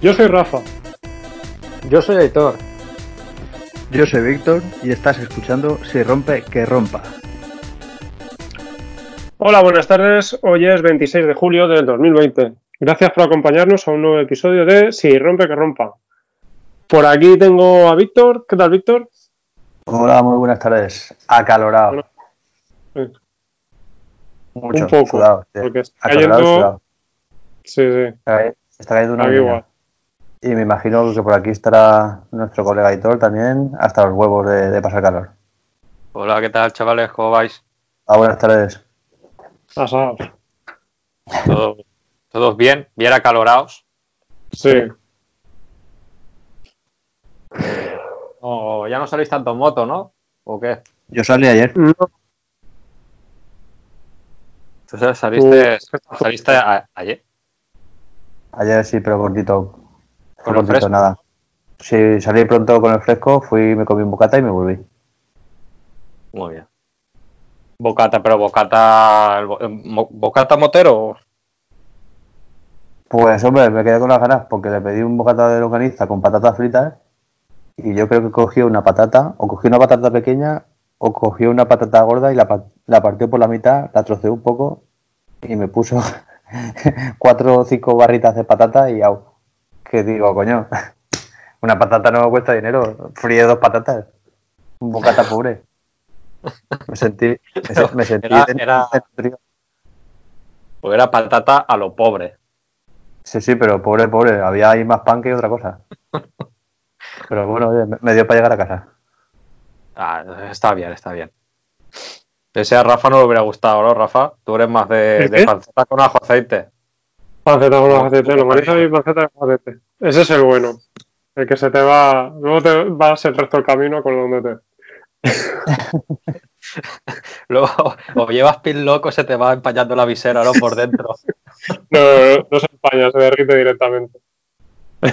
Yo soy Rafa. Yo soy Aitor. Yo soy Víctor y estás escuchando Si rompe, que rompa. Hola, buenas tardes. Hoy es 26 de julio del 2020. Gracias por acompañarnos a un nuevo episodio de Si rompe, que rompa. Por aquí tengo a Víctor. ¿Qué tal, Víctor? Hola, muy buenas tardes. Acalorado. Bueno, Mucho, un poco, sudado, sí. porque está Acalorado, cayendo- sudado. Sí, sí. Está cay- Está cayendo una igual. Y me imagino que por aquí estará nuestro colega Aitor también, hasta los huevos de, de pasar calor. Hola, ¿qué tal, chavales? ¿Cómo vais? Ah, buenas tardes. Asados. ¿Todo- ¿Todos bien? ¿Bien acalorados? Sí. No, ya no salís tanto en moto, ¿no? ¿O qué? Yo salí ayer. No, Entonces saliste, Uh, saliste a- ayer. Ayer sí, pero cortito. Con cortito, fresco. nada. Sí, salí pronto con el fresco, fui, me comí un bocata y me volví. Muy bien. Bocata, pero bocata. eh, ¿Bocata motero? Pues hombre, me quedé con las ganas porque le pedí un bocata de longaniza con patatas fritas y yo creo que cogió una patata, o cogió una patata pequeña, o cogió una patata gorda y la, la partió por la mitad, la troceó un poco y me puso cuatro o cinco barritas de patata y au. Que digo, coño, una patata no me cuesta dinero, fríe dos patatas, un bocata pobre. Me sentí, me, se- me sentí Era- era-. Pues era patata a lo pobre. Sí, sí, pero pobre, pobre. Había ahí más pan que otra cosa. Pero bueno, me dio para llegar a casa. Ah, está bien, está bien. Ese a Rafa no le hubiera gustado, ¿no, Rafa? Tú eres más de, panceta con ajo aceite. panceta con aceite. Longaniza y panceta con aceite. Ese es el bueno. El que se te va. Luego te vas el resto del camino con donde te. Luego, o llevas pin loco, se te va empañando la visera, ¿no? Por dentro. No, no, no, no se empaña, se derrite directamente.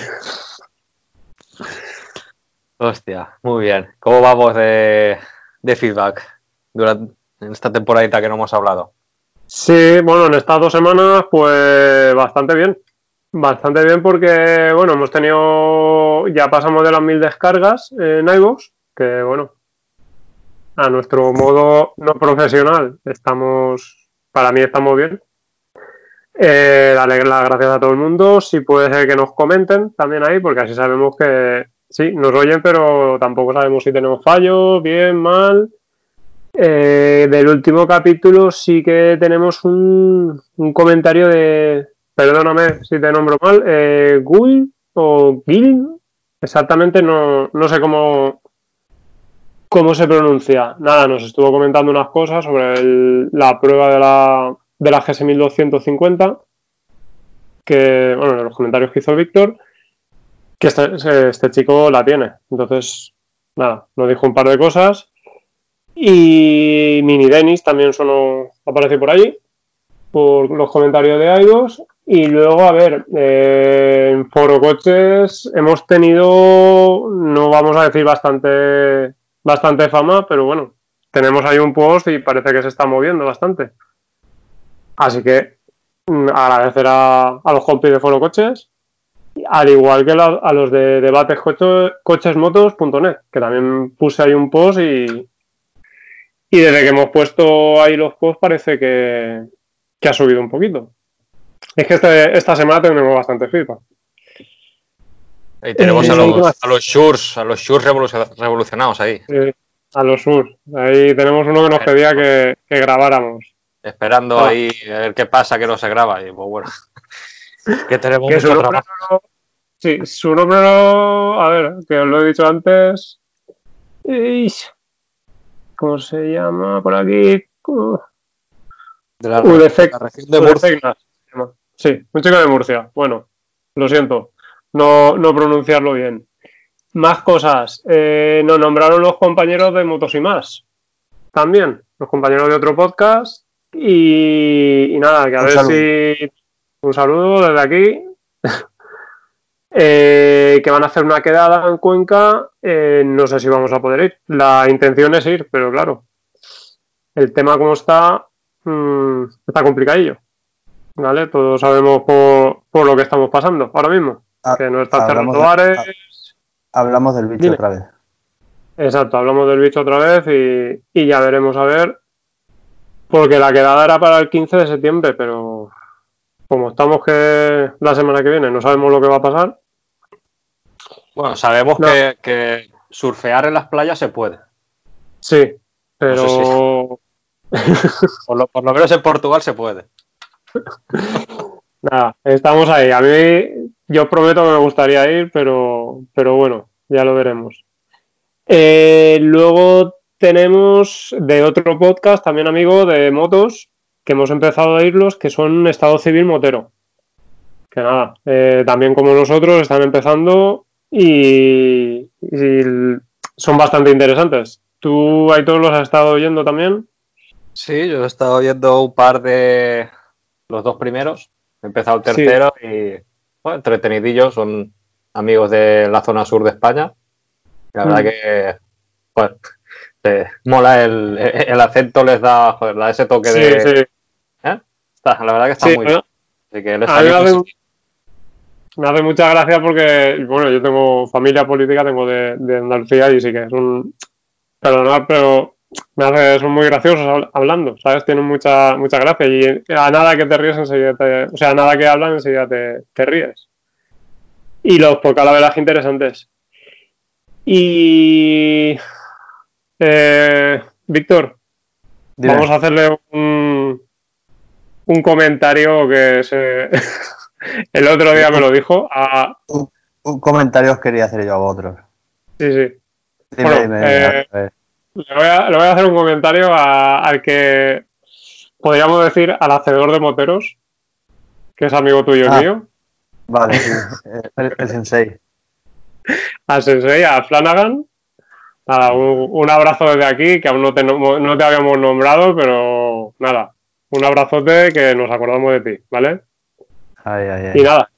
Hostia, muy bien. ¿Cómo vamos de, de feedback durante en esta temporadita que no hemos hablado? Sí, bueno, en estas dos semanas, pues bastante bien. Bastante bien porque, bueno, hemos tenido, ya pasamos de las mil descargas en iVoox, que bueno, a nuestro modo no profesional estamos, para mí estamos bien. Eh, darle las gracias a todo el mundo, si puede ser que nos comenten también ahí, porque así sabemos que sí, nos oyen, pero tampoco sabemos si tenemos fallos, bien, mal. Eh, del último capítulo sí que tenemos un, comentario de, perdóname si te nombro mal, eh, Gul o Gil, exactamente no, no sé cómo, cómo se pronuncia. Nada, nos estuvo comentando unas cosas sobre el- la prueba de la, de la GS 1250, que, bueno, en los comentarios que hizo Víctor, que este, este chico la tiene. Entonces, nada, nos dijo un par de cosas. Y Mini Dennis también solo aparece por allí, por los comentarios de iVoox. Y luego, a ver, eh, en Foro Coches hemos tenido, no vamos a decir bastante, bastante fama, pero bueno, tenemos ahí un post y parece que se está moviendo bastante. Así que mm, agradecer a, los compis de Foro Coches, al igual que a los de debates coche- cochesmotos.net, que también puse ahí un post y, y desde que hemos puesto ahí los posts parece que, que ha subido un poquito. Es que este- esta semana tenemos bastante feedback. Ahí tenemos Eh, a, ¿qué los, más? a los a revolucion- revolucionados ahí, Eh, a los sur. Ahí tenemos uno que nos pedía que, que grabáramos. esperando Ah. ahí a ver qué pasa que no se graba. Y pues bueno, que tenemos Que su mucho nombre trabajo. no- sí, su nombre no- A ver, que os lo he dicho antes. Ish. ¿Cómo se llama por aquí? Uh, De la, Udefec- la región de Murcia. Sí, un chico de Murcia. Bueno, lo siento. No, no pronunciarlo bien. Más cosas. Eh, nos nombraron los compañeros de Motos y Más. También. Los compañeros de otro podcast. Y, y nada, que a Un ver saludo. si. Un saludo desde aquí. Eh, que van a hacer una quedada en Cuenca. eh, no sé si vamos a poder ir. La intención es ir, pero claro. El tema como está. mm, está complicadillo. ¿vale? Todos sabemos por, por lo que estamos pasando ahora mismo. Ah, que no está hablamos cerrando de- bares. Hablamos del bicho Dime. otra vez. Exacto, hablamos del bicho otra vez y, y ya veremos a ver. Porque la quedada era para el 15 de septiembre, pero como estamos que la semana que viene no sabemos lo que va a pasar. Bueno, sabemos No. que, que surfear en las playas se puede. Sí, pero No Por lo, por lo menos en Portugal se puede. nada, estamos ahí. A mí, yo prometo que me gustaría ir, pero, pero bueno, ya lo veremos. Eh, luego tenemos de otro podcast, también amigo, de motos, que hemos empezado a irlos, que son Estado Civil Motero. Que nada, eh, también como nosotros están empezando y, y son bastante interesantes. ¿Tú, Aitor, los has estado oyendo también? Sí, yo he estado viendo un par de los dos primeros. He empezado el Sí. tercero y bueno, entretenidillos, son amigos de la zona sur de España. La verdad Mm. que bueno, eh, mola el, el acento, les da, joder, da ese toque de. sí. Está- la verdad que está muy bueno, bien. Así que les a mí me hace, mucha gracia porque, bueno, yo tengo familia política, tengo de, de Andalucía y sí que es un... Perdonad, pero me hace, son muy graciosos habl- hablando, ¿sabes? Tienen mucha, mucha gracia y a nada que te ríes enseguida te... O sea, a nada que hablan enseguida te, te ríes. Y los podcasts, la verdad, que interesantes. Y... Eh, Víctor. Vamos a hacerle un, un comentario que se, el otro día me lo dijo. A, Un comentario os quería hacer yo a vosotros. sí, sí. Dime, Bueno, dime, eh, a. Le voy a, le voy a hacer un comentario a- al que podríamos decir al hacedor de moteros, que es amigo tuyo y Ah. mío, Vale, sí, el, el sensei. al Sensei, a Flanagan. Nada, un, un abrazo desde aquí, que aún no te, no te habíamos nombrado, pero nada, un abrazote que nos acordamos de ti, ¿vale? Ay, ay, Y nada.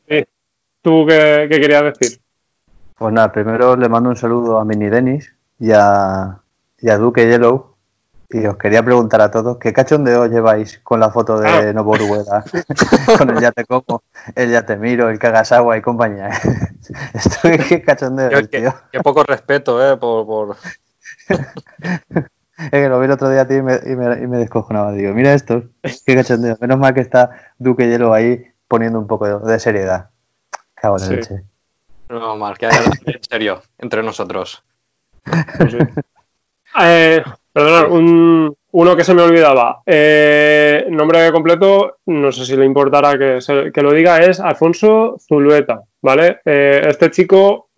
¿tú qué, qué querías decir? Pues nada, primero le mando un saludo a Mini Dennis y a, y a Duque Yellow. Y os quería preguntar a todos, ¿qué cachondeo lleváis con la foto de Ah. Noborueda? con el Ya te como, el Ya te miro, el Kagasagua y compañía. Estoy, qué cachondeo, Yo- tío. Qué poco respeto, ¿eh? Por, por- Es que lo vi el otro día a ti y me, y me, y me descojonaba. Digo, mira esto, qué cachondeo. Menos mal que está Duque Yellow ahí poniendo un poco de, seriedad. Cago en Sí. leche. No, mal, que haya en serio, entre nosotros. Eh, perdonad, un, uno que se me olvidaba. Eh, nombre completo, no sé si le importará que, se- que lo diga, es Alfonso Zulueta, ¿vale? Eh, este chico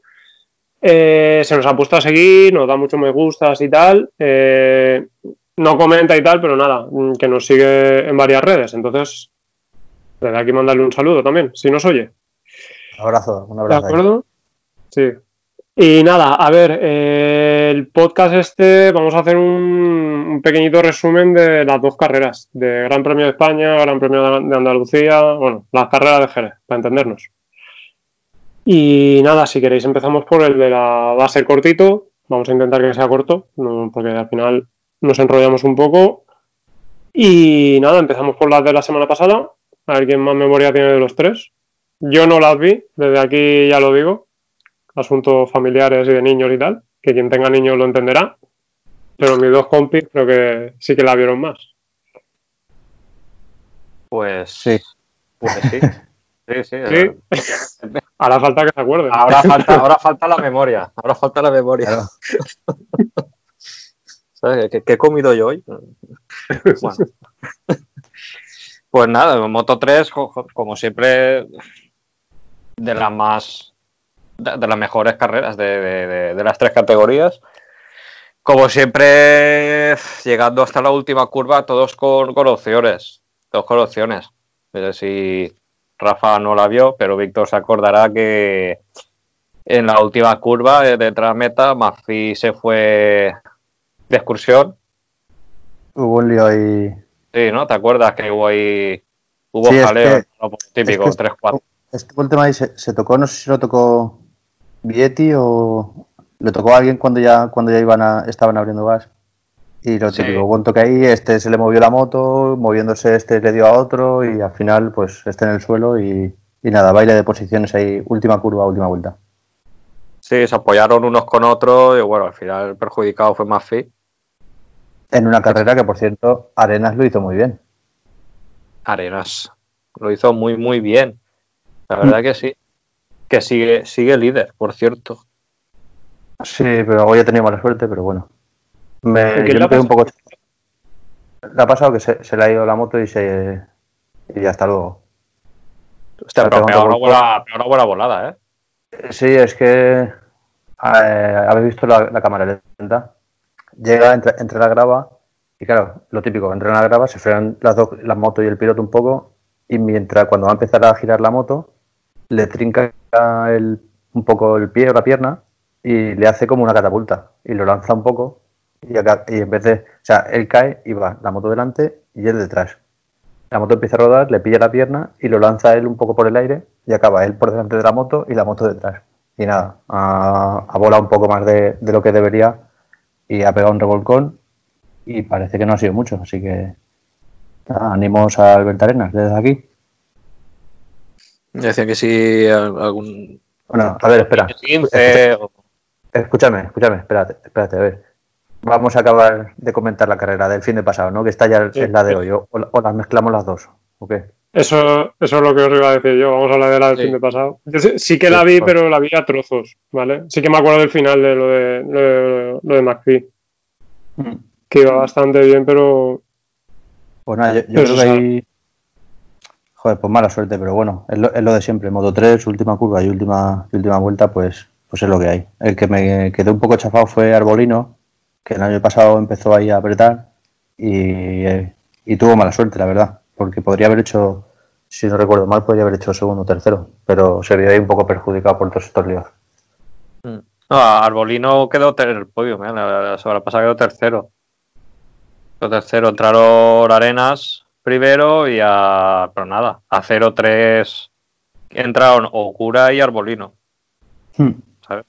eh, se nos ha puesto a seguir, nos da muchos me gustas y tal. eh, no comenta y tal, pero nada, que nos sigue en varias redes. Entonces, desde aquí mandarle un saludo también, si nos oye. Un abrazo, un ¿De abrazo. ahí. acuerdo? Sí. Y nada, a ver, eh, el podcast este, vamos a hacer un, un pequeñito resumen de las dos carreras, de Gran Premio de España, Gran Premio de de Andalucía, bueno, las carreras de Jerez, para entendernos. Y nada, si queréis empezamos por el de la va a ser cortito, vamos a intentar que sea corto, no- porque al final nos enrollamos un poco. Y nada, empezamos por las de la semana pasada, a ver quién más memoria tiene de los tres. Yo no las vi, desde aquí ya lo digo, asuntos familiares y de niños y tal, que quien tenga niños lo entenderá, pero mis dos compis creo que sí que la vieron más. Pues Sí. Pues sí. Sí, sí. Sí. Hará falta que se acuerden. Ahora falta, ahora falta la memoria. Ahora falta la memoria. Claro. ¿Sabes? ¿Qué, qué he comido yo hoy? Bueno. Pues nada, Moto 3, jo- jo- como siempre, de las más. de, las mejores carreras de, las tres categorías. Como siempre, llegando hasta la última curva, todos con, con opciones. Todos opciones. No sé si Rafa no la vio, pero Víctor se acordará que en la última curva eh, detrás meta, Mafi se fue de excursión. Hubo un lío ahí. Sí, ¿no? ¿Te acuerdas que hubo ahí hubo Sí, es jaleo? que- ¿no? Típico, es que- 3-4. Este el tema ahí se, se tocó, no sé si lo tocó Vietti o le tocó a alguien cuando ya, cuando ya iban a, estaban abriendo gas. Y lo Sí. típico, cuento que ahí, este se le movió la moto, moviéndose este le dio a otro y al final pues este en el suelo y, y nada, baile de posiciones ahí, última curva, última vuelta. Sí, se apoyaron unos con otros y bueno, al final el perjudicado fue Mafi. En una carrera que por cierto Arenas lo hizo muy bien. Arenas. Lo hizo muy, muy bien. La verdad que sí. Que sigue, sigue líder, por cierto. Sí, pero hoy he tenido mala suerte, pero bueno. Me, ¿Y qué yo me quedé un poco... Le ha pasado que se, se le ha ido la moto y se... Y hasta luego. Hostia, pero un peor buena, peor buena volada, ¿eh? Sí, es que eh, habéis visto la, la cámara lenta. Llega entre, entre la grava y claro, lo típico, entre la grava se frenan las dos, la moto y el piloto un poco y mientras cuando va a empezar a girar la moto le trinca el- un poco el pie o la pierna y le hace como una catapulta y lo lanza un poco y, acá- y en vez de, o sea, él cae y va la moto delante y él detrás. La moto empieza a rodar, le pilla la pierna y lo lanza él un poco por el aire y acaba él por delante de la moto y la moto detrás. Y nada, ha volado un poco más de, de lo que debería y ha pegado un revolcón y parece que no ha sido mucho, así que nada, ánimos a Albert Arenas desde aquí. Decían que sí, algún. Bueno, a ver, espera, 15 o- escúchame, escúchame, espérate, espérate, a ver. Vamos a acabar de comentar la carrera del fin de pasado, ¿no? Que está ya Sí. es la de hoy, o, o las mezclamos las dos, ¿o qué? Eso, eso es lo que os iba a decir yo. Vamos a hablar de la del Sí. fin de pasado. Yo sí, sí que la vi, pero la vi a trozos, ¿vale? Sí que me acuerdo del final de lo de, lo de, lo de McPhee, que iba bastante bien, pero Pues nada, yo, yo Pero creo que eso ahí. Joder, pues mala suerte, pero bueno, es lo, es lo de siempre. Moto 3, última curva y última, y última vuelta, pues, pues es lo que hay. El que me quedé un poco chafado fue Arbolino, que el año pasado empezó ahí a apretar y, eh, y tuvo mala suerte, la verdad, porque podría haber hecho, si no recuerdo mal, podría haber hecho segundo o tercero, pero se vio ahí un poco perjudicado por todos estos líos. No, Arbolino quedó en el podio, ¿eh? la, la semana pasada quedó tercero. Quedó tercero, entraron Arenas primero y a. Pero nada, a 0-3 entraron Okura y Arbolino, ¿sabes?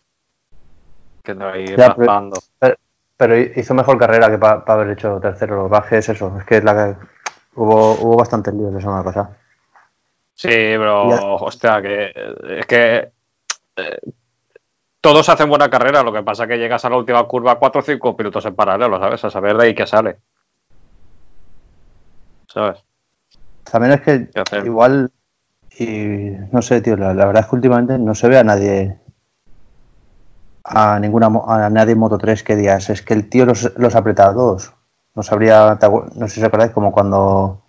Que ahí Ya, pero- raspando. Pero hizo mejor carrera que para haber hecho tercero. Lo que pasa es eso, es que la que hubo, hubo bastantes líos la semana pasada. Sí, pero, hostia, que es que eh, todos hacen buena carrera, lo que pasa es que llegas a la última curva 4 o 5 minutos en paralelo, ¿sabes? A saber de ahí que sale. ¿Sabes? También es que ¿Qué igual, y no sé, tío, la, la verdad es que últimamente no se ve a nadie, a ninguna, a nadie en Moto 3 que digas, es que el tío los, los aprieta a todos. No sabría, no sé si os acordáis, como cuando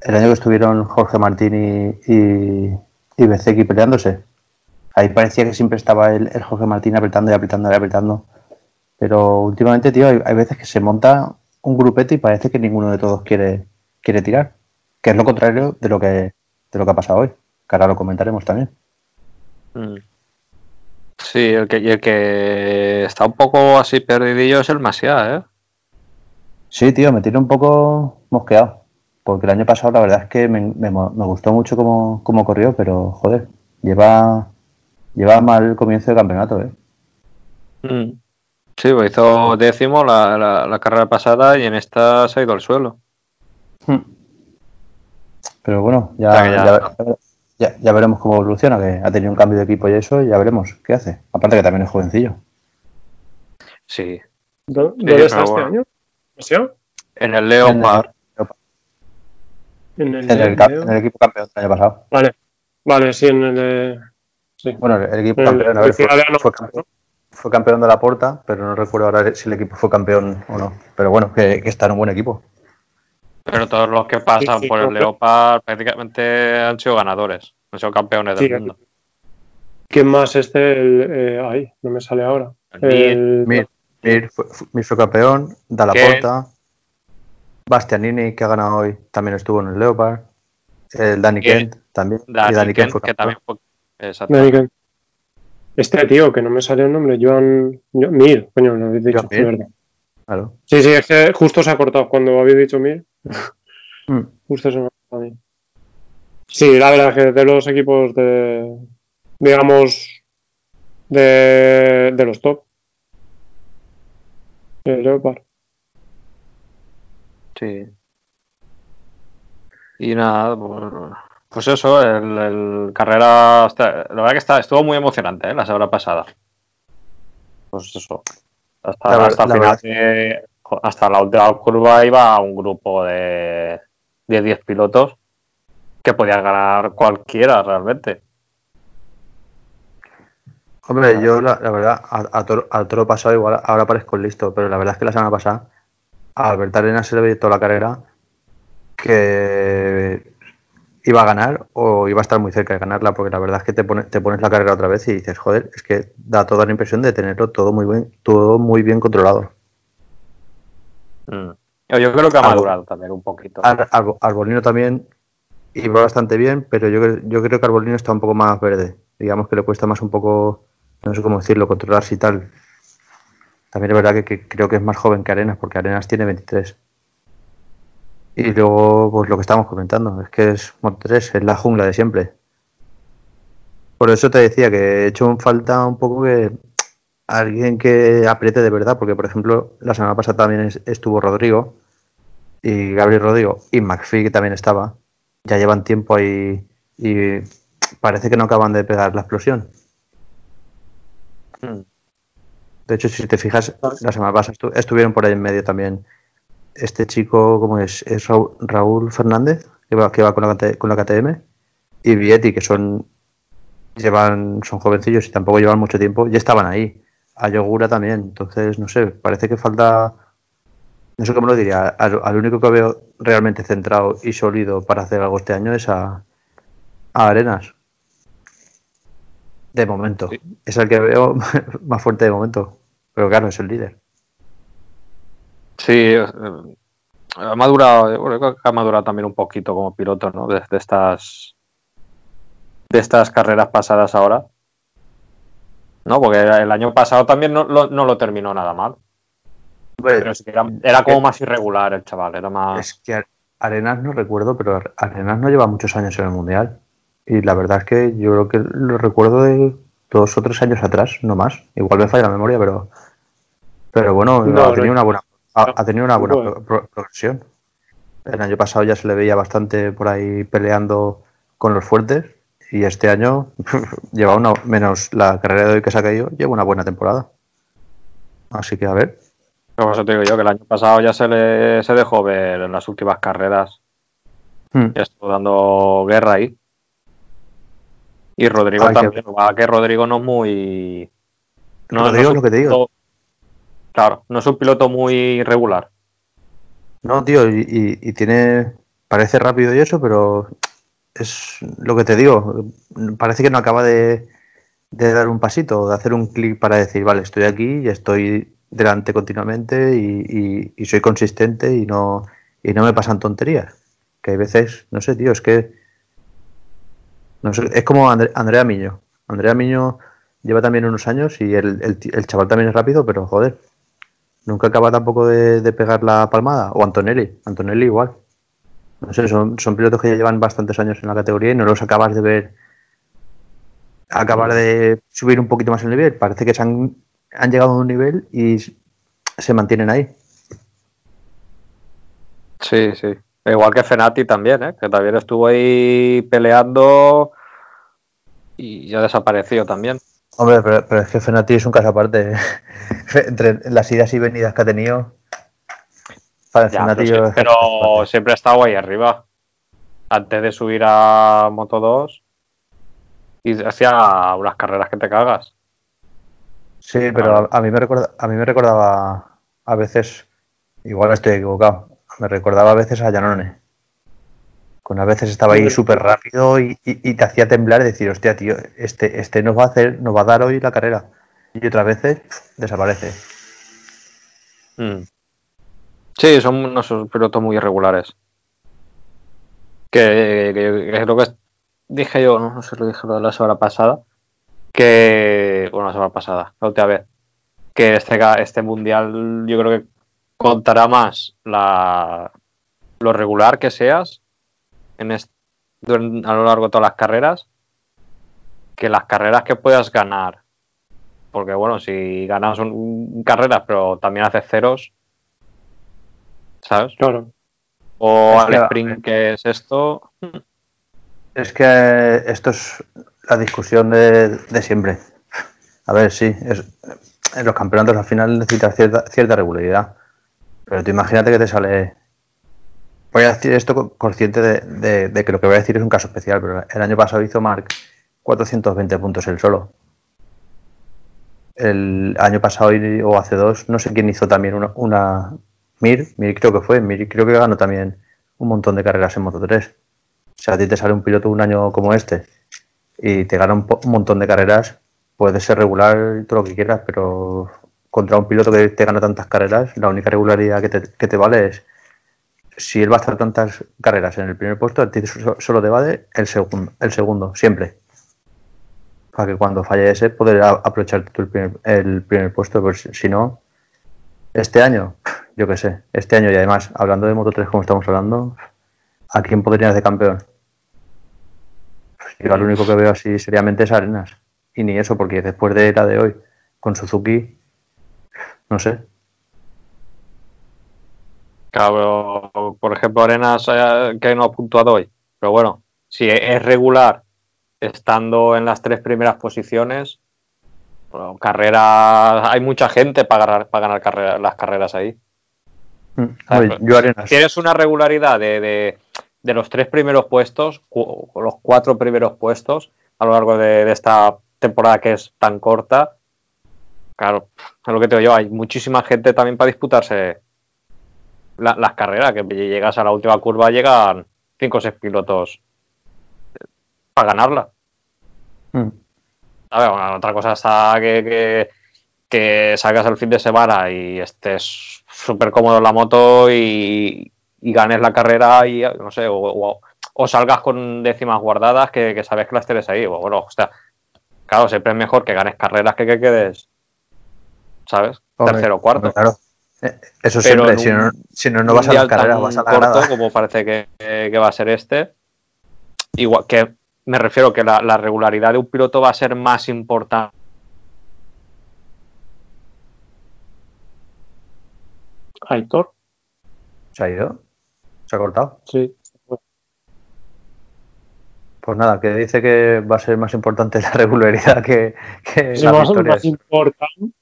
el año que estuvieron Jorge Martín y, y, y peleándose. Ahí parecía que siempre estaba el, el Jorge Martín apretando y apretando y apretando. Pero últimamente, tío, hay, veces que se monta un grupete y parece que ninguno de todos quiere, quiere tirar. Que es lo contrario de lo que, de lo que ha pasado hoy. Que ahora lo comentaremos también. Mm. Sí, el que, el que está un poco así perdidillo es el Masia, ¿eh? Sí, tío, me tiene un poco mosqueado. Porque el año pasado la verdad es que me, me me gustó mucho cómo, cómo corrió, pero joder, lleva, lleva mal el comienzo de campeonato, ¿eh? Mm. Sí, pues hizo décimo la, la- la carrera pasada y en esta se ha ido al suelo. Pero bueno, O sea ya, ya- ya, ya- ya veremos cómo evoluciona, que ha tenido un cambio de equipo y eso, y ya veremos qué hace. Aparte que también es jovencillo. Sí. ¿dó- ¿dónde pero está este bueno. año? En el Leopard. En el, En el, ca- en el equipo campeón del año pasado. Vale, vale, sí, en el de... Sí. Bueno, el, equipo En el campeón, a ver, fue, campeón, fue campeón de la Porta, pero no recuerdo ahora si el equipo fue campeón o no. Pero bueno, que, que está en un buen equipo. Pero todos los que pasan Sí, sí, por el Leopard prácticamente han sido ganadores. Han sido campeones del Sí, mundo. ¿Quién más este? El, eh, ay, no me sale ahora. El El- Mir, Mir fue, Mir fue campeón, ¿Qué? Porta, Bastianini, que ha ganado hoy, también estuvo en el Leopard. El Danny ¿Qué? Kent también. Dani y Danny Kent, fue que campeón. también fue. Este tío, que no me sale el nombre, Joan... Jo- Mir, coño, lo habéis dicho, es Mir. verdad. Claro. Sí, sí, es que justo se ha cortado cuando habéis dicho Mir. Mm. Justo se me ha cortado a mí. Sí, la verdad es que de los equipos de, digamos, de, de los top. Leopard. Sí. Y nada, pues, pues eso, el, el carrera, hasta- la verdad que está, estuvo muy emocionante ¿eh? la semana pasada. Pues eso, hasta, La ver- hasta el la final, verdad- de- hasta la última curva iba un grupo de, de 10 pilotos que podía ganar cualquiera realmente. Hombre, yo la, la verdad, a, a toro, a toro pasado igual ahora parezco listo, pero la verdad es que la semana pasada a Alberto Arenas se le veía toda la carrera que iba a ganar o iba a estar muy cerca de ganarla, porque la verdad es que te, pone- te pones la carrera otra vez y dices, joder, es que da toda la impresión de tenerlo todo muy bien, todo muy bien controlado. Mm. Yo, creo que ha madurado también un poquito. Ar- Arbo- Arbolino también iba bastante bien, pero yo, yo creo que Arbolino está un poco más verde. Digamos que le cuesta más un poco, no sé cómo decirlo, controlarse y tal. También es verdad que, creo que es más joven que Arenas, porque Arenas tiene 23. Y luego, pues lo que estamos comentando, es que es Moto 3, es la jungla de siempre. Por eso te decía que he hecho falta un poco que alguien que apriete de verdad, porque por ejemplo, la semana pasada también es- estuvo Rodrigo, y Gabriel Rodrigo y McPhee que también estaba, ya llevan tiempo ahí y parece que no acaban de pegar la explosión. Mm. De hecho, si te fijas, la semana pasada estu- estuvieron por ahí en medio también este chico, ¿cómo es? Es Raúl, Raúl Fernández, que va, que va con, la, con la KTM, y Vietti, que son llevan son jovencillos y tampoco llevan mucho tiempo, ya estaban ahí. A Yogura también, entonces, no sé, parece que falta no sé cómo lo diría, al, al único que veo realmente centrado y sólido para hacer algo este año es a, a Arenas. De momento. Sí. Es el que veo más fuerte de momento. Pero claro, es el líder. Sí, eh, ha madurado, bueno, creo que ha madurado también un poquito como piloto, ¿no? De, de estas de estas carreras pasadas ahora. No, porque el año pasado también no, lo- no lo terminó nada mal. Pero sí que era, era como más irregular el chaval, era más. Es que Arenas no recuerdo, pero Arenas no lleva muchos años en el Mundial. Y la verdad es que yo creo que lo recuerdo de dos o tres años atrás, no más. Igual me falla la memoria, pero pero bueno, No, ha no. tenido una buena ha, ha tenido una buena Bueno. pro- pro- progresión. El año pasado ya se le veía bastante por ahí peleando con los fuertes y este año lleva una menos la carrera de hoy que se ha caído, lleva una buena temporada. Así que a ver. Por eso te digo yo que el año pasado ya se le se dejó ver en las últimas carreras. Hmm. Ya estuvo dando guerra ahí. Y Rodrigo también. Que es que Rodrigo no es muy. Rodrigo es lo que te digo. piloto- Claro, no es un piloto muy regular. No, tío, y, y- y tiene. Parece rápido y eso, pero es lo que te digo. Parece que no acaba de, de dar un pasito, de hacer un clic para decir, vale, estoy aquí y estoy delante continuamente y, y- y soy consistente y no, y no me pasan tonterías. Que hay veces, no sé, tío, es que. No sé, es como Andre- Andrea Miño. Andrea Miño lleva también unos años y el, el chaval también es rápido, pero joder, nunca acaba tampoco de, de pegar la palmada. O Antonelli, Antonelli igual. No sé, son, son pilotos que ya llevan bastantes años en la categoría y no los acabas de ver acabar de subir un poquito más el nivel. Parece que se han, han llegado a un nivel y se mantienen ahí. Sí, sí. Igual que Fenati también, ¿eh? que también estuvo ahí peleando y ya desapareció también. Hombre, pero, pero es que Fenati es un caso aparte. Entre las idas y venidas que ha tenido. Para Ya, Fenati pero, sí- pero siempre ha estado ahí arriba. Antes de subir a Moto 2 y hacía unas carreras que te cagas. Sí, pero a, a mí me recuerda, a mí me recordaba a veces, igual estoy equivocado, me recordaba a veces a Janone. Con a veces estaba ahí súper rápido y, y- y te hacía temblar y decir, hostia, tío, este, este nos va a hacer, nos va a dar hoy la carrera. Y otras veces desaparece. Mm. Sí, son unos pilotos muy irregulares. Que, que- lo que dije yo, no, no sé, lo dije lo de la semana pasada. Que, bueno, la semana pasada, la última vez. Que este, este mundial yo creo que contará más la, lo regular que seas en a lo largo de todas las carreras que las carreras que puedas ganar. Porque bueno, si ganas un, un carreras pero también haces ceros, ¿sabes? Claro. o Es al que- sprint que es esto. Es que esto es la discusión de, de siempre. A ver, sí, es, en los campeonatos al final necesitas cierta, cierta regularidad. Pero tú imagínate que te sale. Voy a decir esto co- consciente de, de- de que lo que voy a decir es un caso especial, pero el año pasado hizo Mark 420 puntos él solo. El año pasado o hace dos, no sé quién hizo también una, una Mir, Mir creo que fue, Mir creo que ganó también un montón de carreras en Moto 3. O sea, a ti te sale un piloto un año como este y te gana un, un montón de carreras, puede ser regular todo lo que quieras, pero contra un piloto que te gana tantas carreras, la única regularidad que te, que te vale es si él va a estar tantas carreras en el primer puesto, a ti so- solo te vale el segundo, el segundo, siempre. Para que cuando falle ese, poder aprovechar tú el primer, puesto, pues si no, este año, yo qué sé, este año y además, hablando de Moto 3 como estamos hablando, ¿a quién podrías de campeón? Yo lo único que veo así seriamente es Arenas. Y ni eso, porque después de la de hoy, con Suzuki, no sé. Claro, pero, por ejemplo, Arenas eh, que no ha puntuado hoy. Pero bueno, si es regular estando en las tres primeras posiciones, bueno, carreras, hay mucha gente para ganar, para ganar carrera- las carreras ahí. Mm, yo Arenas. Tienes una regularidad de, de- de los tres primeros puestos, cu- los cuatro primeros puestos a lo largo de, de esta temporada que es tan corta. Claro, es lo que te digo yo, hay muchísima gente también para disputarse la- las carreras, que llegas a la última curva, llegan cinco o seis pilotos para ganarla. Mm, A ver, otra cosa está que, que, que salgas el fin de semana y estés súper cómodo en la moto y, y ganes la carrera y no sé, o, o- o salgas con décimas guardadas que, que sabes que las tienes ahí. Bueno, o sea, claro, siempre es mejor que ganes carreras que que quedes, ¿sabes? hombre, Tercero o cuarto. hombre, claro. Eh, Eso Pero siempre, si un no, si no, no vas a carreras, tan vas a la corto grada. como parece que, que va a ser este. Igual que me refiero que la, la regularidad de un piloto va a ser más importante. Aitor, ¿Se ha ido? ¿Se ha cortado? sí. Pues nada, que dice que va a ser más importante la regularidad que, que Sí, las más, victorias. más importante.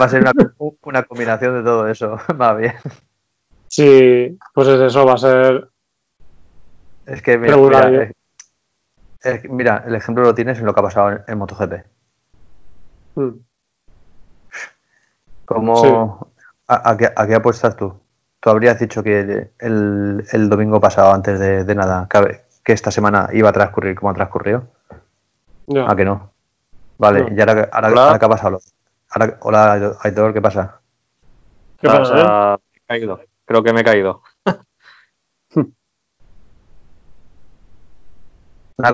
Va a ser una, una combinación de todo eso. Va bien. Sí, pues es eso, va a ser. Es que mira, mira, ¿eh? es- es- mira, el ejemplo lo tienes en lo que ha pasado en, en MotoGP. mm, ¿Cómo, a, a qué, a qué apuestas tú? Tú habrías dicho que el, el domingo pasado, antes de, de nada, que, que esta semana iba a transcurrir como ha transcurrido. ya. ¿A que no? Vale, No. y ahora, ahora, qué ha pasado. Ahora, hola, Aitor, ¿qué pasa? ¿Qué pasa, eh? me he caído. Creo que me he caído.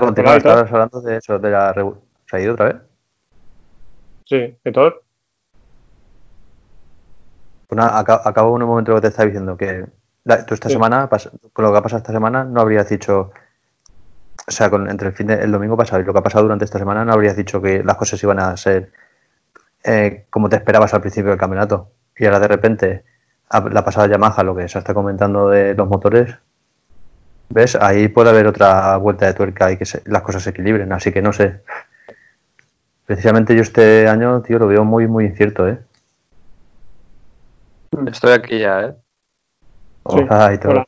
Continúa, Aitor. estabas hablando de eso, de la... ¿Se ha ido otra vez? Sí, Aitor. Pues nada, acabo en un momento lo que te estaba diciendo, que la- tú esta Sí. semana, con lo que ha pasado esta semana, no habrías dicho, o sea, con, entre el fin de, el domingo pasado y lo que ha pasado durante esta semana, no habrías dicho que las cosas iban a ser eh, como te esperabas al principio del campeonato. Y ahora de repente, la pasada Yamaha, lo que se está comentando de los motores, ¿ves? Ahí puede haber otra vuelta de tuerca y que se- las cosas se equilibren, así que no sé. Precisamente yo este año, tío, lo veo muy, muy incierto, ¿eh? Estoy aquí ya, ¿eh? Sí, Hola, Aitor. hola.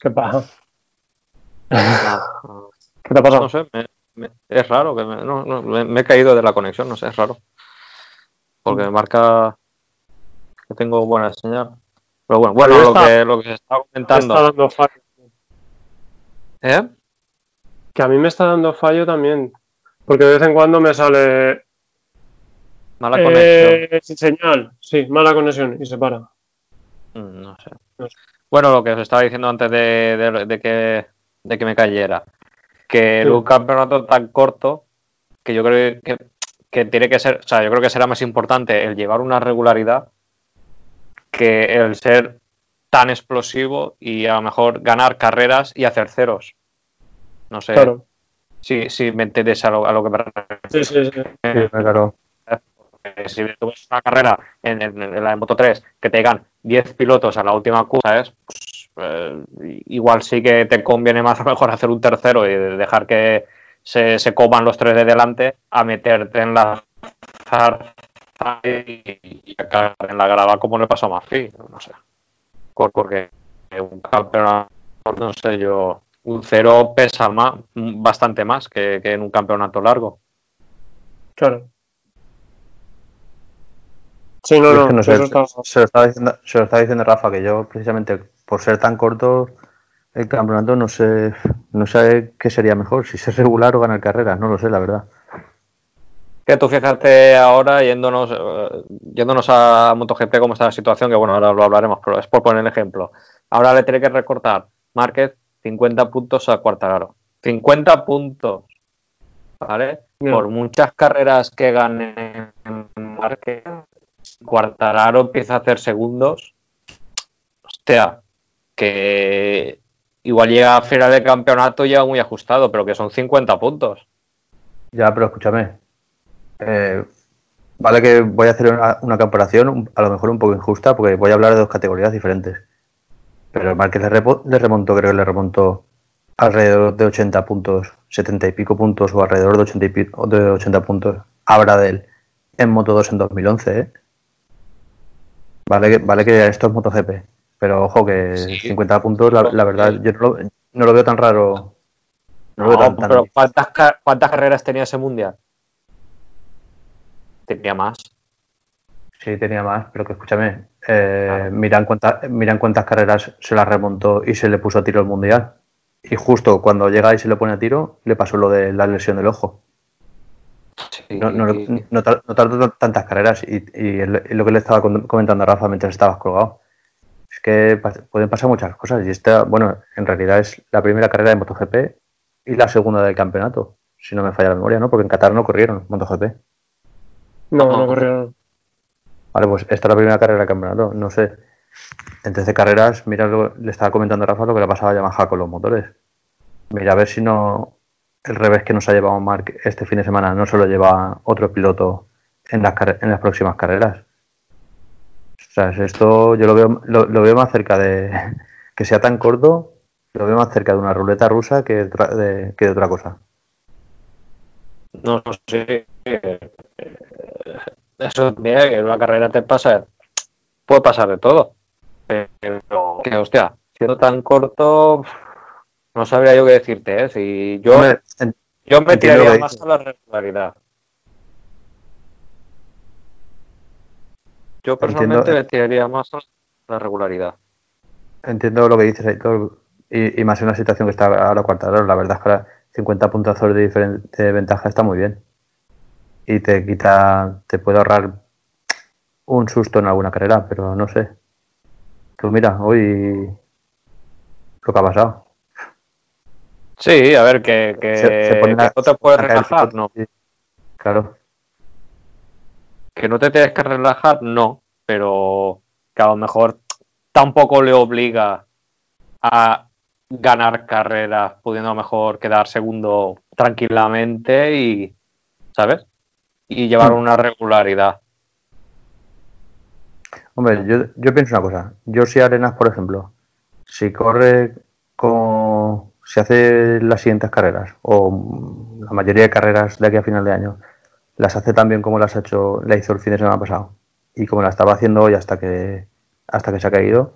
¿Qué pasa? ¿Qué te ha pasado? No sé, me- me- es raro que me, no, no, me, me he caído de la conexión, no sé, es raro. Porque me marca que tengo buena señal. Pero bueno, bueno, Pero lo que, lo que se está Me comentando. está dando fallo. ¿Eh? Que a mí me está dando fallo también. Porque de vez en cuando me sale. Mala eh, conexión. sin señal. Sí, mala conexión y se para. Mm, No sé. No sé. Bueno, lo que os estaba diciendo antes de, de- de que, de que me cayera. Que en Sí. un campeonato tan corto, que yo creo que, que tiene que ser, o sea, yo creo que será más importante el llevar una regularidad que el ser tan explosivo y a lo mejor ganar carreras y hacer ceros. No sé Claro. si, si me entendés a lo, a lo que me refiero. Sí, sí, sí. Sí, claro. Eh, si tú ves una carrera en, en- en la de Moto 3 que te llegan 10 pilotos a la última curva, ¿sabes? Pues, eh, igual sí que te conviene más o mejor hacer un tercero y dejar que se, se coman los tres de delante a meterte en la zarza y cagar en la grava como le pasó a Mafi, no sé. Porque un campeonato, no sé yo, un cero pesa más, bastante más que, que en un campeonato largo. Claro. Sí, no, no, es que no sé, eso está- se, lo estaba diciendo, se lo estaba diciendo Rafa, que yo precisamente por ser tan corto el campeonato no sé, no sé qué sería mejor, si ser regular o ganar carreras, no lo sé, la verdad. Que tú fíjate ahora yéndonos, eh, yéndonos a MotoGP cómo está la situación, que bueno, ahora lo hablaremos, pero es por poner el ejemplo. Ahora le tiene que recortar Márquez 50 puntos a Cuartararo. 50 puntos. ¿Vale? Por muchas carreras que gane Márquez, Cuartararo empieza a hacer segundos. Hostia, que igual llega a final de campeonato llega muy ajustado, pero que son 50 puntos. Ya, pero escúchame. eh, vale que voy a hacer una, comparación a lo mejor un poco injusta porque voy a hablar de dos categorías diferentes. Pero el Márquez le, le remontó, creo que le remontó alrededor de 80 puntos, 70 y pico puntos o alrededor de 80, y pico- de 80 puntos. Habla de él en Moto 2 en 2011, ¿eh? Vale que, vale que esto es MotoGP, pero ojo que Sí. 50 puntos, la, la verdad, yo no lo, no lo veo tan raro. No lo veo No, tan, tan- pero ¿cuántas, ca- ¿cuántas carreras tenía ese mundial? Tenía más. Sí, tenía más, pero que escúchame, eh, miran, cuántas, miran cuántas carreras se las remontó y se le puso a tiro el mundial. Y justo cuando llega y se le pone a tiro, le pasó lo de la lesión del ojo. Sí. No, no, no tar- no tardó tantas carreras y, y lo- que le estaba comentando a Rafa mientras estabas colgado. Es que pas- pueden pasar muchas cosas y esta, bueno, en realidad es la primera carrera de MotoGP y la segunda del campeonato, si no me falla la memoria, ¿no? Porque en Qatar no corrieron MotoGP. No, no No. corrieron. Vale, pues esta es la primera carrera del campeonato, no sé. En 13 carreras, mira, lo- le estaba comentando a Rafa lo que le pasaba a Yamaha con los motores. Mira, a ver si no el revés que nos ha llevado Mark este fin de semana no se lo lleva otro piloto en las, en las próximas carreras. Sea, esto yo lo veo, lo, lo veo más cerca de que sea tan corto, lo veo más cerca de una ruleta rusa que de, que de otra cosa. No sé. eh, Eso bien, que en una carrera te pasa. Puede pasar de todo. Pero, que hostia, siendo tan corto, no sabría yo qué decirte, ¿eh? Si yo, yo me tiraría más a la regularidad. Yo personalmente Entiendo. me tiraría más a la regularidad. Entiendo lo que dices, Aitor, y, y más en la situación que está ahora Cuartararo. La verdad es que ahora 50 puntazos de, diferen- de ventaja está muy bien. Y te quita, te puede ahorrar un susto en alguna carrera, pero no sé. Tú mira, hoy lo que ha pasado. Sí, a ver, que, que, Se- se pone que te puedes a relajar, no. Sí, Claro, Que no te tienes que relajar, no, pero que a lo mejor tampoco le obliga a ganar carreras, pudiendo a lo mejor quedar segundo tranquilamente y, ¿sabes? Y llevar una regularidad. Hombre, yo, yo pienso una cosa. Yo si Arenas, por ejemplo, si corre como si hace las siguientes carreras, o la mayoría de carreras de aquí a final de año, las hace tan bien como las ha hecho, la hizo el fin de semana pasado, y como la estaba haciendo hoy hasta que hasta que se ha caído,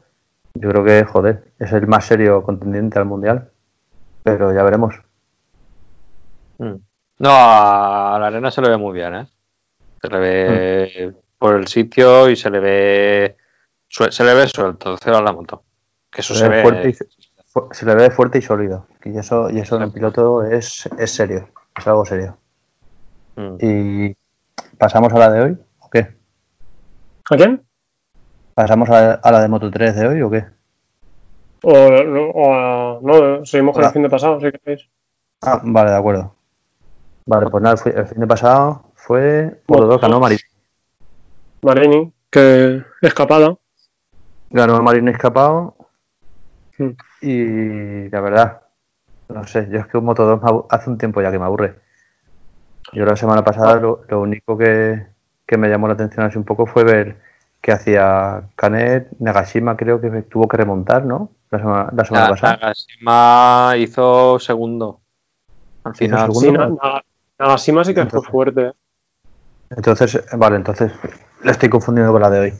yo creo que, joder, es el más serio contendiente al mundial. Pero ya veremos. Mm. No, a la arena se le ve muy bien, ¿eh? Se le ve por el sitio y se le ve se le ve suelto, cero a la moto. Que eso se, Se ve fuerte y- se le ve fuerte y sólido. Y eso, y eso en el piloto es, es serio, es algo serio. Mm. ¿Y pasamos a la de hoy o qué? ¿A quién? ¿Pasamos a, a la de Moto 3 de hoy o qué? O, a- no, seguimos con el fin de pasado, si queréis. Ah, vale, de acuerdo. Vale, pues nada, el fi- el fin de pasado fue Moto Moto 2, ganó. Marini. Marini, que escapada. Ganó Marini escapado. Hmm. Y la verdad, no sé, yo es que un Moto 2 me abu- hace un tiempo ya que me aburre. Yo la semana pasada lo, lo único que, que me llamó la atención así un poco fue ver que hacía Canet, Nagashima creo que tuvo que remontar, ¿no? la semana, la semana Na- pasada. Nagashima hizo segundo. Al final. segundo. Sí, Nagashima sí que fue Entonces- fuerte. ¿eh? Entonces, eh, vale, entonces la estoy confundiendo con la de hoy.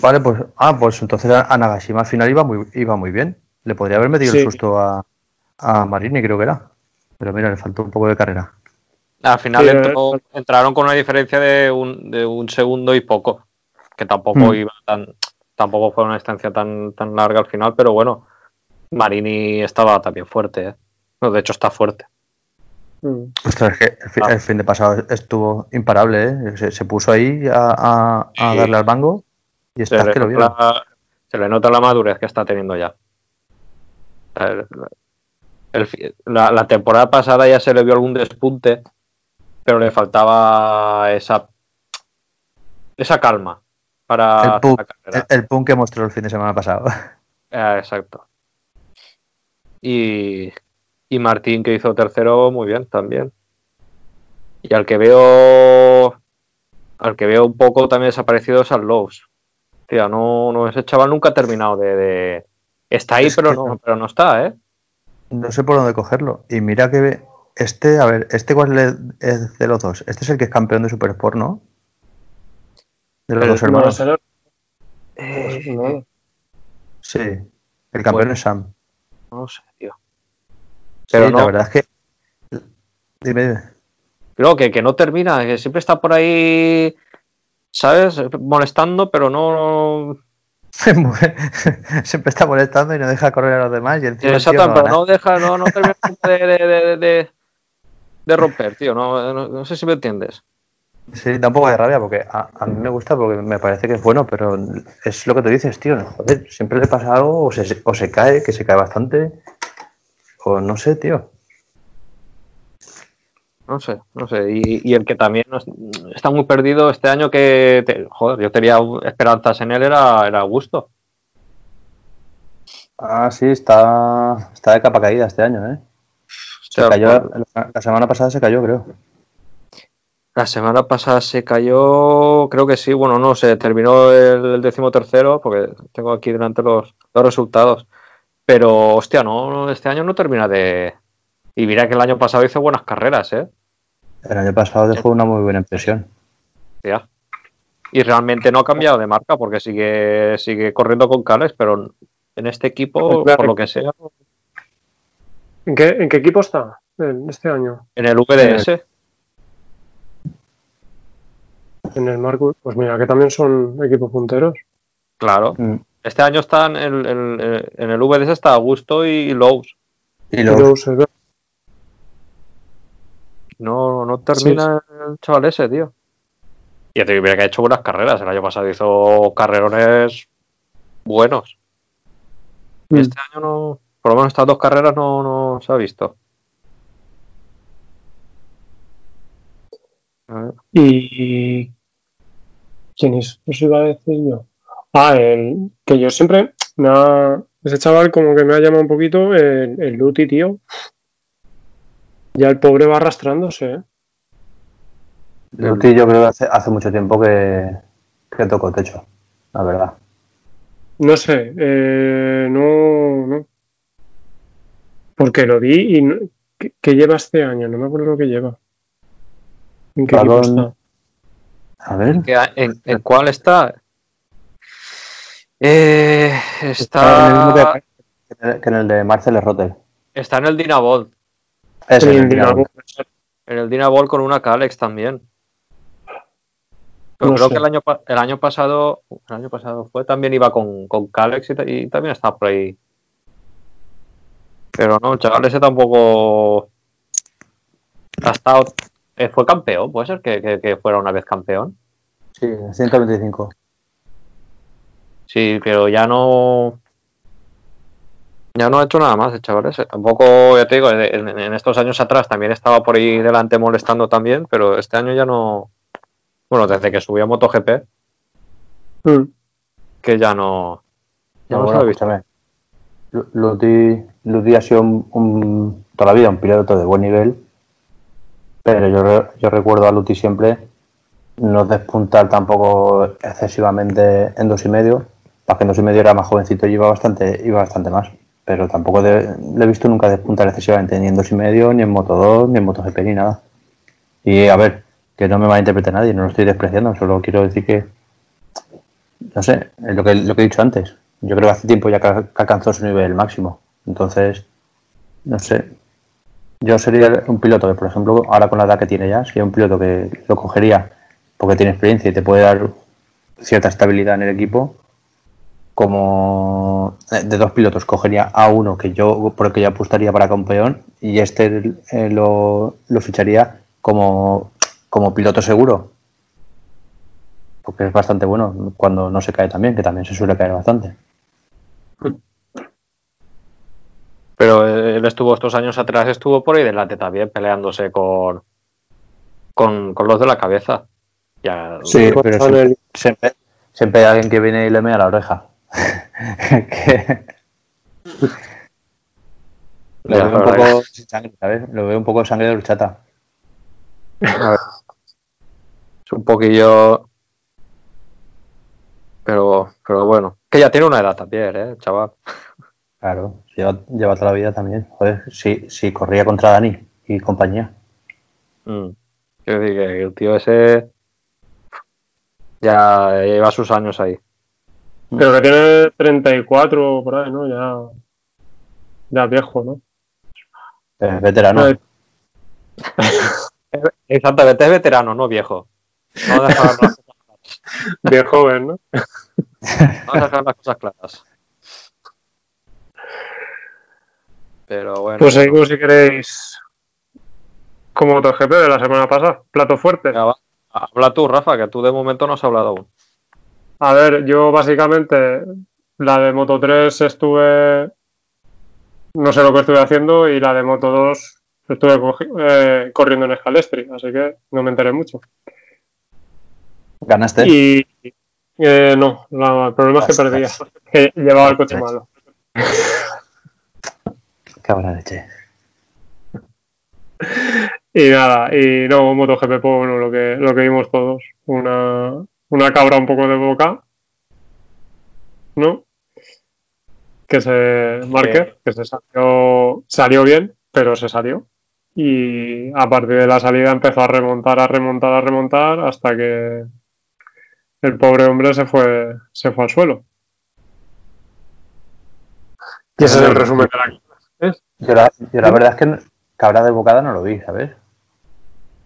Vale, pues, ah, pues entonces a a Nagashima al final iba muy, iba muy bien. Le podría haber metido Sí. el susto a, a Marini, creo que era. Pero mira, le faltó un poco de carrera. Al final Sí, entró- entraron con una diferencia de un, de un segundo y poco. Que tampoco Mm. iba tan. Tampoco fue una distancia tan, tan larga al final, pero bueno. Marini estaba también fuerte, ¿eh? No, de hecho está fuerte. Mm. Ostras, es que el, fi- Ah. el fin de pasado estuvo imparable, ¿eh? Se, se puso ahí a, a- a Sí. darle al mango y está que lo nota, se le nota la madurez que está teniendo ya. El- la, la temporada pasada ya se le vio algún despunte, pero le faltaba esa esa calma para El punk, el, el punk que mostró el fin de semana pasado. Eh, exacto. Y, y Martín, que hizo tercero, muy bien también. Y al que veo. Al que veo un poco también desaparecido es al Lowe's. Tía, no, no, ese chaval nunca ha terminado de. de- Está ahí, Es pero no, no. pero no está, ¿eh? No sé por dónde cogerlo. Y mira que este, a ver, este cuál es de los dos. Este es el que es campeón de Super Sport, ¿no? De los El- dos No, hermanos. ese no- Eh, no. Sí. El campeón Bueno. es Sam. No sé, tío. Sí, Pero la no, verdad es que. Dime, dime. creo que, que no termina, que siempre está por ahí, ¿sabes? Molestando, pero no. Siempre está molestando y no deja correr a los demás. Y el tío Exacto, no pero no deja, no, no termina de, de, de, de- de romper, tío. No, no, no sé si me entiendes. Sí, da un poco de rabia porque a, a mí me gusta porque me parece que es bueno, pero es lo que tú dices, tío. Joder, siempre le pasa algo o se, o se cae, que se cae bastante. O no sé, tío. No sé, no sé. Y, y el que también está muy perdido este año que, te- joder, yo tenía esperanzas en él era, era Augusto. Ah, sí, está, está de capa caída este año, ¿eh? Se cayó, la, la semana pasada se cayó, creo. La semana pasada se cayó, creo que sí, bueno, no sé, terminó el, el décimo tercero, porque tengo aquí delante los, los resultados. Pero, hostia, no, no, este año no termina de... Y mira que el año pasado hizo buenas carreras, ¿eh? El año pasado dejó una muy buena impresión. Ya. Y realmente no ha cambiado de marca porque sigue, sigue corriendo con Cales, pero en este equipo, Claro. por lo que sea, ¿En qué, ¿En qué equipo está en este año? en el VDS, En el Marcus. Pues mira, que también son equipos punteros. claro. Mm. Este año está en el, el- en el VDS está Augusto y Lowe's. Y ve- No, no termina el chaval ese, tío. Y te hubiera que ha hecho buenas carreras. El año pasado hizo carrerones buenos. Y Mm. este año no. Por lo menos estas dos carreras no, no se ha visto. Y. ¿Quién es? Os iba a decir yo. Ah, el. Que yo siempre. Me ha. Ese chaval como que me ha llamado un poquito el, el Luti, tío. Ya el pobre va arrastrándose, ¿eh? Luti yo creo que hace, hace mucho tiempo que, que tocó techo, la verdad. No sé, eh, no, no. Porque lo vi y no- ¿qué, qué lleva este año? No me acuerdo lo que lleva. ¿En qué equipo Balón. está? A ver. ¿Qué- ¿En, en cuál está? Eh, Está en el mismo que, que en el de Marcel Rotter. está en el Dinavolt. En el. En el Dinavolt con una Calex también. Pero No creo sé. que el año, el año pasado, el año pasado fue, también iba con, con Calex y, ta- y también estaba por ahí. Pero no, el chaval ese tampoco ha estado, eh, fue campeón, puede ser que, que- que fuera una vez campeón. Sí, 125. Sí, pero ya no. Ya no ha hecho nada más el chaval ese. Tampoco, ya te digo, en, en estos años atrás también estaba por ahí delante molestando también, pero este año ya no. Bueno, desde que subió a MotoGP, Mm. que ya no. Ya No, no lo he Luti, Luti ha sido un, un- toda la vida un piloto de buen nivel, pero yo, re- yo recuerdo a Luti siempre no despuntar tampoco excesivamente en dos y medio para que no se me diera más jovencito iba bastante, iba bastante más. Pero tampoco de- le he visto nunca despuntar excesivamente, ni en dos y medio, ni en Moto 2, ni en MotoGP, ni nada. Y a ver, que no me malinterprete nadie, no lo estoy despreciando, solo quiero decir que, no sé, lo que, lo que he dicho antes. Yo creo que hace tiempo ya que alcanzó su nivel máximo. Entonces, no sé. Yo sería un piloto que, por ejemplo, ahora con la edad que tiene ya, sería un piloto que lo cogería porque tiene experiencia y te puede dar cierta estabilidad en el equipo. Como eh, de dos pilotos, cogería a uno que yo, por el que yo apostaría para campeón, y este eh, lo, lo ficharía como, como piloto seguro. Porque es bastante bueno cuando no se cae también, que también se suele caer bastante. Pero él estuvo estos años atrás, estuvo por ahí delante también, peleándose con, con, con los de la cabeza. Ya, Sí, pero siempre, siempre hay alguien que viene y le mea la oreja. Que- Lo veo un poco sangre, ¿sabes? Lo veo un poco sangre de horchata. A ver, es un poquillo. Pero, pero bueno. Que ya tiene una edad también, ¿eh, chaval? Claro, lleva, lleva toda la vida también. Joder, sí, sí, corría contra Dani y compañía. Mm. Quiero decir que el tío ese. Ya lleva sus años ahí. Creo que tiene 34 por ahí, ¿no? Ya, ya viejo, ¿no? Es veterano. No, Exactamente, es veterano, no viejo. Vamos a dejar las cosas claras. bien joven, ¿no? Vamos a dejar las cosas claras. Pero bueno. Pues seguimos si queréis como MotoGP de la semana pasada. Plato fuerte. Habla tú, Rafa, que tú de momento no has hablado aún. A ver, yo básicamente la de Moto 3 estuve. No sé lo que estuve haciendo y la de Moto 2 estuve eh, corriendo en Scalestri, así que no me enteré mucho. ¿Ganaste? Y eh, no, el problema es que perdía, que llevaba el coche malo. Cabra leche. Y nada, y no, MotoGP, pues bueno, lo que, lo que vimos todos, una, una cabra un poco de boca, ¿no? Que se marque, que se salió, salió bien, pero se salió. Y a partir de la salida empezó a remontar, a remontar, a remontar, hasta que el pobre hombre se fue, se fue al suelo. Y ese es el resumen de la Yo la, yo la verdad es que no- cabra de bocada no lo vi, ¿sabes?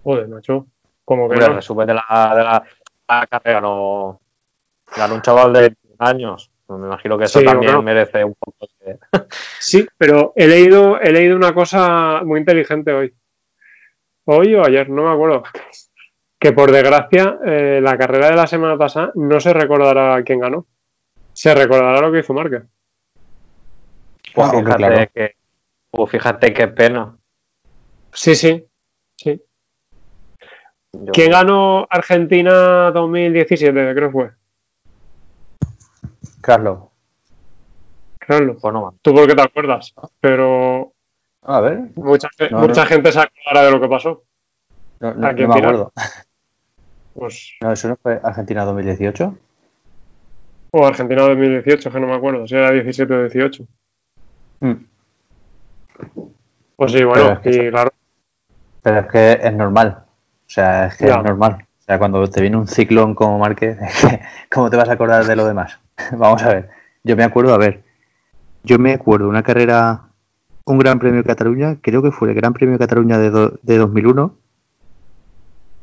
Joder, macho. Como que Hombre, el resumen de la, de la, la carrera no. Ganó un chaval de 21 años. Pues me imagino que eso Sí, también merece un poco de. Sí, pero he leído, he leído una cosa muy inteligente hoy. Hoy o ayer, no me acuerdo. Que por desgracia, eh, la carrera de la semana pasada no se recordará quién ganó. Se recordará lo que hizo Márquez. Pues fíjate claro. que. Pues fíjate qué pena. Sí. sí. Yo- ¿Quién ganó Argentina 2017? Creo que fue. Carlos. Claro. Pues no, Tú porque te acuerdas. Pero A ver, mucha, No, mucha no. gente se acordará de lo que pasó. no, no- ¿A quién no me acuerdo. Pues, No, eso no fue Argentina 2018. o Argentina 2018, que no me acuerdo. Si era 17 o 18. Mm. Pues sí, bueno, Pero es que y claro. Pero es que es normal. O sea, es que es normal. O sea, cuando te viene un ciclón como Márquez, ¿cómo te vas a acordar de lo demás? Vamos a ver. Yo me acuerdo, a ver. Yo me acuerdo una carrera, un Gran Premio de Cataluña, creo que fue el Gran Premio de Cataluña de, do- de 2001.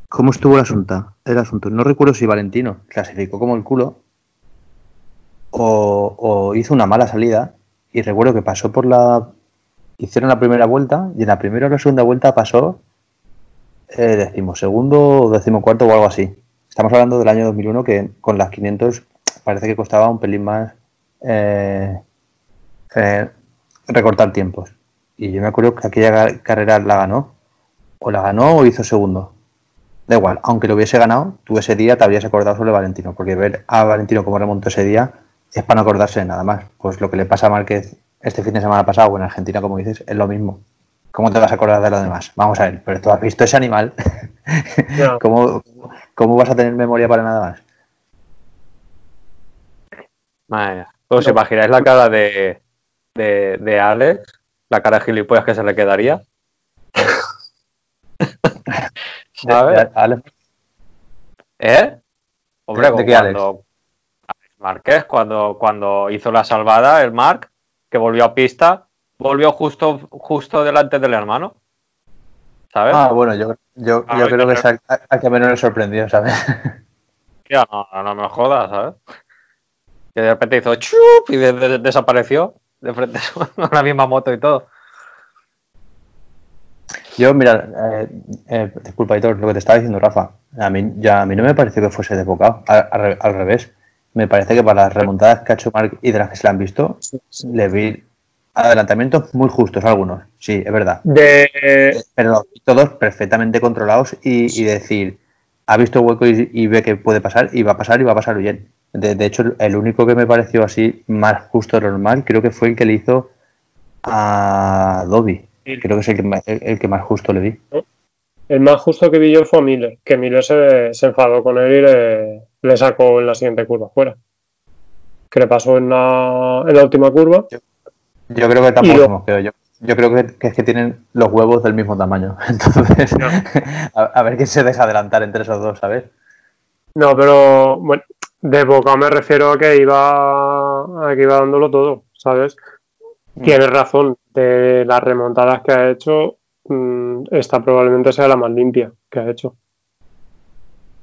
¿Cómo estuvo el asunto? El asunto. No recuerdo si Valentino clasificó como el culo o, o hizo una mala salida. Y recuerdo que pasó por la. Hicieron la primera vuelta y en la primera o la segunda vuelta pasó eh, decimosegundo decimocuarto o algo así. Estamos hablando del año 2001 que con las 500 parece que costaba un pelín más eh, eh, recortar tiempos. Y yo me acuerdo que aquella carrera la ganó. O la ganó o hizo segundo. Da igual, aunque lo hubiese ganado, tú ese día te habrías acordado sobre Valentino, porque ver a Valentino cómo remontó ese día es para no acordarse de nada más. Pues lo que le pasa a Márquez este fin de semana pasado o en Argentina, como dices, es lo mismo. ¿Cómo te vas a acordar de lo demás? Vamos a ver, pero tú has visto ese animal. ¿Cómo, ¿Cómo vas a tener memoria para nada más? Madre mía. ¿Os No. imagináis la cara de, de, de Alex? La cara de gilipollas que se le quedaría. ¿Sabes? Alex, ¿Eh? Hombre, ¿De- qué cuando Alex Márquez, cuando, cuando hizo la salvada, el Marc, que volvió a pista, volvió justo, justo delante del hermano. ¿Sabes? Ah, bueno, yo, yo, A yo ver, creo que es al, al que menos le sorprendió, ¿sabes? Tío, no, no me jodas, ¿sabes? Que de repente hizo chup y de- de- desapareció de frente con la misma moto y todo. Yo, mira, eh, eh, disculpa, Hitor, lo que te estaba diciendo, Rafa, a mí, ya, a mí no me pareció que fuese desbocado, al, al re- al revés. Me parece que para las remontadas que ha hecho Mark y de las que se le han visto, le vi adelantamientos muy justos algunos, sí, es verdad. De, Pero todos perfectamente controlados y, y decir, ha visto hueco y, y ve que puede pasar y va a pasar y va a pasar bien. De, de hecho, el único que me pareció así más justo normal creo que fue el que le hizo a Dobby. Sí. Creo que es el que, el- el que más justo le vi. el más justo que vi yo fue Miller, que Miller se, se enfadó con él y le, le sacó en la siguiente curva fuera. Que le pasó en la, en la última curva. Yo creo que tampoco lo- somos. Yo, yo creo que, que es que tienen los huevos del mismo tamaño. Entonces, a, a ver quién se deja adelantar entre esos dos, ¿sabes? No, pero bueno, de boca me refiero a que iba a que iba dándolo todo, ¿sabes? Tienes razón, de las remontadas que ha hecho, mm, esta probablemente sea la más limpia que ha hecho.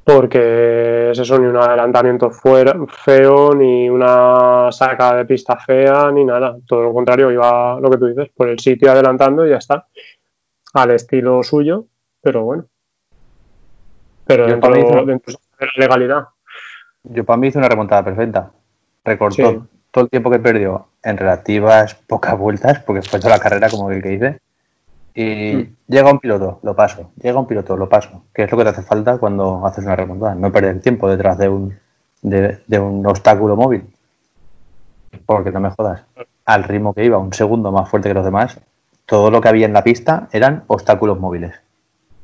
Porque es eso, ni un adelantamiento fuera, feo, ni una saca de pista fea, ni nada. Todo lo contrario, iba lo que tú dices, por el sitio adelantando y ya está. Al estilo suyo, pero bueno. Pero Yo dentro, para mí hizo- dentro de la legalidad. Yo para mí hizo una remontada perfecta. Recortó Sí. todo el tiempo que perdió en relativas pocas vueltas, porque fue toda la carrera como el que hice. Y Mm. llega un piloto, lo paso. Llega un piloto, lo paso. Que es lo que te hace falta cuando haces una remontada. No perder tiempo detrás de un, de, de un obstáculo móvil. Porque no me jodas. Al ritmo que iba, un segundo más fuerte que los demás, todo lo que había en la pista eran obstáculos móviles.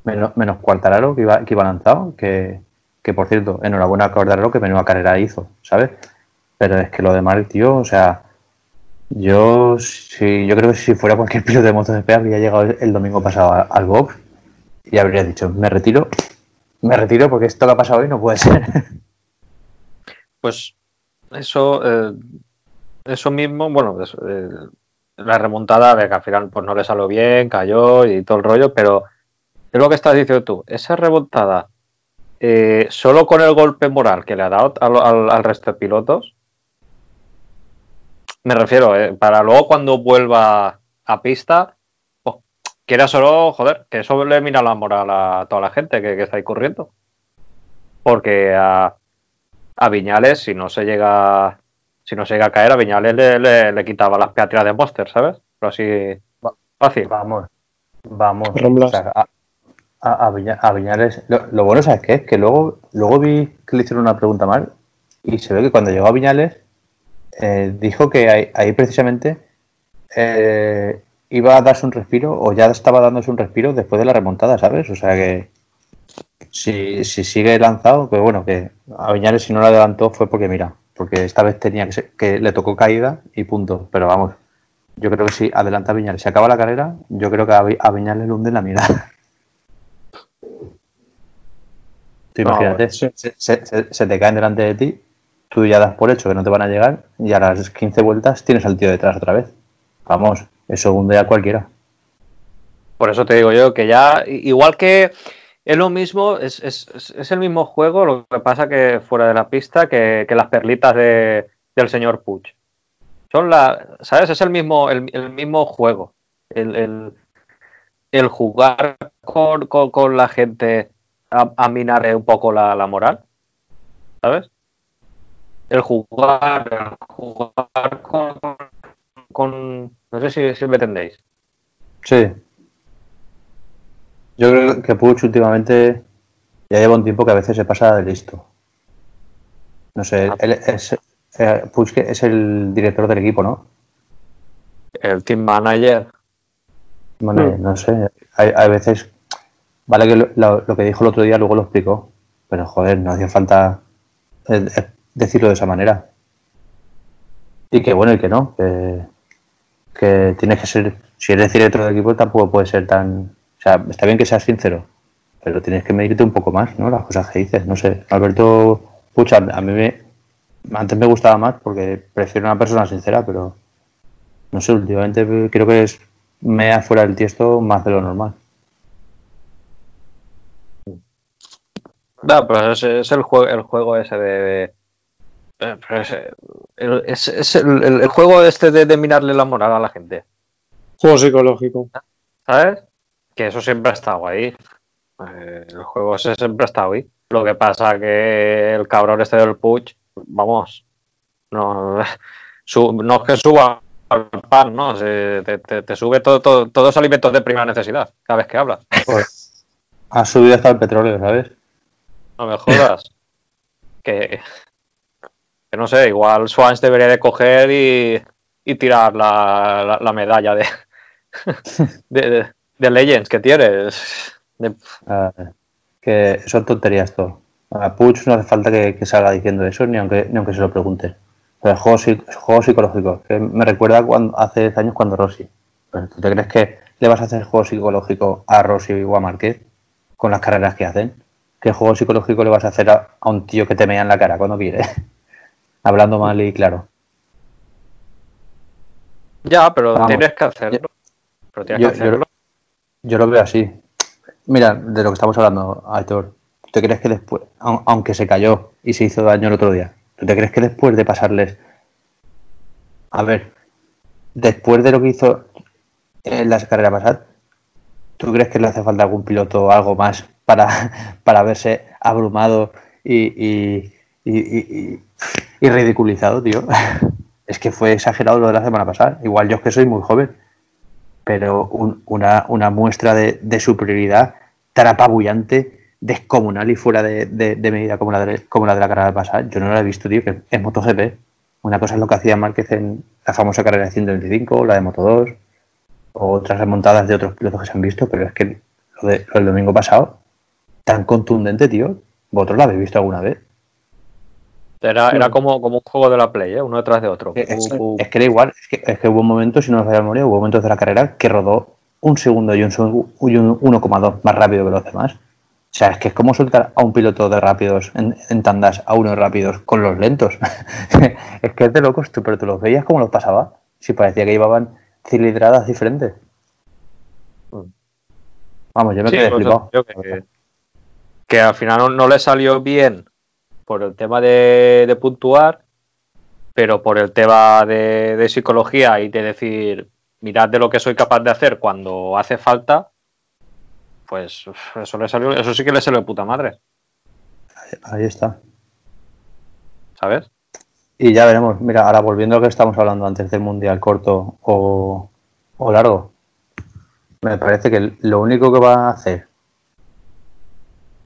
Menos, menos Cuartararo, que iba, que iba lanzado, que, que por cierto, enhorabuena a Cuartararo, que menuda carrera hizo, ¿sabes? Pero es que lo demás, tío, o sea, yo sí, yo creo que si fuera cualquier piloto de MotoGP habría llegado el, domingo pasado al box y habría dicho, me retiro, me retiro porque esto que ha pasado hoy no puede ser. Pues eso, eh, eso mismo, bueno, eh, la remontada, de que al final pues no le salió bien, cayó y todo el rollo, pero es lo que estás diciendo tú, esa remontada, eh, solo con el golpe moral que le ha dado al resto de pilotos, me refiero, eh, para luego cuando vuelva a pista, pues, quiera solo, joder, que eso le mira la moral a toda la gente que, que está ahí corriendo. Porque a, a Viñales, si no se llega si no se llega a caer, a Viñales le, le- le quitaba las peatrias de Monster, ¿sabes? Pero así fácil. Vamos, vamos. Ramblas. O sea, a, a- a Viña- a Viñales, lo, lo bueno, ¿sabes qué? Es que luego, luego vi que le hicieron una pregunta mal y se ve que cuando llegó a Viñales eh, dijo que ahí, ahí precisamente eh, iba a darse un respiro o ya estaba dándose un respiro después de la remontada, ¿sabes? O sea que si, si sigue lanzado, pues bueno, que a Viñales si no lo adelantó fue porque mira, porque esta vez tenía que, ser- que le tocó caída y punto. Pero vamos, yo creo que si adelanta a Viñales, se acaba la carrera, yo creo que a, Vi- a Viñales le hunde la mirada. No, imagínate, sí. se, se- se- se te caen delante de ti, tú ya das por hecho que no te van a llegar y a las 15 vueltas tienes al tío detrás otra vez. Vamos, eso hunde a cualquiera. Por eso te digo yo que ya, igual que es lo mismo, es, es- es- el mismo juego, lo que pasa que fuera de la pista, que, que las perlitas de, del señor Puig. Son la, ¿sabes? Es el mismo, el, el mismo juego. El, el- el jugar con, con- con la gente a, a minar un poco la, la moral, ¿sabes? El jugar, el jugar con, con- no sé si, si me entendéis. Sí. Yo creo que Puig últimamente ya lleva un tiempo que a veces se pasa de listo. No sé, él es, eh, que es el director del equipo, ¿no? El team manager. Bueno, Mm. no sé, hay, hay veces, vale que lo, lo- lo que dijo el otro día luego lo explicó, pero joder, no hacía falta eh, eh, decirlo de esa manera. y que bueno y que no, que, tienes que ser, si eres director de equipo tampoco puede ser tan, o sea, está bien que seas sincero, pero tienes que medirte un poco más, ¿no? Las cosas que dices, no sé, Alberto, pucha, a mí me, antes me gustaba más porque prefiero una persona sincera, pero no sé, últimamente creo que es me afuera del tiesto más de lo normal. No, pero es, es el, juego, el juego ese de. Eh, el, es- es el- el- el juego este de, de mirarle la moral a la gente. Juego psicológico. ¿Sabes? Que eso siempre ha estado ahí. Eh, el juego ese siempre ha estado ahí. Lo que pasa que el cabrón este del Puch, vamos, no, su- no es que suba al pan, ¿no? Se- te, te- te sube todo, todo- todos los alimentos de primera necesidad cada vez que hablas. Pues, ha subido hasta el petróleo, ¿sabes? No me jodas. que no sé, igual Swans debería de coger y, y tirar la, la- la medalla de, de, Legends que tiene. De- Ah, que son tonterías todo. A Puig no hace falta que, salga diciendo eso, ni aunque, ni aunque se lo pregunte. Pero psi- juego psicológico, que me recuerda cuando, hace 10 años cuando Rossi. Pero, ¿Tú te crees que le vas a hacer juego psicológico a Rossi o a Márquez con las carreras que hacen? ¿Qué juego psicológico le vas a hacer a, a un tío que te mea en la cara cuando quiere? Hablando mal y claro. Ya, pero Vamos. tienes que hacerlo. Pero tienes Yo- que hacerlo. Yo lo veo así. Mira, de lo que estamos hablando, Aitor, ¿tú te crees que después, au- aunque se cayó y se hizo daño el otro día, ¿tú te crees que después de pasarles... A ver, después de lo que hizo en las carreras pasadas, ¿tú crees que le hace falta algún piloto o algo más para, para verse abrumado y, y, y, y- y- ridiculizado, tío? Es que fue exagerado lo de la semana pasada. Igual yo es que soy muy joven, pero un- una, una muestra de, de superioridad tan apabullante, descomunal y fuera de, de- medida como la de, como la de la carrera pasada, yo no la he visto, tío, que en MotoGP. Una cosa es lo que hacía Márquez en la famosa carrera de 125, la de Moto2, o otras remontadas de otros pilotos que se han visto, pero es que lo, lo del domingo pasado, tan contundente, tío, ¿vosotros lo habéis visto alguna vez? Era, era como, como un juego de la Play, ¿eh? uno detrás de otro. Es, pu- es que era igual, es que, es que hubo momentos, si no nos falla la memoria, hubo momentos de la carrera que rodó un segundo y un, un 1,2 más rápido que los demás. O sea, es que es como soltar a un piloto de rápidos en, en tandas a uno de rápidos con los lentos. es que es de locos, tú, pero tú los veías como los pasaba. Si parecía que llevaban cilindradas diferentes. Vamos, yo me Sí, quedé pues, flipado. que, que al final no, no le salió bien por el tema de, de puntuar, pero por el tema de, de psicología y de decir, mirad de lo que soy capaz de hacer cuando hace falta, pues eso le salió, eso sí que le salió de puta madre, Ahí está. ¿sabes? Y ya veremos, mira, ahora volviendo a lo que estamos hablando antes del mundial corto o, o largo, me parece que lo único que va a hacer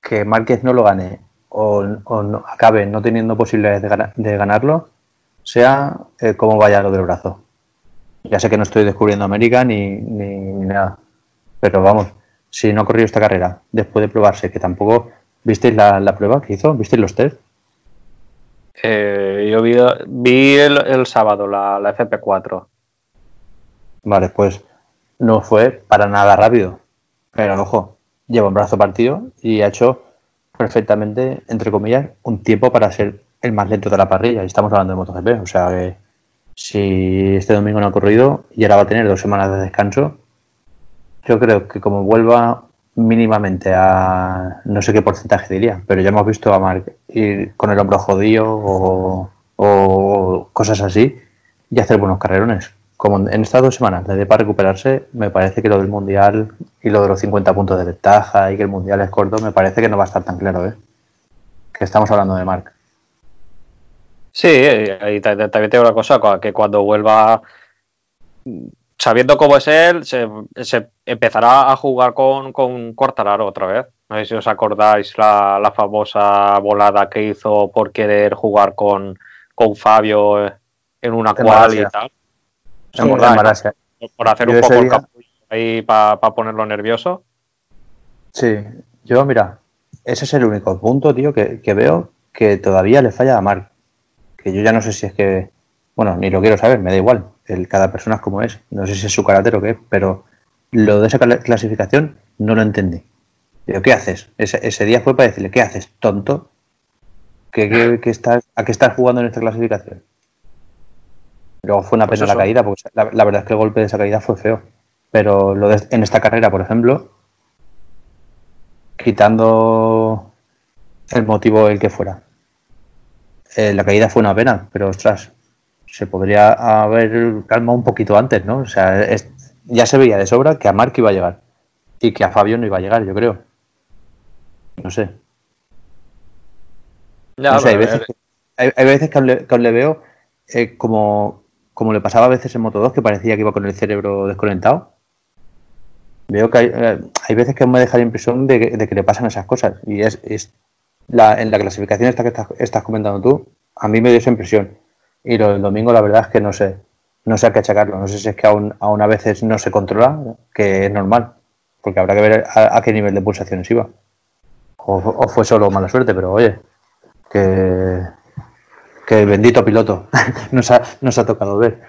que Márquez no lo gane o, o no- acabe no teniendo posibilidades de, gana- de ganarlo sea eh, cómo vaya lo del brazo. Ya sé que no estoy descubriendo América ni, ni, ni nada, pero vamos, si no ha corrido esta carrera después de probarse, que tampoco visteis la, la prueba que hizo, visteis los test. Eh, yo vi, vi el, el sábado la, la FP4. Vale, pues no fue para nada rápido. Pero ojo, lleva un brazo partido y ha hecho perfectamente, entre comillas, un tiempo para ser el más lento de la parrilla. Y estamos hablando de MotoGP. O sea que si este domingo no ha corrido y ahora va a tener dos semanas de descanso, yo creo que como vuelva mínimamente a no sé qué porcentaje diría, pero ya hemos visto a Mark ir con el hombro jodido o, o cosas así y hacer buenos carrerones. Como en estas dos semanas le dé para recuperarse, me parece que lo del Mundial y lo de los 50 puntos de ventaja y que el Mundial es corto, me parece que no va a estar tan claro, ¿eh? Que estamos hablando de Mark. Sí, y ta- ta- también tengo una cosa, que cuando vuelva, sabiendo cómo es él, se, se empezará a jugar con, con Quartararo otra vez. No sé si os acordáis la, la famosa volada que hizo por querer jugar con, con Fabio en una cual y tal. Por hacer Yo un ese poco el día- ahí para ponerlo nervioso. Sí, yo, mira, ese es el único punto, tío, que, que veo que todavía le falla a Mark. Que yo ya no sé si es que Bueno, ni lo quiero saber, me da igual. El, cada persona es como es. No sé si es su carácter o qué, pero lo de esa clasificación no lo entendí. Pero, ¿qué haces? Ese, día fue para decirle, ¿qué haces, tonto? ¿Qué, estás, ¿A qué estás jugando en esta clasificación? Luego fue una pues pena la caída, porque la, verdad es que el golpe de esa caída fue feo. Pero lo en esta carrera, por ejemplo, quitando el motivo el que fuera, eh, la caída fue una pena, pero ostras, se podría haber calmado un poquito antes, ¿no? O sea, ya se veía de sobra que a Mark iba a llegar y que a Fabio no iba a llegar, yo creo. No sé. hay, veces que, hay, veces que, le, veo eh, como, como le pasaba a veces en Moto 2, que parecía que iba con el cerebro desconectado. Veo que hay, eh, veces que me deja la impresión de que, le pasan esas cosas. Y es, es la, en la clasificación esta que estás, estás, comentando tú, a mí me dio esa impresión. Y lo del domingo, la verdad es que no sé. No sé a qué achacarlo. No sé si es que aún, aún a veces no se controla, que es normal. Porque habrá que ver a, qué nivel de pulsaciones iba. O, o, fue solo mala suerte, pero oye, que, que bendito piloto nos, ha, nos ha tocado ver.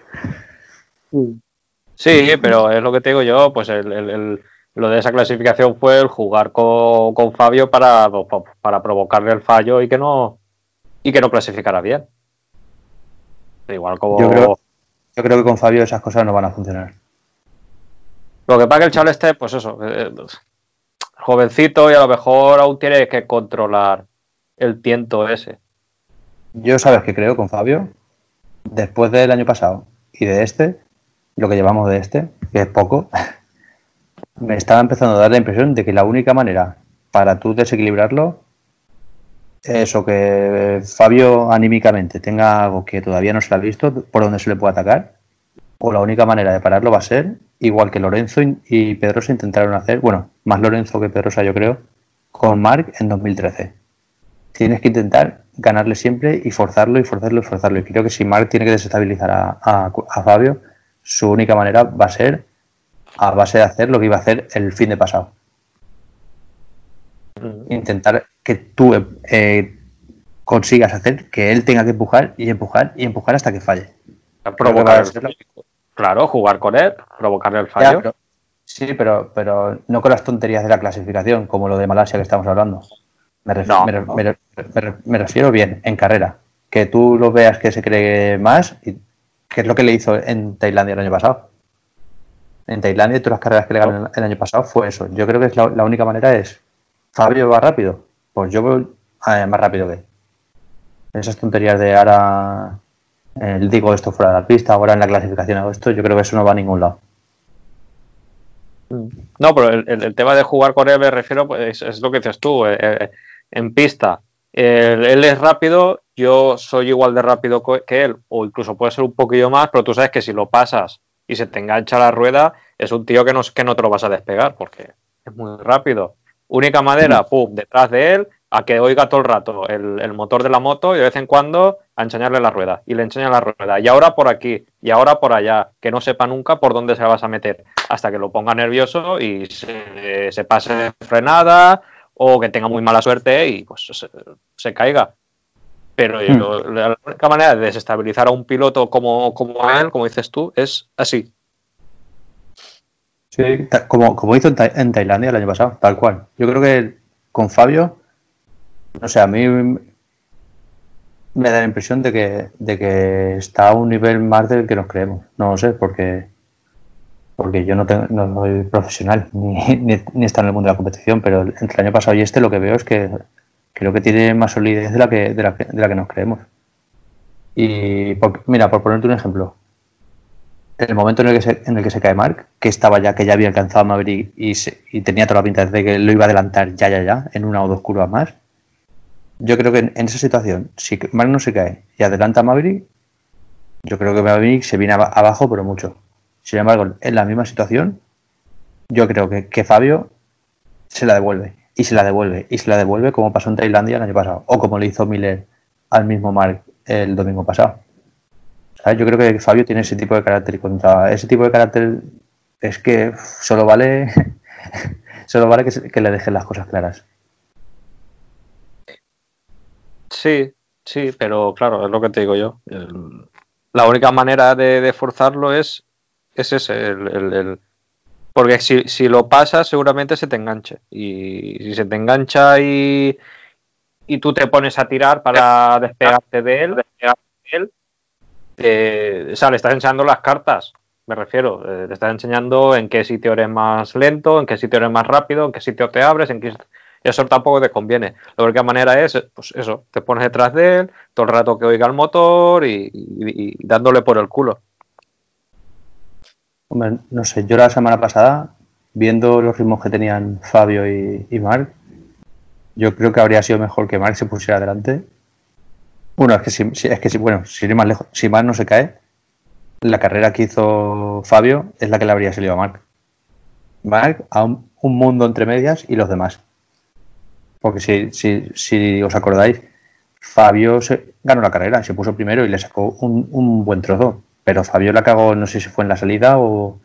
Sí, pero es lo que te digo yo, pues el, lo de esa clasificación fue el jugar con, Fabio para, para provocarle el fallo y que no y que no clasificara bien. Igual como... Yo creo, yo creo que con Fabio esas cosas no van a funcionar. Lo que pasa que el chaval esté, pues eso, eh, jovencito y a lo mejor aún tiene que controlar el tiento ese. Yo sabes que creo con Fabio, después del año pasado y de este, lo que llevamos de este, que es poco, me estaba empezando a dar la impresión de que la única manera para tú desequilibrarlo es o que Fabio anímicamente tenga algo que todavía no se ha visto por donde se le puede atacar, o la única manera de pararlo va a ser igual que Lorenzo y Pedrosa intentaron hacer, bueno, más Lorenzo que Pedrosa yo creo, con Mark en 2013. Tienes que intentar ganarle siempre y forzarlo y forzarlo y forzarlo. Y creo que si Mark tiene que desestabilizar a, Fabio, su única manera va a ser a base de hacer lo que iba a hacer el fin de pasado. Intentar que tú eh, consigas hacer que él tenga que empujar y empujar y empujar hasta que falle. Claro, jugar con él, provocarle el fallo. sí, pero, pero no con las tonterías de la clasificación, como lo de Malasia que estamos hablando. Me refiero, bien, en carrera. Que tú lo veas que se cree más, y, que es lo que le hizo en Tailandia el año pasado. En Tailandia, todas las carreras que le ganó el año pasado fue eso. Yo creo que es la, única manera es, Fabio va rápido, pues yo voy eh, más rápido que él. Esas tonterías de ahora el digo esto fuera de la pista, ahora en la clasificación hago esto, yo creo que eso no va a ningún lado. No, pero el, tema de jugar con él me refiero, pues, es, lo que dices tú. Eh, eh, en pista. Él, es rápido, yo soy igual de rápido que él, o incluso puede ser un poquillo más, pero tú sabes que si lo pasas y se te engancha la rueda, es un tío que no, que no te lo vas a despegar, porque es muy rápido. Única madera, pum, detrás de él, a que oiga todo el rato el, motor de la moto y de vez en cuando a enseñarle la rueda. Y le enseña la rueda. Y ahora por aquí, y ahora por allá, que no sepa nunca por dónde se vas a meter, hasta que lo ponga nervioso y se, se pase de frenada o que tenga muy mala suerte y pues se, caiga. Pero hmm. la única manera de desestabilizar a un piloto como, como él, como dices tú, es así. Sí, como, como hizo en, Tailandia el año pasado, tal cual. Yo creo que con Fabio, no sé, a mí me da la impresión de que, de que está a un nivel más del que nos creemos. No lo sé, porque porque yo no, tengo, no soy profesional ni, está en el mundo de la competición, pero entre el año pasado y este lo que veo es que creo que tiene más solidez de la que, de la que, de la que nos creemos. Y mira, por ponerte un ejemplo, el momento en el que se, en el que se cae Mark, que estaba ya, que ya había alcanzado a Maverick y, y tenía toda la pinta de que lo iba a adelantar ya, ya, ya, en una o dos curvas más, yo creo que en, esa situación, si Mark no se cae y adelanta a Maverick, yo creo que Maverick se viene abajo, pero mucho. Sin embargo, en la misma situación, yo creo que, Fabio se la devuelve, y se la devuelve, y se la devuelve como pasó en Tailandia el año pasado, o como le hizo Miller al mismo Mark el domingo pasado. Yo creo que Fabio tiene ese tipo de carácter y contra ese tipo de carácter es que solo vale solo vale que, le dejen las cosas claras. Sí, sí, pero claro, es lo que te digo yo. la única manera de, forzarlo es, es ese, el, porque si, si, lo pasas seguramente se te enganche. Y si se te engancha y, y tú te pones a tirar para despegarte de él, despegarte de él o sea, le estás enseñando las cartas, me refiero. Eh, te estás enseñando en qué sitio eres más lento, en qué sitio eres más rápido, en qué sitio te abres, en qué... Eso tampoco te conviene. La única manera es, pues eso, te pones detrás de él, todo el rato que oiga el motor y, dándole por el culo. Hombre, no sé, yo la semana pasada, viendo los ritmos que tenían Fabio y, y Marc, yo creo que habría sido mejor que Marc se pusiera adelante bueno, es que si, es que si, bueno, si más lejos, si Marc no se cae, la carrera que hizo Fabio es la que le habría salido a Marc. Marc a un, mundo entre medias y los demás. Porque si, si, si os acordáis, Fabio se, ganó la carrera, se puso primero y le sacó un, buen trozo. Pero Fabio la cagó, no sé si fue en la salida o,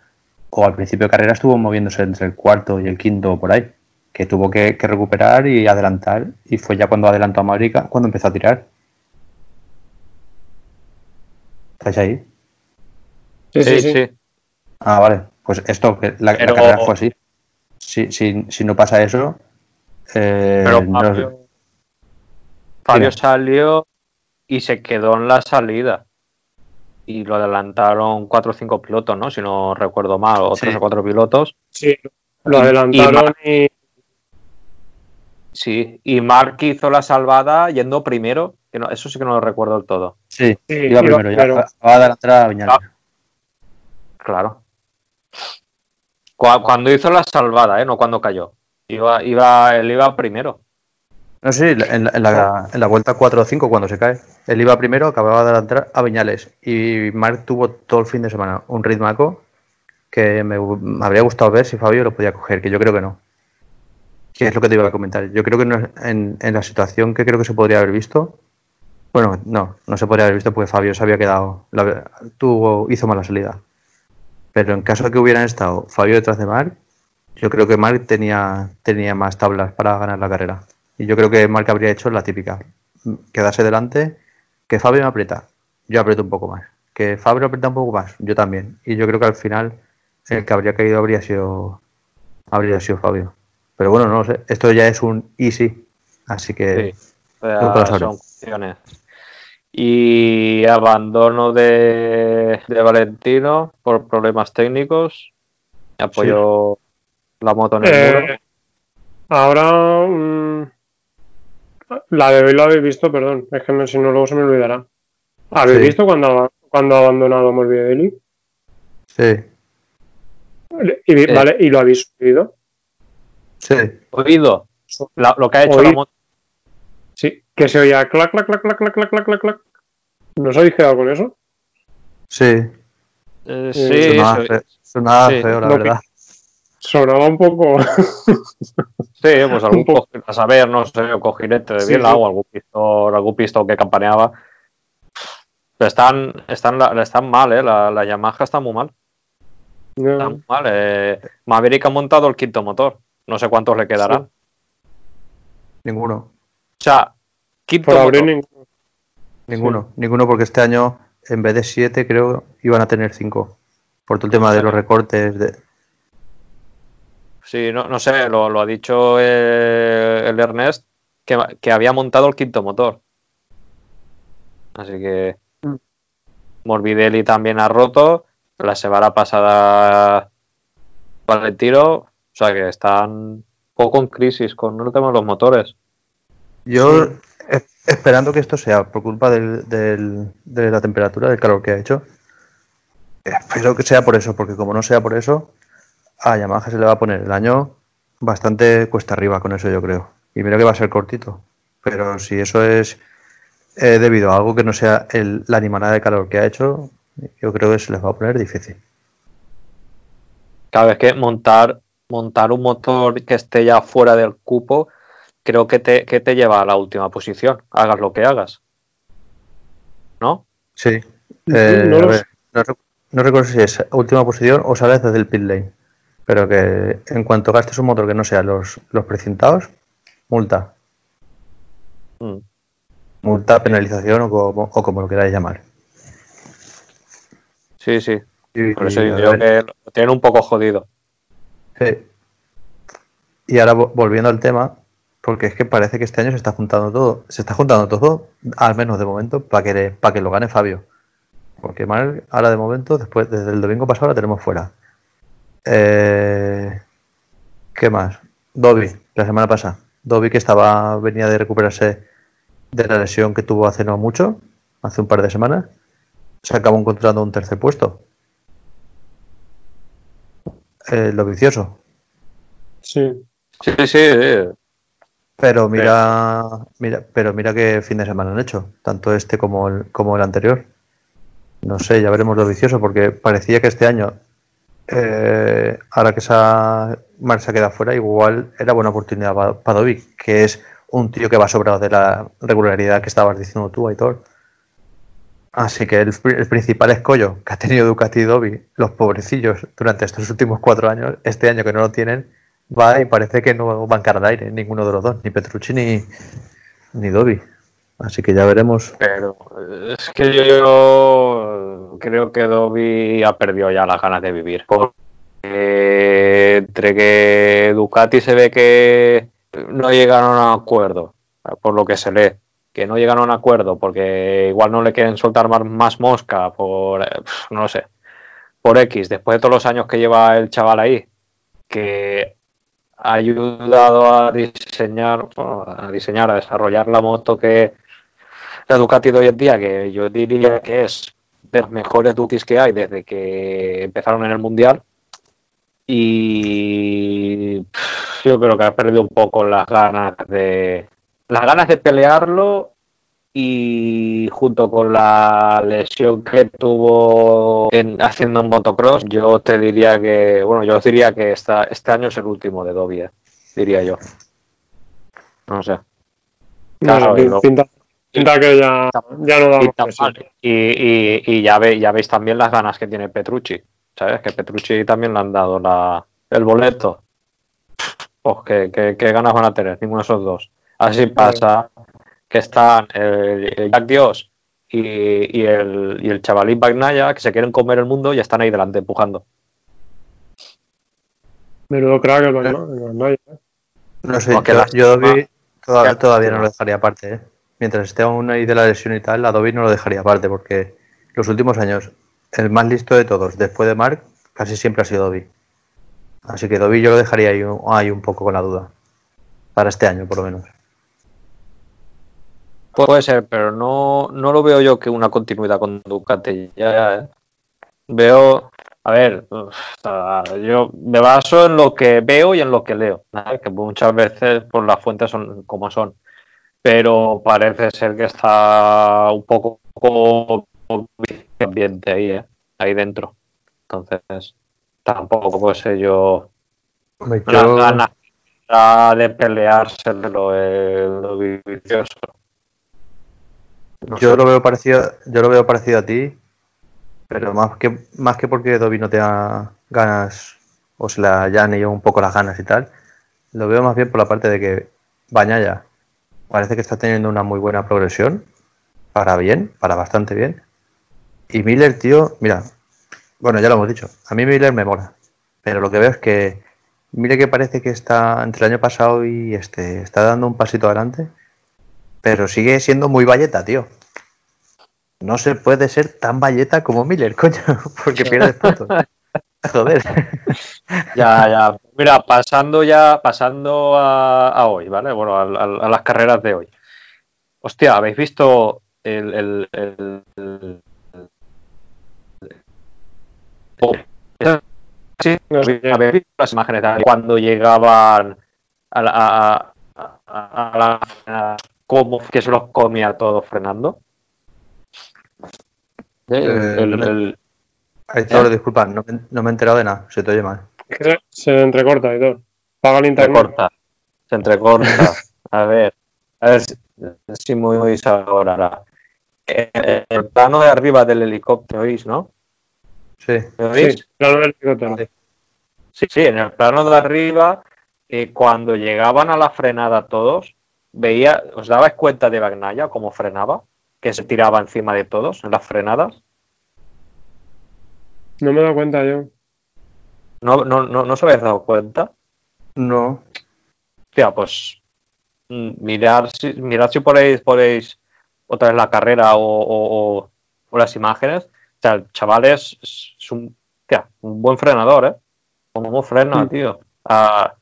o, al principio de carrera estuvo moviéndose entre el cuarto y el quinto por ahí. Que tuvo que, que recuperar y adelantar. Y fue ya cuando adelantó a Madrid cuando empezó a tirar. ¿Estáis ahí? Sí, sí, sí. Ah, vale. Pues esto, la, carrera fue así. Si, si, si no pasa eso. Eh, Pero Fabio, salió y se quedó en la salida. Y lo adelantaron cuatro o cinco pilotos, ¿no? Si no recuerdo mal, o tres o cuatro pilotos. Sí, lo adelantaron y. Sí, y Mark hizo la salvada yendo primero eso sí que no lo recuerdo del todo. Sí, iba primero, ya va a adelantar a Viñales. Ah, claro. Cuando hizo la salvada, ¿eh? No cuando cayó. Iba, iba, él iba primero. No, sí, en la, en la, vuelta 4 o 5 cuando se cae. Él iba primero, acababa de adelantar a Viñales. Y Marc tuvo todo el fin de semana un ritmaco que me, habría gustado ver si Fabio lo podía coger, que yo creo que no. Que es lo que te iba a comentar. Yo creo que en, en la situación que creo que se podría haber visto, bueno, no, no se podría haber visto porque Fabio se había quedado, tuvo, hizo mala salida. Pero en caso de que hubieran estado Fabio detrás de Marc, yo creo que Marc tenía, tenía más tablas para ganar la carrera. Y yo creo que Marc habría hecho la típica, quedarse delante, que Fabio me aprieta, yo aprieto un poco más. Que Fabio aprieta un poco más, yo también. Y yo creo que al final el que habría caído habría sido, habría sido Fabio. Pero bueno, no sé, esto ya es un easy, así que... Sí, y abandono de, Valentino por problemas técnicos. Apoyó la moto en el eh, muro. Ahora mm, la de hoy la habéis visto, perdón, es que si no luego se me olvidará. ¿Habéis sí. visto cuando, ha abandonado Morbidelli? Sí. Y, sí. Vale, ¿y lo habéis oído? Sí. Oído. Lo que ha hecho la moto. Sí, que se oía clac, clac, clac, clac, clac, clac, clac, clac. ¿No os habéis quedado con eso? Sí. Eh, eh, sí, sonaba, feo, la verdad. Que, Sonaba un poco. sí, pues algún poco, a saber, no sé, un cojinete de biela o algún pistol, algún pistol que campaneaba. Pero están, están, están mal, ¿eh? La, la Yamaha está muy mal. Está muy mal. Eh. Maverick ha montado el quinto motor. No sé cuántos le quedarán. Ninguno. O sea, quinto ninguno. ninguno. porque este año en vez de siete creo iban a tener cinco. Por todo el tema de los recortes. De... Sí, no, no sé, lo, ha dicho el, Ernest que, había montado el quinto motor. Así que mm. Morbidelli también ha roto. La semana pasada Valentino. O sea que están poco en crisis con el tema de los motores. Yo, esperando que esto sea por culpa de la temperatura, del calor que ha hecho, espero que sea por eso, porque como no sea por eso, a Yamaha se le va a poner el año bastante cuesta arriba con eso, yo creo. Y mira que va a ser cortito. Pero si eso es eh, debido a algo que no sea la animada de calor que ha hecho, yo creo que se les va a poner difícil. Cada vez que montar, montar un motor que esté ya fuera del cupo creo que te, que te lleva a la última posición, hagas lo que hagas. ¿No? Sí. Eh, no, recuerdo si es última posición o sales desde el pit lane. Pero que en cuanto gastes un motor que no sea los, los precintados, multa. Mm. Multa, penalización o como, o como lo queráis llamar. Sí, sí. Y, Por eso yo creo que lo tienen un poco jodido. sí. Y ahora vo- volviendo al tema, porque es que parece que este año se está juntando todo, se está juntando todo, al menos de momento, para que, para que lo gane Fabio. Porque Marc, ahora de momento, después, desde el domingo pasado la tenemos fuera. Eh, ¿Qué más? Dobby, la semana pasada. Dobby que estaba, venía de recuperarse de la lesión que tuvo hace no mucho, hace un par de semanas, se acabó encontrando un tercer puesto. Eh, lo vicioso. Sí. Sí, sí, sí. Pero mira, mira, pero mira qué fin de semana han hecho, tanto este como el, como el anterior. No sé, ya veremos lo vicioso, porque parecía que este año, eh, ahora que esa ha quedado fuera, igual era buena oportunidad para Dobby, que es un tío que va sobrado de la regularidad que estabas diciendo tú, Aitor. Así que el, pri- el principal escollo que ha tenido Ducati y Dobby, los pobrecillos, durante estos últimos cuatro años, este año que no lo tienen, va y parece que no van cara al aire, ninguno de los dos, ni Petrucci ni, ni Dobby. Así que ya veremos. Pero eh, es que yo, creo que Dobby ha perdido ya las ganas de vivir. Porque entre que Ducati se ve que no llegaron a un acuerdo, por lo que se lee, que no llegaron a un acuerdo porque igual no le quieren soltar más, mosca por, eh, no sé, por X, después de todos los años que lleva el chaval ahí, que ha ayudado a diseñar, a diseñar, a desarrollar la moto que la Ducati de hoy en día, que yo diría que es de las mejores Ducatis que hay desde que empezaron en el Mundial. Y yo creo que ha perdido un poco las ganas de las ganas de pelearlo y junto con la lesión que tuvo en, haciendo un motocross, yo te diría que, bueno, yo diría que esta, este año es el último de Dobby, eh, diría yo. No sé. Claro, No, pinta, pinta que ya, ya no y, damos. Y, y- y ya, ve, ya veis también las ganas que tiene Petrucci. ¿Sabes? Que Petrucci también le han dado la, el boleto. Pues ¿qué, qué, qué ganas van a tener? Ninguno de esos dos. Así pasa que están el, el Jack Dios y, y el, y el chavalín Bagnaya que se quieren comer el mundo y están ahí delante empujando. Menudo crack el el Bagnaia, ¿eh? No sé, yo, Dobby todavía, todavía no lo dejaría aparte. ¿eh? Mientras esté aún ahí de la lesión y tal, a Dobby no lo dejaría aparte, porque los últimos años, el más listo de todos, después de Mark, casi siempre ha sido Dobby. Así que Dobby yo lo dejaría ahí, un- poco con la duda. Para este año, por lo menos. Pu- Puede ser, pero no, no lo veo yo que una continuidad con Ducati. Ya, ya, ¿eh? Veo, a ver, yo me baso en lo que veo y en lo que leo, que muchas veces pues, las fuentes son como son, pero parece ser que está un poco ambiente ahí, ¿eh? ahí dentro. Entonces, tampoco puede ser yo las yo- ganas de pelearse de lo, de lo vicioso. No Yo sé. lo veo parecido, yo lo veo parecido a ti, pero más que más que porque Dobby no tenga ganas o se le hayan ido un poco las ganas y tal, lo veo más bien por la parte de que Bañaya parece que está teniendo una muy buena progresión, para bien, para bastante bien. Y Miller, tío, mira, bueno, ya lo hemos dicho, a mí Miller me mola, pero lo que veo es que mire que parece que está entre el año pasado y este está dando un pasito adelante pero sigue siendo muy valleta, tío. No se puede ser tan valleta como Miller, coño, porque pierdes puntos. Joder. Ya, ya. Mira, pasando ya, pasando a, a hoy, ¿vale? Bueno, a, a- a las carreras de hoy. Hostia, ¿habéis visto el, el, el- el- Oh, sí, No sé qué. ¿habéis visto las imágenes de cuando llegaban a la, a, a- a la cómo que se los comía todos frenando? El- Eh, el- Aitor, ¿Eh? disculpa, no me, no me he enterado de nada, se te oye mal. Se, se entrecorta todo. Paga el Se internet. corta, se entrecorta. A ver, a ver si, si me oís ahora. En el plano de arriba del helicóptero, ¿oís, no? Sí, ¿Me oís? Sí, plano del helicóptero. Sí, sí, en el plano de arriba, eh, cuando llegaban a la frenada todos, veía, ¿os dabais cuenta de Bagnaya cómo frenaba? Que se tiraba encima de todos en las frenadas. No me he dado cuenta yo. ¿No, no, no, no os habéis dado cuenta? No. Hostia, pues mm, mirar si, mirad si podéis, podéis otra vez la carrera o, o- o- o las imágenes. O sea, el chaval es, es un, hostia, un buen frenador, ¿eh? Como frena, Mm. tío. A,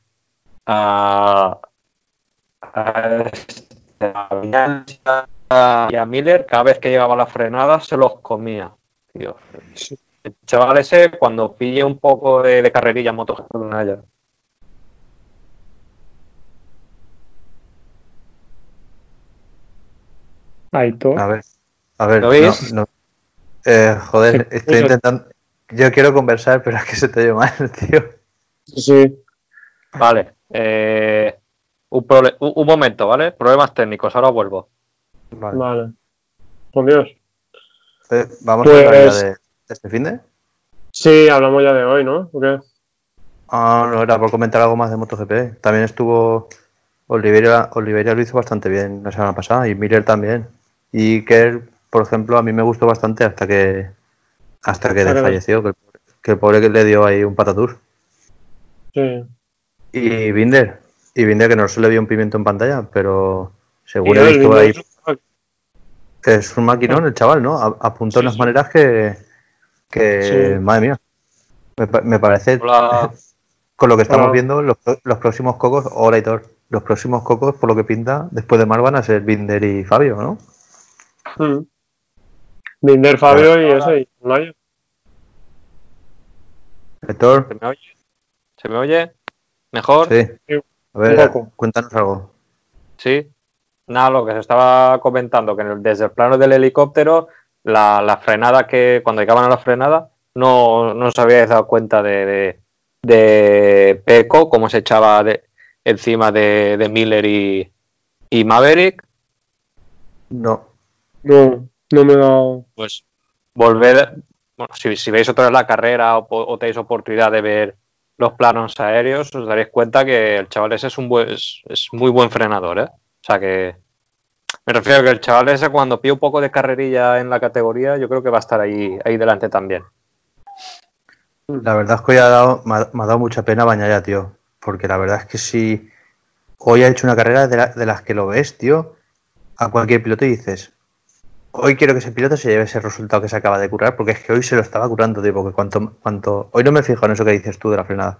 a, a, este, a Viñales y a Miller, cada vez que llegaba la frenada, se los comía, tío. El chaval ese, cuando pille un poco de, de carrerilla en MotoGP, ya. Aitor. A ver. A ver. ¿Lo veis? no, no. Eh, joder, estoy intentando. Yo quiero conversar, pero es que se te oye mal, tío. Sí. Vale. eh, un, prole- un- un momento, ¿vale? Problemas técnicos, ahora vuelvo. Vale. Vale. Por Dios. Eh, Vamos Pues- a hablar ya de, de este fin de. Sí, hablamos ya de hoy, ¿no? ¿O qué? Ah, no, era por comentar algo más de MotoGP. También estuvo Oliveira, Oliveira lo hizo bastante bien la semana pasada y Miller también. Y Kerr, por ejemplo, a mí me gustó bastante hasta que hasta que que- falleció, que, el pobre- que el pobre que le dio ahí un patatús. Sí. Y Binder, y Binder que no se le vio un pimiento en pantalla, pero según Y he visto ahí, es un maquinón el chaval, ¿no? Apuntó Sí, unas sí. maneras que, que Sí. madre mía, me, pa- me parece Hola. con lo que estamos Hola. viendo, los, los próximos cocos, hola Hitor, los próximos cocos, por lo que pinta, después de Mar van a ser Binder y Fabio, ¿no? Mm. Binder, Fabio y ese. Y Mayo. Hitor, ¿Se me oye? ¿Se me oye? ¿Mejor? sí. A ver, cuéntanos algo. Sí. Nada, lo que se estaba comentando, que desde el plano del helicóptero, la, la frenada que, cuando llegaban a la frenada, no, no os habíais dado cuenta de, de, de Peco, cómo se echaba de- encima de, de Miller y, y Maverick. No, No, no me he dado. Pues volver, bueno, si, si veis otra vez la carrera o, o tenéis oportunidad de ver los planos aéreos, os daréis cuenta que el chaval ese es un buen, es, es muy buen frenador, ¿eh? O sea que me refiero a que el chaval ese cuando pide un poco de carrerilla en la categoría, yo creo que va a estar ahí, ahí delante también. la verdad es que hoy ha dado, me, ha, dado mucha pena Bañaya, tío, porque la verdad es que si hoy ha hecho una carrera de las que lo ves, tío, a cualquier piloto y dices, hoy quiero que ese piloto se lleve ese resultado que se acaba de curar, porque es que hoy se lo estaba curando, tío, porque cuanto, cuanto, hoy no me fijo en eso que dices tú de la frenada.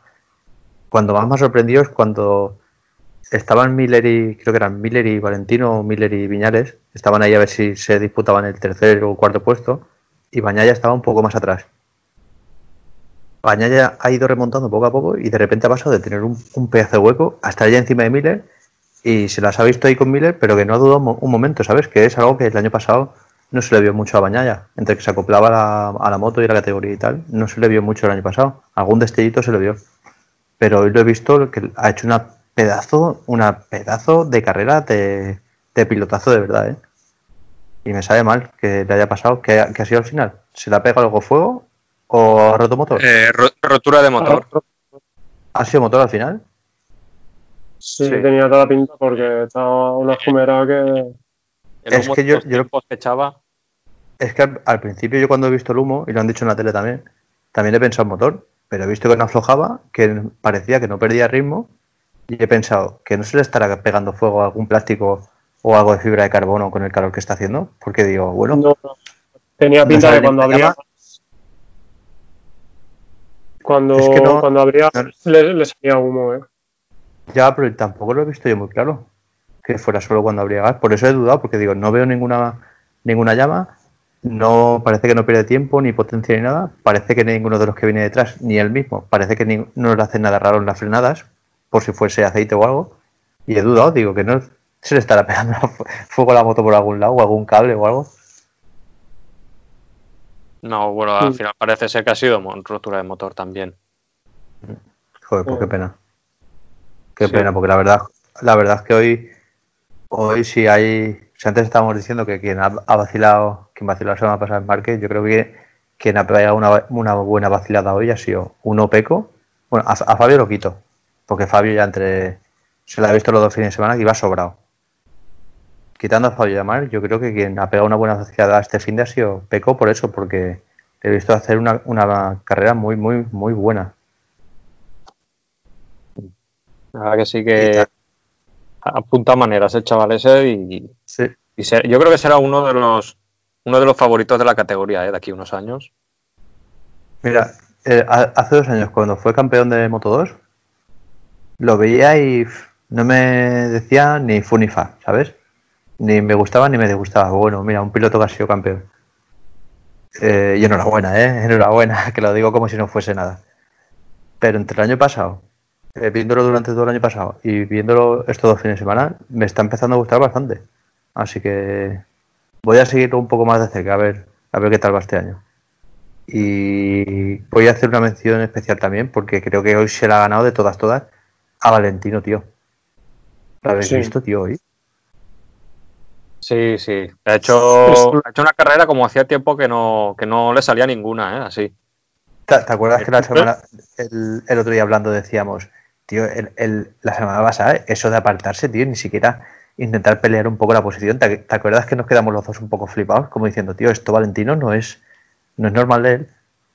Cuando más me ha sorprendido es cuando estaban Miller y, creo que eran Miller y Valentino, Miller y Viñales, estaban ahí a ver si se disputaban el tercer o cuarto puesto, y Bañaya estaba un poco más atrás. Bañaya ha ido remontando poco a poco y de repente ha pasado de tener un, pedazo de hueco a estar ya encima de Miller y se las ha visto ahí con Miller, pero que no ha dudado un mo- un momento, ¿sabes? Que es algo que el año pasado no se le vio mucho a Bañaya, entre que se acoplaba a la, a moto y la categoría y tal, no se le vio mucho el año pasado. Algún destellito se le vio. Pero hoy lo he visto que ha hecho una pedazo, una pedazo de carrera de, de pilotazo de verdad, ¿eh? Y me sabe mal que le haya pasado, que, ha- que ha sido al final. ¿Se le ha pegado algo fuego o ha roto motor? Eh, ro- rotura de motor. ¿Ha sido motor al final? Sí, Sí. tenía toda la pinta porque estaba una fumera que. El Es que yo- yo lo- tiempos que echaba. Es que al, al principio yo cuando he visto el humo, y lo han dicho en la tele también, también he pensado en motor, pero he visto que no aflojaba, que parecía que no perdía ritmo, y he pensado que no se le estará pegando fuego a algún plástico o algo de fibra de carbono con el calor que está haciendo, porque digo, bueno, No, no. tenía pinta de cuando abría. Cuando, Es que no- cuando abría le, le salía humo, ¿eh? ya, pero tampoco lo he visto yo muy claro, que fuera solo cuando habría gas, por eso he dudado, porque digo, no veo ninguna, ninguna llama, no parece que no pierde tiempo, ni potencia ni nada, parece que ninguno de los que viene detrás, ni él mismo, parece que ni- no le hace nada raro en las frenadas, por si fuese aceite o algo, y he dudado, digo, que no se le estará pegando fu- fuego a la moto por algún lado, o algún cable o algo. No, bueno, al final parece ser que ha sido rotura de motor también. Joder, pues qué pena. Qué Sí. pena, porque la verdad, la verdad es que hoy, hoy sí hay. Si antes estábamos diciendo que quien ha, vacilado, quien vaciló la semana pasada en Márquez, yo creo que quien ha pegado una, una buena vacilada hoy ha sido uno Peco. Bueno, a, a Fabio lo quito, porque Fabio ya entre. Se le ha visto los dos fines de semana que iba sobrado. Quitando a Fabio y a Mar, yo creo que quien ha pegado una buena vacilada este fin de ha sido Peco por eso, porque he visto hacer una, una carrera muy, muy, muy buena. La verdad que sí que apunta maneras el chaval ese y, Sí. y ser- yo creo que será uno de los uno de los favoritos de la categoría ¿eh? de aquí a unos años. Mira, eh, ha- hace dos años cuando fue campeón de Moto 2, lo veía y no me decía ni fu ni fa, ¿sabes? Ni me gustaba ni me disgustaba. Bueno, mira, un piloto que ha sido campeón. Eh, y enhorabuena, ¿eh? Enhorabuena, que lo digo como si no fuese nada. Pero entre el año pasado, eh, viéndolo durante todo el año pasado y viéndolo estos dos fines de semana, me está empezando a gustar bastante. Así que voy a seguirlo un poco más de cerca, a ver, a ver qué tal va este año. Y voy a hacer una mención especial también, porque creo que hoy se la ha ganado de todas, todas, a Valentino, tío. ¿Lo habéis Sí. visto, tío, hoy? Sí, sí. Ha hecho, ha hecho una carrera como hacía tiempo que no, que no le salía ninguna, ¿eh? Así. ¿Te, te acuerdas que la semana, el, el otro día hablando decíamos, tío, el, el- la semana pasada, eso de apartarse, tío, ni siquiera intentar pelear un poco la posición? ¿Te, te acuerdas que nos quedamos los dos un poco flipados? Como diciendo, tío, esto Valentino no es, no es normal de él.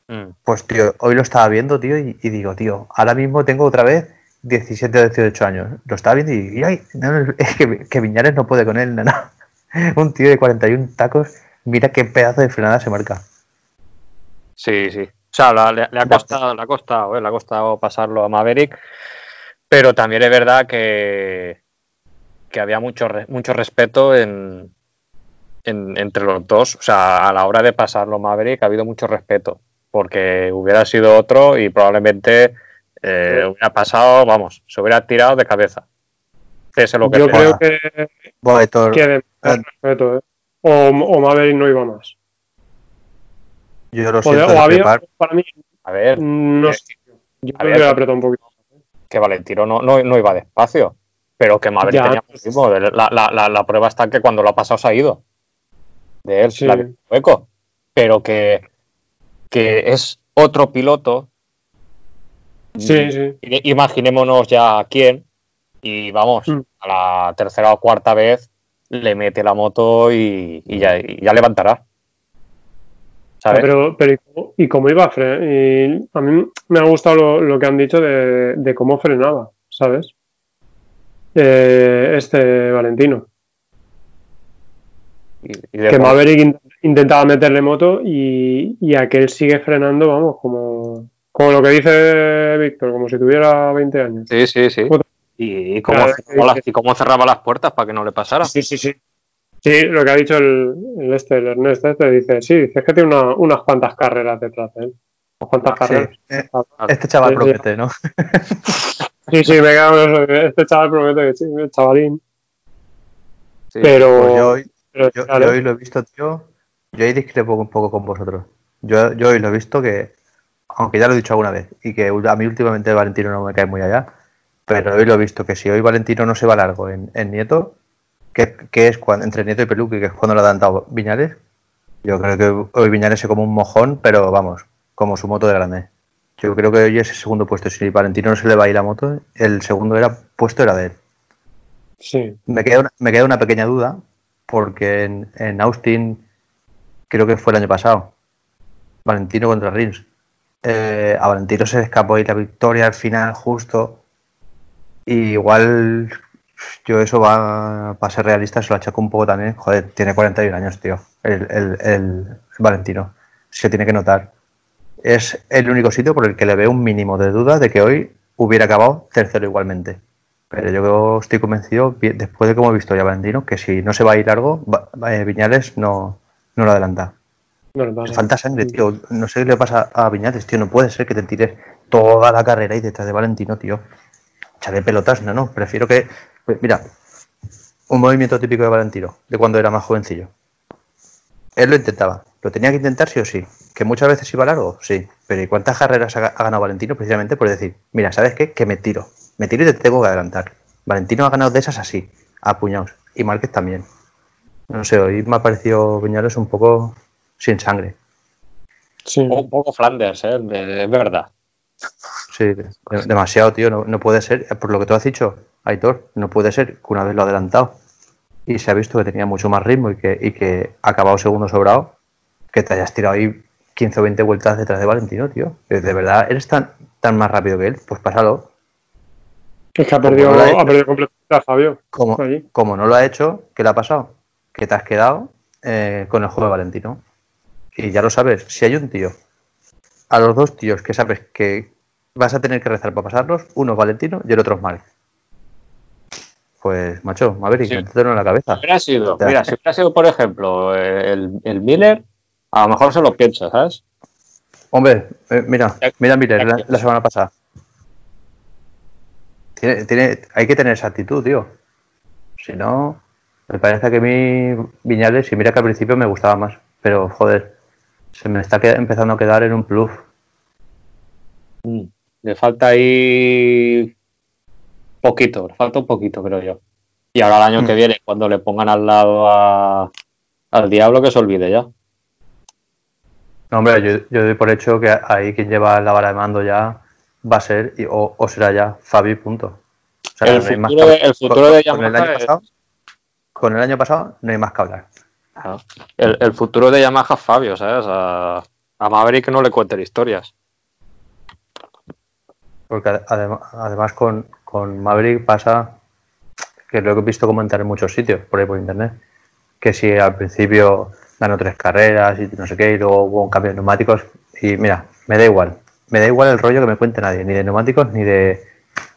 Mm. Pues, tío, hoy lo estaba viendo, tío, y, y digo, tío, ahora mismo tengo otra vez 17 o 18 años. Lo estaba viendo y, y, ay, no, es que, que Viñales no puede con él, no, no. Un tío de 41 tacos, mira qué pedazo de frenada se marca. Sí, sí. O sea, la- le, le ha costado, le ha costado, ¿eh? le ha costado pasarlo a Maverick, pero también es verdad que, que había mucho, mucho respeto en, en- entre los dos. O sea, a la hora de pasarlo a Maverick ha habido mucho respeto, porque hubiera sido otro y probablemente eh, hubiera pasado, vamos, se hubiera tirado de cabeza. Pese lo que Yo sea. creo que, Héctor, que respeto, ¿eh? O, o Maverick no iba más. yo lo O, siento, de- o había, para mí, A ver, no eh, sé. Yo a creo ver, que le apretó un poquito. que Valentino no, no, no iba despacio, pero que Maverick Ya, tenía pues- ritmo. La, la, la, la prueba está que cuando lo ha pasado se ha ido. De él, Sí. la hueco. Pero que, que es otro piloto. Sí, sí. Imaginémonos ya a quién. Y vamos, Mm. a la tercera o cuarta vez le mete la moto y, y ya, y ya levantará. ¿Sabes? Pero, pero ¿y cómo- ¿y cómo iba a frenar? A mí me ha gustado lo, lo que han dicho de, de cómo frenaba, ¿sabes? Eh, este Valentino. Y- Que Maverick in- intentaba meterle moto y, y aquel sigue frenando, vamos, como, como lo que dice Víctor, como si tuviera 20 años. Sí, sí, sí. Y, y cómo Claro, cerraba las, y cómo cerraba las puertas para que no le pasara. Sí, sí, sí. Sí, lo que ha dicho el, el este, el Ernest este, dice, sí, dice es que tiene una- unas cuantas carreras detrás de él. Unas cuantas sí, carreras. eh, Claro. este chaval Sí, sí. promete, ¿no? Sí, sí, me cago en eso. Este chaval promete que sí, el chavalín. Sí. Pero, Pues yo hoy, pero, yo, claro, yo hoy lo he visto, tío. Yo ahí discrepo un poco con vosotros. Yo, yo hoy lo he visto que, aunque ya lo he dicho alguna vez, y que a mí últimamente Valentino no me cae muy allá, pero hoy lo he visto que si hoy Valentino no se va largo en, en Nieto, que, que es cuando, entre Nieto y Peluque, que es cuando lo ha adelantado Viñales, yo creo que hoy Viñales se come un mojón, pero vamos, como su moto de grande. Yo creo que hoy es el segundo puesto. Si Valentino no se le va a ir la moto, el segundo era puesto era de él. sí, Me queda una, me queda una pequeña duda, porque en, en Austin, creo que fue el año pasado, Valentino contra Rins. Eh, a Valentino se escapó ahí la victoria al final, justo. Y igual yo eso va para ser realista, se lo achaco un poco también. Joder, tiene 41 años, tío, el, el, el Valentino. Se tiene que notar. Es el único sitio por el que le veo un mínimo de duda de que hoy hubiera acabado tercero igualmente. Pero yo estoy convencido, después de cómo he visto ya a Valentino, que si no se va a ir largo, eh, Viñales no, no lo adelanta. Falta sangre, tío. No sé qué le pasa a Viñales, tío. No puede ser que te tires toda la carrera y detrás de Valentino, tío. Echarle pelotas, no, no. Prefiero que. pues mira, un movimiento típico de Valentino, de cuando era más jovencillo. Él lo intentaba. Lo tenía que intentar sí o sí. Que muchas veces iba largo, sí. Pero ¿y cuántas carreras ha, ha ganado Valentino precisamente por decir, mira, ¿sabes qué? Que me tiro. Me tiro y te tengo que adelantar. Valentino ha ganado de esas así, a puñados. Y Márquez también. No sé, hoy me ha parecido Viñales un poco sin sangre. Sí. Un poco Flanders, ¿eh? es verdad. Sí, de- demasiado, tío. No, no puede ser, por lo que tú has dicho, Aitor, no puede ser que una vez lo ha adelantado y se ha visto que tenía mucho más ritmo y que, y que ha acabado segundo sobrado, que te hayas tirado ahí 15 o 20 vueltas detrás de Valentino, tío. Que ¿De verdad eres tan, tan más rápido que él? Pues pásalo. Es que ha perdido, no lo ha hecho. ha perdido completamente a Fabio. Como, no lo ha hecho, ¿qué le ha pasado? Que te has quedado eh, con el juego de Valentino. Y ya lo sabes, si hay un tío, a los dos tíos que sabes que vas a tener que rezar para pasarlos, uno es Valentino y el otro es Marc. Pues, macho, Maverick, Sí. métetelo en la cabeza. Hubiera sido, mira, si hubiera sido, por ejemplo, el, el Miller, a lo mejor se lo piensa, ¿sabes? Hombre, eh, mira, mira Miller la semana pasada. Tiene, tiene- hay que tener esa actitud, tío. Si no, me parece que a mí Viñales, y mira que al principio me gustaba más, pero joder, se me está empezando a quedar en un plus. Mm. Le falta ahí poquito, le falta un poquito, creo yo. Y ahora el año Mm. que viene, cuando le pongan al lado a- al diablo, que se olvide ya. No, hombre, yo, yo doy por hecho que ahí quien lleva la vara de mando ya va a ser, y- o, o será ya Fabi, punto. O sea, El no hay más futuro que de- hablar. el futuro de con, el año es- pasado, con el año pasado no hay más que hablar. El, el futuro de Yamaha Fabio, ¿sabes? A, a Maverick no le cuenten historias. Porque ade- adem- además con, con Maverick pasa, que lo he visto comentar en muchos sitios, por ahí por internet, que si al principio ganó tres carreras y no sé qué, y luego hubo un cambio de neumáticos, y mira, me da igual, me da igual el rollo que me cuente nadie, ni de neumáticos, ni de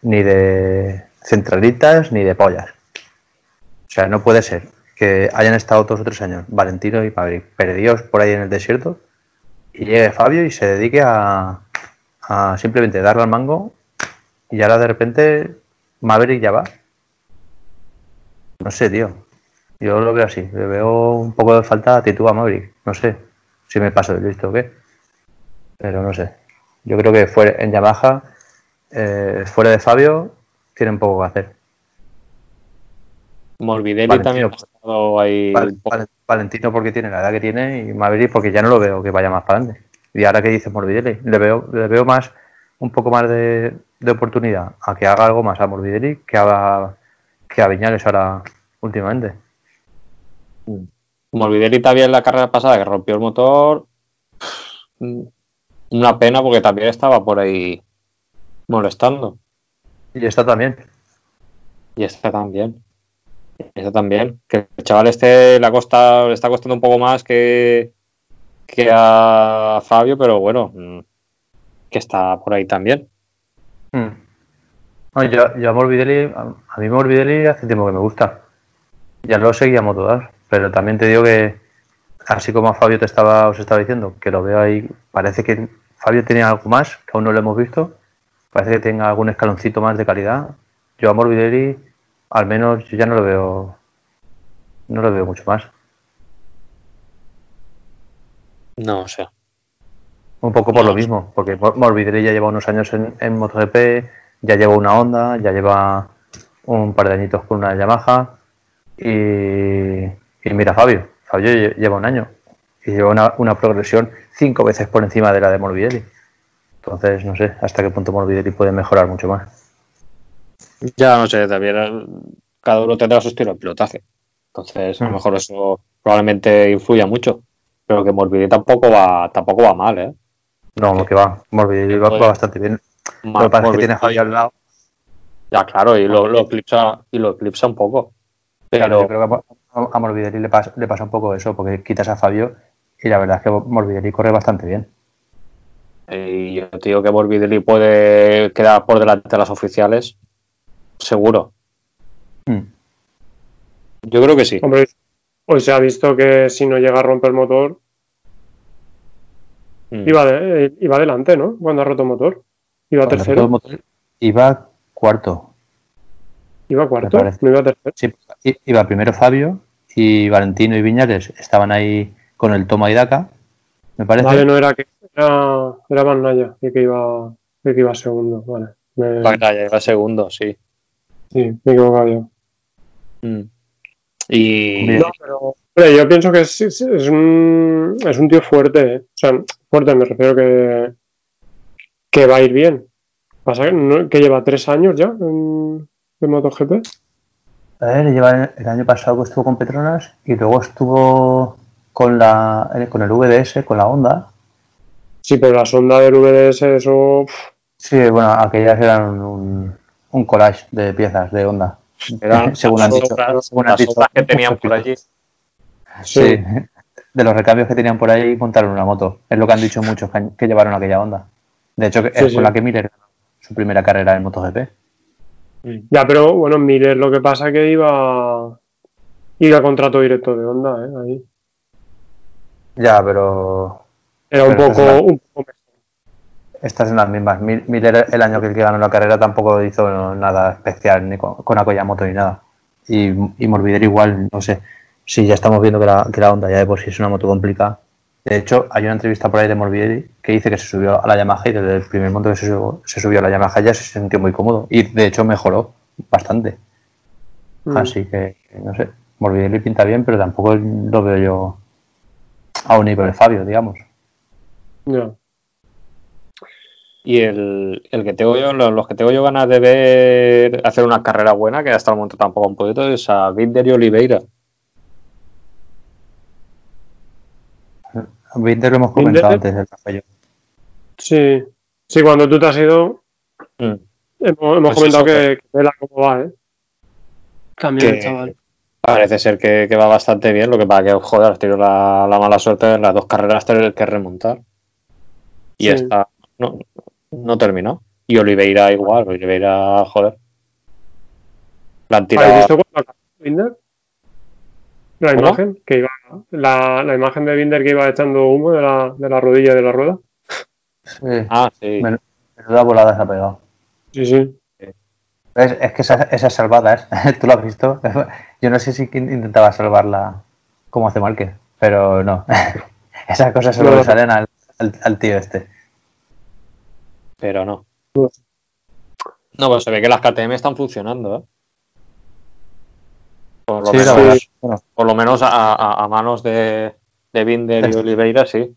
ni de centralitas, ni de pollas. O sea, no puede ser que hayan estado dos o tres años Valentino y Maverick perdidos por ahí en el desierto y llegue Fabio y se dedique a, a simplemente darle al mango y ahora de repente Maverick ya va. No sé, tío. Yo lo veo así. Le veo un poco de falta de actitud a Maverick. No sé si me paso de listo o qué. Pero no sé. Yo creo que fuera, en Yamaha, eh, fuera de Fabio, tienen poco que hacer. Morbidelli Valentino, también ha estado ahí Val- Val- Valentino porque tiene la edad que tiene y Maverick porque ya no lo veo que vaya más para adelante. Y ahora que dice Morbidelli, le veo, le veo más, un poco más de, de oportunidad a que haga algo más a Morbidelli que a, que a Viñales ahora últimamente. Morbidelli también en la carrera pasada que rompió el motor. Mm, Una pena porque también estaba por ahí molestando. Y está también. Y esta también. Esta también. Que el chaval este le, ha costado- le está costando un poco más que, que a Fabio, pero bueno, mm, que está por ahí también. Mm. No, yo, yo a Morbidelli, a, a mí Morbidelli hace tiempo que me gusta. Ya lo seguíamos todas, pero también te digo que, así como a Fabio te estaba, os estaba diciendo, que lo veo ahí, parece que Fabio tiene algo más, que aún no lo hemos visto, parece que tenga algún escaloncito más de calidad. Yo a Morbidelli, al menos, yo ya no lo veo, no lo veo mucho más. No, o sea. Un poco por lo mismo, porque Mor- Morbidelli ya lleva unos años en, en MotoGP, ya lleva una Honda, ya lleva un par de añitos con una Yamaha y, y mira Fabio, Fabio lle- lleva un año y lleva una, una progresión cinco veces por encima de la de Morbidelli. Entonces no sé hasta qué punto Morbidelli puede mejorar mucho más. Ya no sé, también eh, cada uno tendrá su estilo de pilotaje. Entonces, a lo Mm. mejor eso probablemente influya mucho. Pero que Morbidelli tampoco va, tampoco va mal, ¿eh? No, que va, Morbidelli va, va bastante bien. Lo Ma- que pasa es que tiene a Fabio al lado, Ya, claro, y lo, lo eclipsa, y lo eclipsa un poco. pero Pero yo creo que a Mor- a Morbidelli le pasa, le pasa un poco eso, porque quitas a Fabio y la verdad es que Morbidelli corre bastante bien. y yo te digo que Morbidelli puede quedar por delante de las oficiales, seguro. Mm. Yo creo que sí. Hombre, hoy se ha visto que si no llega a romper motor, Mm. iba, de- eh, iba adelante, ¿no? Cuando ha roto motor. Iba Cuando tercero, motor- Iba cuarto. iba cuarto, no iba tercero. Sí, iba primero Fabio y Valentino y Viñales estaban ahí con el toma y daca, me parece. Vale, no era que era, era Van Naya, el que iba, el que iba segundo, vale. Me, Bagnaia iba segundo, sí. Sí, me he equivocado yo. Mm. Y No, pero hombre, yo pienso que es, es- es un, es un tío fuerte, ¿eh? O sea, fuerte me refiero que, que va a ir bien. Pasa que, no- que lleva tres años ya en, en MotoGP. A ver, lleva el año pasado que estuvo con Petronas y luego estuvo con la con el VDS, con la Honda, Sí, pero la sonda del VDS, eso. Sí, bueno, aquellas eran un, un collage de piezas de Honda. Eran según han las dicho. según han las dicho. obras que tenían por allí. Sí, de los recambios que tenían por ahí montaron una moto. Es lo que han dicho muchos que, llevaron aquella Honda. De hecho, que Sí, es sí. con la que Miller ganó su primera carrera en MotoGP. Ya, pero bueno, Miller lo que pasa que iba. Iba a contrato directo de Honda, ¿eh? Ahí. Ya, pero Era un Pero poco. es Un poco estas son las mismas. Mi- Miller, el año que ganó la carrera, tampoco hizo nada especial ni con, con aquella moto ni nada. Y, y igual, no sé. Si ya estamos viendo que la, que la Honda ya de por sí es una moto complicada. De hecho, hay una entrevista por ahí de Morbidelli que dice que se subió a la Yamaha y desde el primer momento que se subió, se subió a la Yamaha ya se sintió muy cómodo. Y de hecho mejoró bastante. Mm. Así que, no sé. Morbidelli pinta bien, pero tampoco lo veo yo a un nivel de Fabio, digamos. Ya. Y el, el que tengo yo, los, los que tengo yo ganas de ver hacer una carrera buena, que hasta el momento tampoco han podido, es a Binder y Oliveira. Binder lo hemos comentado Binder- antes del café. Sí. Sí, cuando tú te has ido, Mm. hemos, hemos Pues comentado que, que vela cómo va, ¿eh? También Que- el chaval. Parece ser que, que va bastante bien, lo que pasa que, joder, tenido la, la mala suerte en las dos carreras tener que remontar. Y Sí. esta no, no terminó. Y Oliveira igual, Oliveira, joder. La han ¿Habéis tirado. visto cuando acabó Binder? La ¿Cómo? imagen que iba, la, la imagen de Binder que iba echando humo de la, de la rodilla de la rueda. Sí. Ah, sí. Men- Menuda volada se ha pegado. Sí, sí. Es, es que esa, esa salvada es, tú lo has visto. Yo no sé si intentaba salvarla como hace Márquez, pero no. Esas cosas solo No. le salen al, al, al tío este. Pero no. No. Pero se ve que las KTM están funcionando, ¿eh? Por lo Sí, menos. Bueno, por lo menos a, a- a manos de, de Binder y Sí. Oliveira, sí.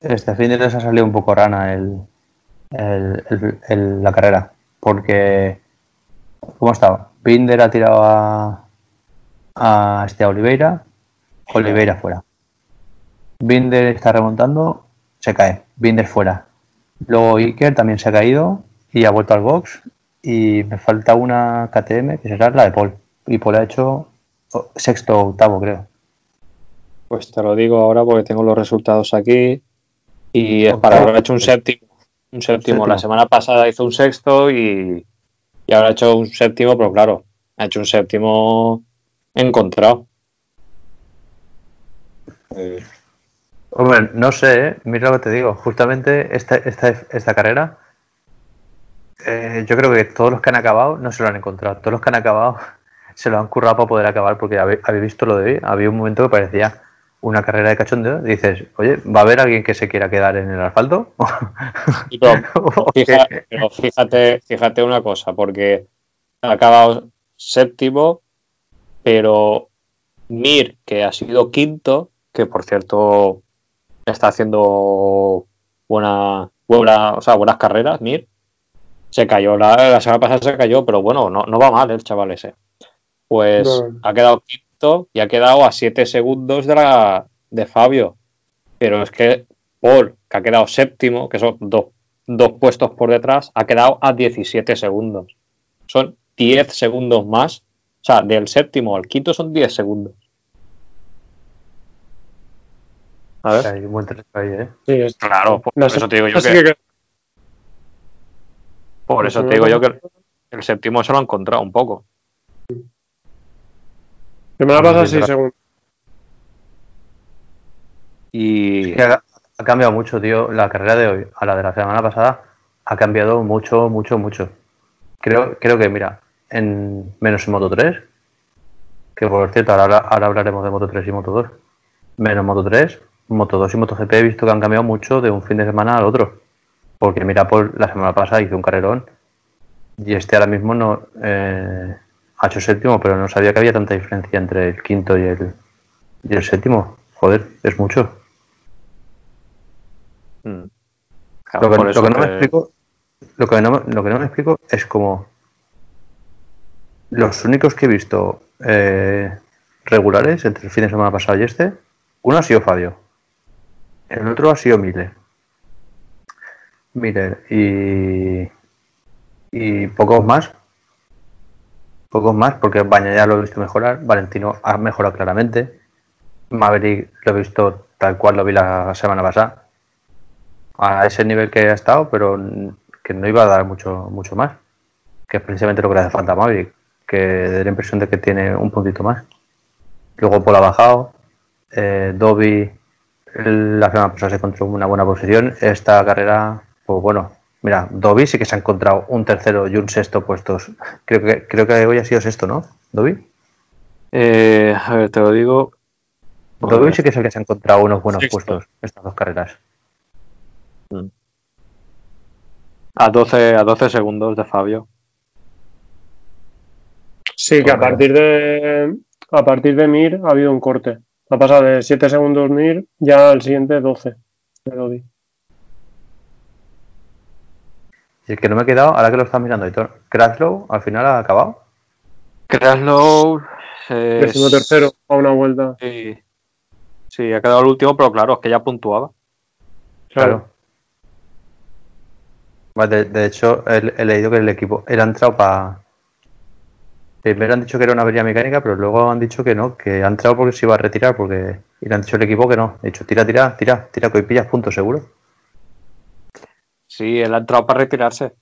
este fin de les ha salido un poco rana el, el- el- el- la carrera. Porque, ¿cómo estaba? Binder ha tirado a, a, este, a Oliveira, Oliveira fuera. Binder está remontando, se cae. Binder fuera. Luego Iker también se ha caído y ha vuelto al box. Y me falta una KTM que será la de Paul. Y Paul ha hecho oh, sexto o octavo, creo. Pues te lo digo ahora porque tengo los resultados aquí. Y es para haber hecho un séptimo. Un séptimo. Séptimo. La semana pasada hizo un sexto y, y ahora ha hecho un séptimo, pero claro, ha hecho un séptimo encontrado. Eh, Hombre, no sé, ¿eh? mira lo que te digo. Justamente esta, esta, esta carrera, eh, yo creo que todos los que han acabado no se lo han encontrado. Todos los que han acabado se lo han currado para poder acabar, porque habéis visto lo de hoy. Había un momento que parecía una carrera de cachondeo. Dices, oye, ¿va a haber alguien que se quiera quedar en el asfalto? y pero, ¿O fija- qué? pero fíjate, fíjate una cosa, porque ha acabado séptimo, pero Mir, que ha sido quinto, que por cierto está haciendo buena, buena, o sea, buenas carreras, Mir, se cayó, la, la semana pasada se cayó, pero bueno, no, no va mal el chaval ese. Pues No. ha quedado quinto y ha quedado a 7 segundos de, la, de Fabio. Pero es que Paul, que ha quedado séptimo, que son dos, dos puestos por detrás, ha quedado a 17 segundos. Son 10 segundos más. O sea, del séptimo al quinto son 10 segundos. A ver. Hay un buen trecho ahí, ¿eh? Sí, es- Claro, por, No por eso te digo yo así que, que- por eso te digo yo que el séptimo se lo ha encontrado un poco. Semana pasada Sí, sí, según. Y Es que ha, ha cambiado mucho, tío. La carrera de hoy a la de la semana pasada ha cambiado mucho, mucho, mucho. Creo, creo que, mira, en menos en Moto 3, que por cierto, ahora, ahora hablaremos de Moto 3 y Moto 2. Menos Moto 3, Moto 2 y Moto GP he visto que han cambiado mucho de un fin de semana al otro. Porque mira, por la semana pasada hizo un carrerón y este ahora mismo no eh, ha hecho séptimo, pero no sabía que había tanta diferencia entre el quinto y el, y el séptimo. Joder, es mucho. mm, Lo que, lo no me explico, lo que no, lo que no me explico es como los únicos que he visto eh, regulares entre el fin de semana pasado y este, uno ha sido Fabio, el otro ha sido Mile Miller y, y pocos más. Pocos más, porque Baña ya lo he visto mejorar. Valentino ha mejorado claramente. Maverick lo he visto tal cual lo vi la semana pasada. A ese nivel que ha estado, pero que no iba a dar mucho, mucho más. Que es precisamente lo que le hace falta a Maverick. Que da la impresión de que tiene un puntito más. Luego Paul ha bajado. Eh, Dobby la semana pasada se encontró una buena posición. Esta carrera, pues bueno, mira, Dobby sí que se ha encontrado un tercero y un sexto puestos. Creo que, creo que hoy ha sido sexto, ¿no? Dobby. Eh, a ver, te lo digo. Dobby sí que es el que se ha encontrado unos buenos puestos estas dos carreras. Mm. A 12, a 12 segundos de Fabio. Sí, que a partir de a partir de Mir ha habido un corte. Ha pasado de 7 segundos Mir ya al siguiente 12 de Dobby. Y el que no me he quedado, ahora que lo estás mirando, Kraslow al final ha acabado. Kraslow. Eh, Décimo tercero a una vuelta. Sí. sí, ha quedado el último, pero claro, es que ya puntuaba. Claro. Vale, de, de hecho, he, he leído que el equipo era entrado para. Primero han dicho que era una avería mecánica, pero luego han dicho que no, que ha entrado porque se iba a retirar, porque. Y le han dicho el equipo que no. He dicho, tira, tira, tira, tira, que hoy pillas puntos seguro. Sí, él ha entrado para retirarse.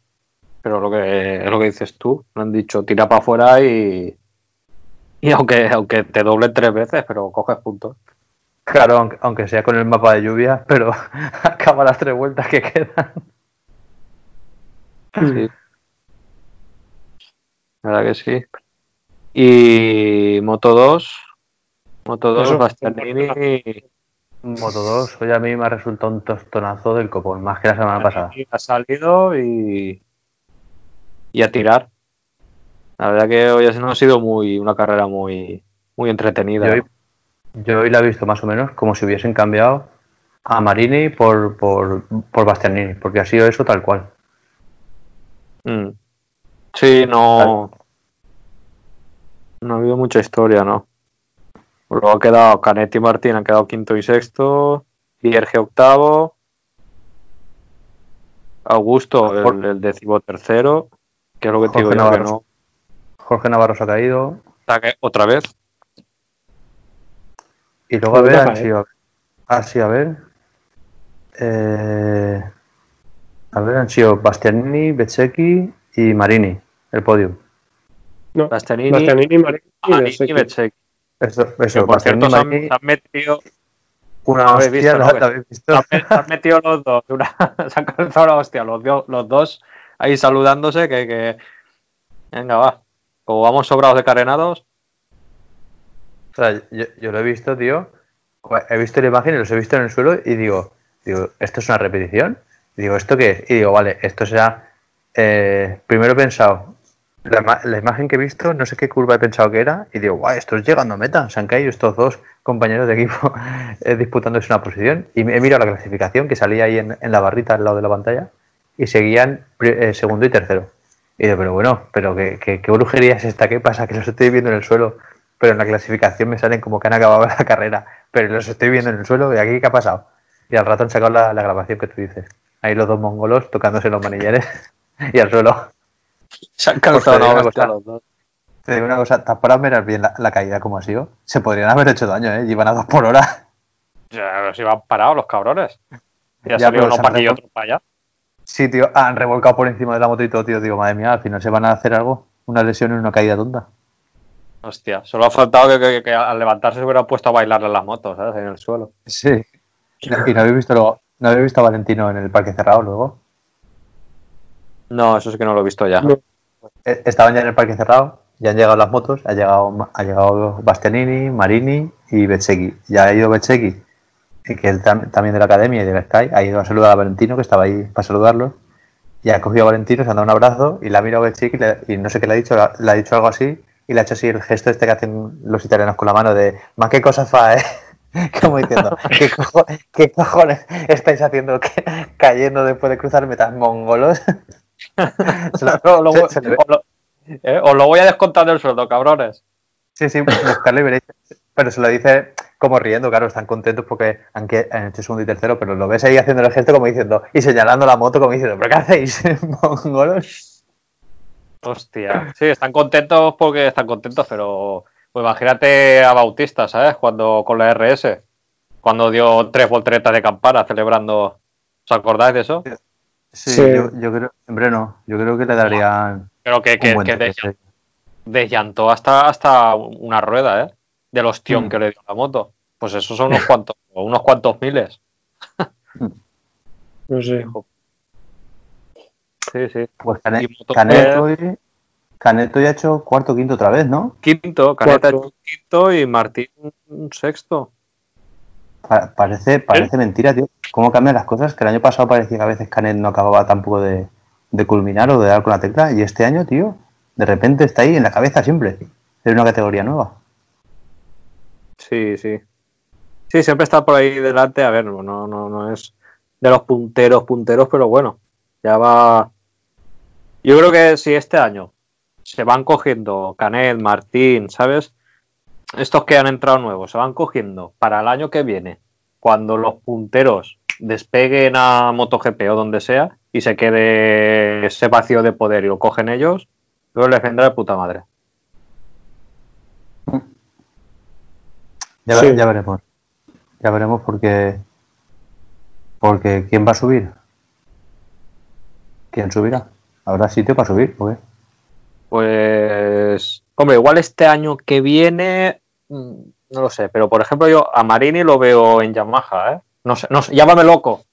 Pero lo que es lo que dices tú. Le han dicho, tira para afuera y. Y aunque, aunque te doble tres veces, pero coges puntos. Claro, aunque, aunque sea con el mapa de lluvia, pero acaba las tres vueltas que quedan. Sí. La verdad que sí. Y Moto 2. Moto 2, Eso. Bastianini Moto 2, hoy a mí me ha resultado un tostonazo del copón, más que la semana pasada. ha salido y. Y a tirar. La verdad que hoy no ha sido muy una carrera muy, muy entretenida. Yo hoy, yo hoy la he visto más o menos como si hubiesen cambiado a Marini por, por, por Bastianini, porque ha sido eso tal cual. Mm. Sí, no. No ha habido mucha historia, ¿no? Luego ha quedado Canetti y Martín, han quedado quinto y sexto. Vierge octavo. Augusto, el, el decimotercero. Que es lo que te digo Jorge Navarro. no. Jorge Navarro se ha caído. Otra vez. Y luego a Pues ver, deja, han sido, ha sido, a ver. eh, a ver, han sido Bastianini, Bececchi y Marini, el podio. No, Bastianini, Bastianini, Marini y Bezzecchi. Eso, eso, por cierto, se han, Marini, se han metido, una ¿lo habéis hostia, visto, han- se han metido los dos. una- se han calzado la hostia, los, los dos ahí saludándose. Que, que- Venga, va. Como vamos sobrados de carenados. O sea, yo, yo lo he visto, tío. He visto la imagen y los he visto en el suelo y digo, digo, ¿esto es una repetición? Y digo, ¿esto qué es? Y digo, vale, esto será. eh, primero he pensado, la, la imagen que he visto, no sé qué curva he pensado que era, y digo, guau, esto es llegando a meta. Se han caído estos dos compañeros de equipo eh, disputándose una posición. Y he mirado la clasificación que salía ahí en, la barrita al lado de la pantalla y seguían eh, segundo y tercero. Y digo, pero bueno, pero ¿qué, qué, qué brujería es esta? ¿Qué pasa? Que los estoy viendo en el suelo, pero en la clasificación me salen como que han acabado la carrera, pero los estoy viendo en el suelo y aquí ¿qué ha pasado? Y al rato han sacado la, la grabación que tú dices. Ahí los dos mongolos tocándose los manilleres y al suelo. Se han calzado la hostia los dos. Te digo una cosa, tan para mirar bien la, la caída como ha sido, se podrían haber hecho daño, ¿eh? Llevan a dos por hora. Ya, si van parados los cabrones. Ya, salido pero uno se han para aquí y otro para allá. Sí, tío, han revolcado por encima de la moto y todo, tío. Digo, madre mía, al final se van a hacer algo. Una lesión y una caída tonta. Hostia, solo ha faltado que, que- que al levantarse se hubieran puesto a bailarle las motos, ¿sabes? En el suelo. Sí. Y no habéis visto luego, no habéis visto a Valentino en el parque cerrado luego. No, eso sí que no lo he visto ya. No. Eh, Estaban ya en el parque cerrado, ya han llegado las motos, ha llegado, ha llegado Bastianini, Marini y Bececchi. Ya ha ido Bececchi, eh, que es tam- también de la academia y de Sky, ha ido a saludar a Valentino, que estaba ahí para saludarlo. Y ha cogido a Valentino, se ha dado un abrazo y le ha mirado a Bececchi y, le- y no sé qué le ha dicho, le ha- le ha dicho algo así y le ha hecho así el gesto este que hacen los italianos con la mano de más qué cosas fa, eh. Como diciendo, ¿qué, cojo- qué cojones estáis haciendo cayendo después de cruzar metas mongolos? Se lo- Lo- lo- se- se le ve- os, lo, eh, os lo voy a descontar del sueldo, cabrones. Sí, sí, veréis. pero se lo dice como riendo, claro, están contentos porque han, han hecho segundo y tercero, pero lo ves ahí haciendo el gesto como diciendo, y señalando la moto como diciendo, ¿pero qué hacéis, mongolos? Hostia. Sí, están contentos porque están contentos, pero pues imagínate a Bautista, ¿sabes? Cuando con la RS, cuando dio tres volteretas de campana celebrando. ¿Os acordáis de eso? Sí, Sí. Yo, yo creo, hombre, no, yo creo que le darían Pero que, que, que hasta, hasta una rueda, ¿eh? Del ostión Mm. que le dio la moto. Pues esos son unos cuantos, unos cuantos miles. No sé. Sí, sí. Pues Cane- Y moto- Caneto, y- Caneto ya ha hecho cuarto quinto otra vez, ¿no? Quinto, Caneta Cuatro. un quinto y Martín un sexto. Pa- parece parece mentira, tío. ¿Cómo cambian las cosas? Que el año pasado parecía que a veces Canet no acababa tampoco de, de culminar o de dar con la tecla. Y este año, tío, de repente está ahí en la cabeza siempre. Es una categoría nueva. Sí, sí. Sí, siempre está por ahí delante. A ver, no, no, no es de los punteros, punteros, pero bueno, ya va. Yo creo que si este año se van cogiendo Canet, Martín, ¿sabes? Estos que han entrado nuevos se van cogiendo para el año que viene, cuando los punteros despeguen a MotoGP o donde sea y se quede ese vacío de poder y lo cogen ellos, luego les vendrá de puta madre. Ya, Sí. ya veremos. Ya veremos porque. Porque ¿quién va a subir? ¿Quién subirá? ¿Habrá sitio para subir? ¿o qué? Pues, hombre, igual este año que viene, no lo sé, pero por ejemplo yo a Marini lo veo en Yamaha, ¿eh? No sé, no sé, llámame loco.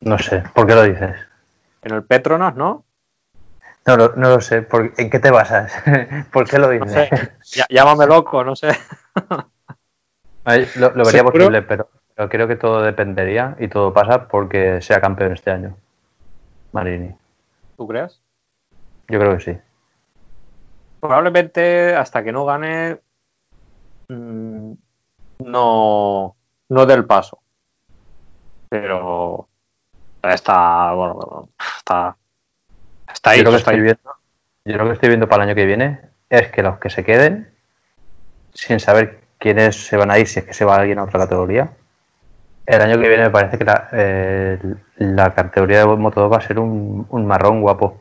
No sé. ¿Por qué lo dices? En el Petronas, ¿no? No, lo- no lo sé. ¿Por- ¿En qué te basas? ¿Por qué lo No dices? sé, ya- llámame loco, no sé. Lo, lo vería ¿Seguro? posible, pero, pero creo que todo dependería y todo pasa porque sea campeón este año. Marini. ¿Tú crees? Yo creo que sí. Probablemente hasta que no gane, mm, no, no del paso. Pero está, bueno, bueno, está, está ahí. yo, lo que está estoy ahí. viendo, yo lo que estoy viendo para el año que viene es que los que se queden, sin saber quiénes se van a ir, si es que se va alguien a otra categoría, el año que viene me parece que la, eh, la categoría de Moto 2 va a ser un, un marrón guapo.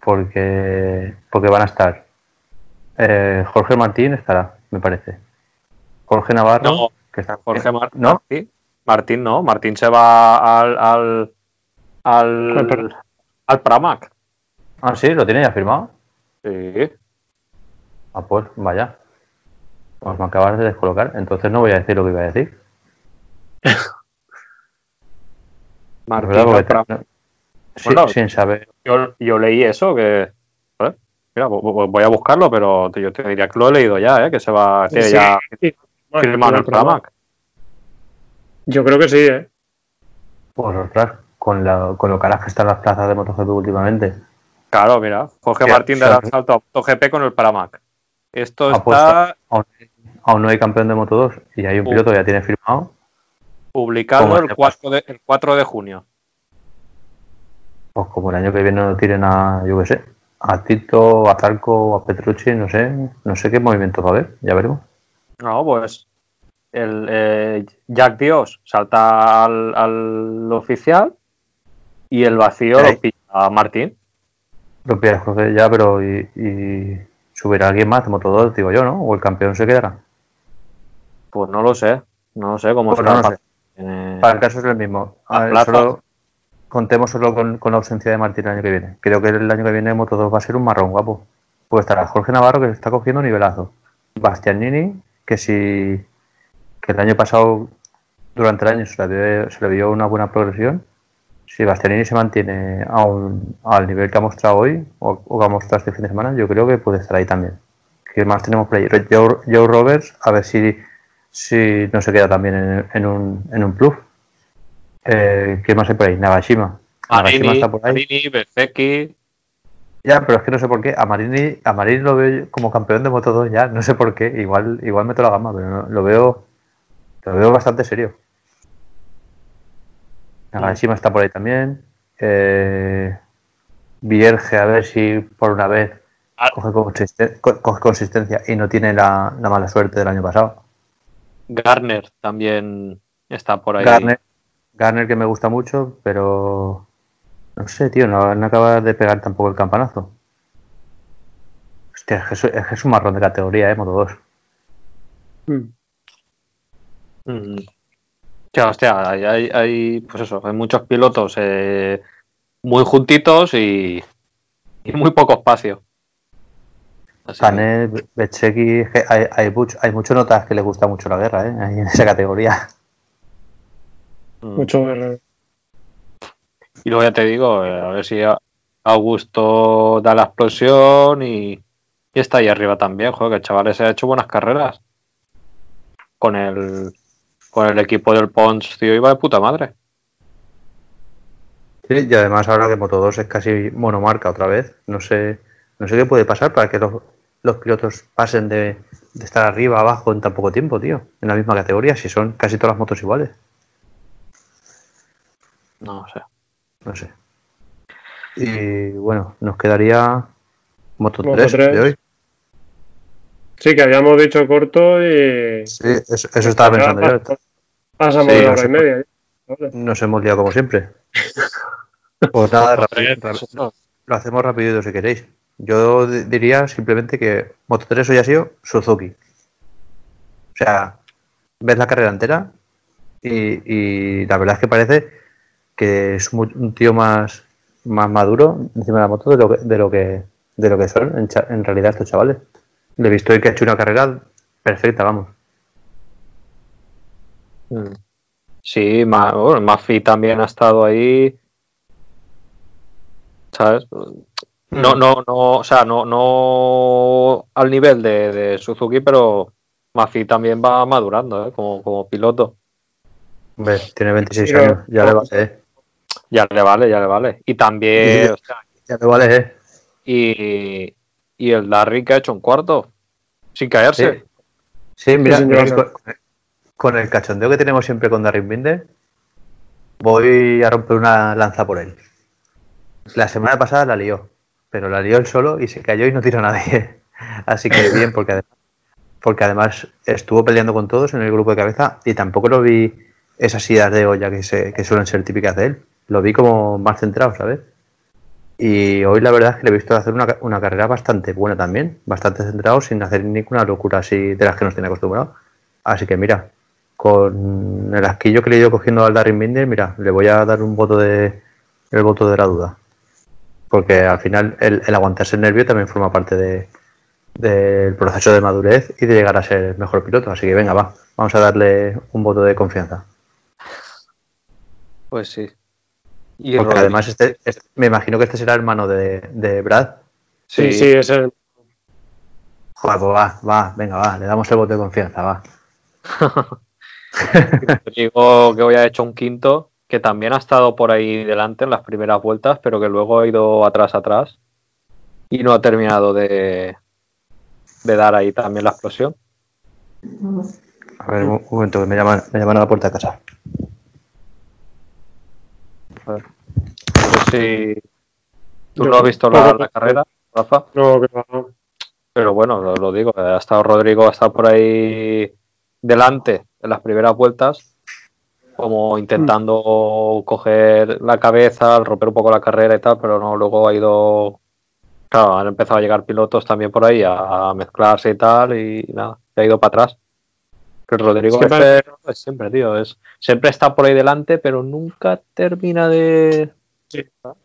Porque, porque van a estar. Eh, Jorge Martín estará, me parece. Jorge Navarro, No, que está Jorge Mar- ¿No? Martín. Martín no, Martín se va al al al, Al Pra- al Pramac. Ah, sí, lo tiene ya firmado. Sí. Ah, pues vaya. Pues me acabas de descolocar. Entonces no voy a decir lo que iba a decir. Martín Bueno. sin saber. Yo, yo leí eso que mira, vo- vo- voy a buscarlo, pero yo te diría que lo he leído ya, ¿eh? que se va Sí, ya sí. Bueno, firmado en Pramac. Yo creo que sí, ¿eh? Pues ostras, con, la, con lo caras que están las plazas de MotoGP últimamente. Claro, mira, Jorge Sí, Martín sí. dará el salto a MotoGP con el Pramac. Esto está. Aún, aún no hay campeón de Moto 2 y hay un piloto que ya tiene firmado. publicado ¿Cómo el te 4, de, el 4 de junio. Pues como el año que viene no tiren a, yo qué sé, a Tito, a Zarco, a Petrucci, no sé, no sé qué movimiento va a haber, ya veremos. No, pues el eh, Jack Dios salta al, al oficial y el vacío lo pilla a Martín. Lo pillas, Jorge, ya, pero y, y subirá alguien más de Moto 2, digo yo, ¿no? O el campeón se quedará. Pues no lo sé, no lo sé cómo Pues será no sé. Eh, Para el caso es el mismo. a A ver, plazas. solo- contemos solo con, la ausencia de Martín el año que viene. Creo que el año que viene Moto 2 va a ser un marrón guapo. Pues estará Jorge Navarro que está cogiendo nivelazo. Bastianini, que si que el año pasado, durante el año, se le, se le vio una buena progresión. Si Bastianini se mantiene a un- al nivel que ha mostrado hoy o, que ha mostrado este fin de semana, yo creo que puede estar ahí también. ¿Qué más tenemos por ahí? Joe, Joe Roberts, a ver si, no se queda también en, en un, en un plus. Eh, ¿Qué más hay por ahí? Nagashima. Nagashima Marini, está por ahí. Marini, Bezeki, Ya, pero es que no sé por qué. A Marini, a Marini lo veo como campeón de Moto 2 ya. No sé por qué. Igual, igual meto la gama, pero no- lo veo lo veo bastante serio. Nagashima está por ahí también. Eh, Vierge, a ver si por una vez Ah. coge, consisten- coge consistencia y no tiene la, la mala suerte del año pasado. Garner también está por ahí. Garner, Garner que me gusta mucho, pero no sé, tío, no, no acaba de pegar tampoco el campanazo. Hostia, es que es, un marrón de categoría, eh, Moto 2. Mm. Mm. Hostia, hay, hay, hay, pues eso, hay muchos pilotos eh, muy juntitos y, y muy poco espacio. Canet, hay, hay, mucho- hay muchos notas que le gusta mucho la guerra, ¿eh? Ahí en esa categoría. Mm. Mucho guerrero. Y luego ya te digo, eh, a ver si Augusto da la explosión y, y está ahí arriba también, joder, que el chaval se ha hecho buenas carreras. Con el, con el equipo del Pons, tío, iba de puta madre. Sí, y además ahora que Moto 2 es casi monomarca otra vez, no sé, no sé qué puede pasar para que los, los pilotos pasen de, de estar arriba a abajo en tan poco tiempo, tío, en la misma categoría, si son casi todas las motos iguales, No sé. no sé. Y bueno, nos quedaría Moto Moto 3 3. de hoy. Sí, que habíamos dicho corto y. Sí, eso, eso estaba pensando yo. Pasamos Sí, de no hora y media. ¿eh? Vale. Nos hemos liado como siempre. Pues nada, rápido, 3, rápido. eso. Lo hacemos rapidito si queréis. Yo di- diría simplemente que Moto 3 hoy ha sido Suzuki. O sea, ves la carrera entera y, y la verdad es que parece que es un tío más, más maduro encima de la moto de lo que, de lo que, de lo que son en, cha- en realidad estos chavales. Le he visto hoy que ha hecho una carrera perfecta, vamos. Mm. Sí, Ma- bueno, Mafi también ha estado ahí. ¿Sabes? No, no, no, o sea, no, no al nivel de, de Suzuki, pero Mafi también va madurando, ¿eh? Como, como piloto. Hombre, tiene 26 Pero- años, ya le vale, eh. Ya le vale, ya le vale. Y también, Sí. o sea, Ya le vale, eh. y, y el Darry que ha hecho un cuarto, sin caerse. Sí, sí mira, con, con el cachondeo que tenemos siempre con Darren Binder, voy a romper una lanza por él. La semana pasada la lió, pero la lió él solo y se cayó y no tiró a nadie. Así que bien, porque además, porque además estuvo peleando con todos en el grupo de cabeza y tampoco lo vi esas idas de olla que, se, que suelen ser típicas de él. Lo vi como más centrado, ¿sabes? Y hoy la verdad es que le he visto hacer una, una carrera bastante buena también, bastante centrado, sin hacer ninguna locura así de las que nos tiene acostumbrado. Así que mira, con el asquillo que le he ido cogiendo al Darren Binder, mira, le voy a dar un voto de el voto de la duda. Porque al final el, aguantarse el nervio también forma parte de, del proceso de madurez y de llegar a ser el mejor piloto. Así que venga, va, vamos a darle un voto de confianza. Pues sí. Y Porque Rodri- además este, este- me imagino que este será hermano de, de Brad. Sí, sí, ese. Joder, pues va, va, venga, va, le damos el voto de confianza, va. Digo que hoy ha hecho un quinto, que también ha estado por ahí delante en las primeras vueltas, pero que luego ha ido atrás, atrás, y no ha terminado de, de dar ahí también la explosión. A ver, un, un momento, que me llaman, me llaman a la puerta de casa. No sé si tú Yo no has visto la, la carrera, Rafa, No, que va. pero bueno, lo, lo digo, ha estado Rodrigo, ha estado por ahí delante en las primeras vueltas, como intentando coger la cabeza, romper un poco la carrera y tal, pero no, luego ha ido, claro, han empezado a llegar pilotos también por ahí a, a mezclarse y tal, y nada, se ha ido para atrás. Rodrigo Es que es siempre, tío, es, siempre está por ahí delante, pero nunca termina de...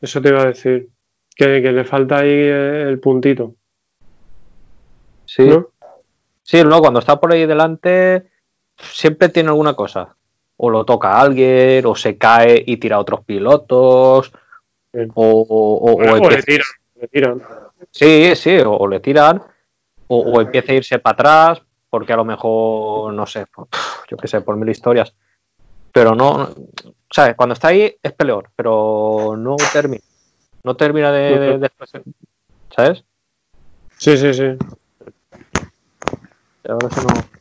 Eso te iba a decir. Que, que le falta ahí el puntito. Sí, ¿no? Sí, no, cuando está por ahí delante siempre tiene alguna cosa. O lo toca a alguien, o se cae y tira a otros pilotos, Sí. o, o- o le tiran. Le tiran. Sí, sí, o, o le tiran, o, o empieza a irse para atrás, porque a lo mejor, no sé, por- yo qué sé, por mil historias. Pero no, ¿sabes? Cuando está ahí es peor, pero no termina. No termina de, de- de- ¿sabes? Sí, sí, sí. Ahora sí no-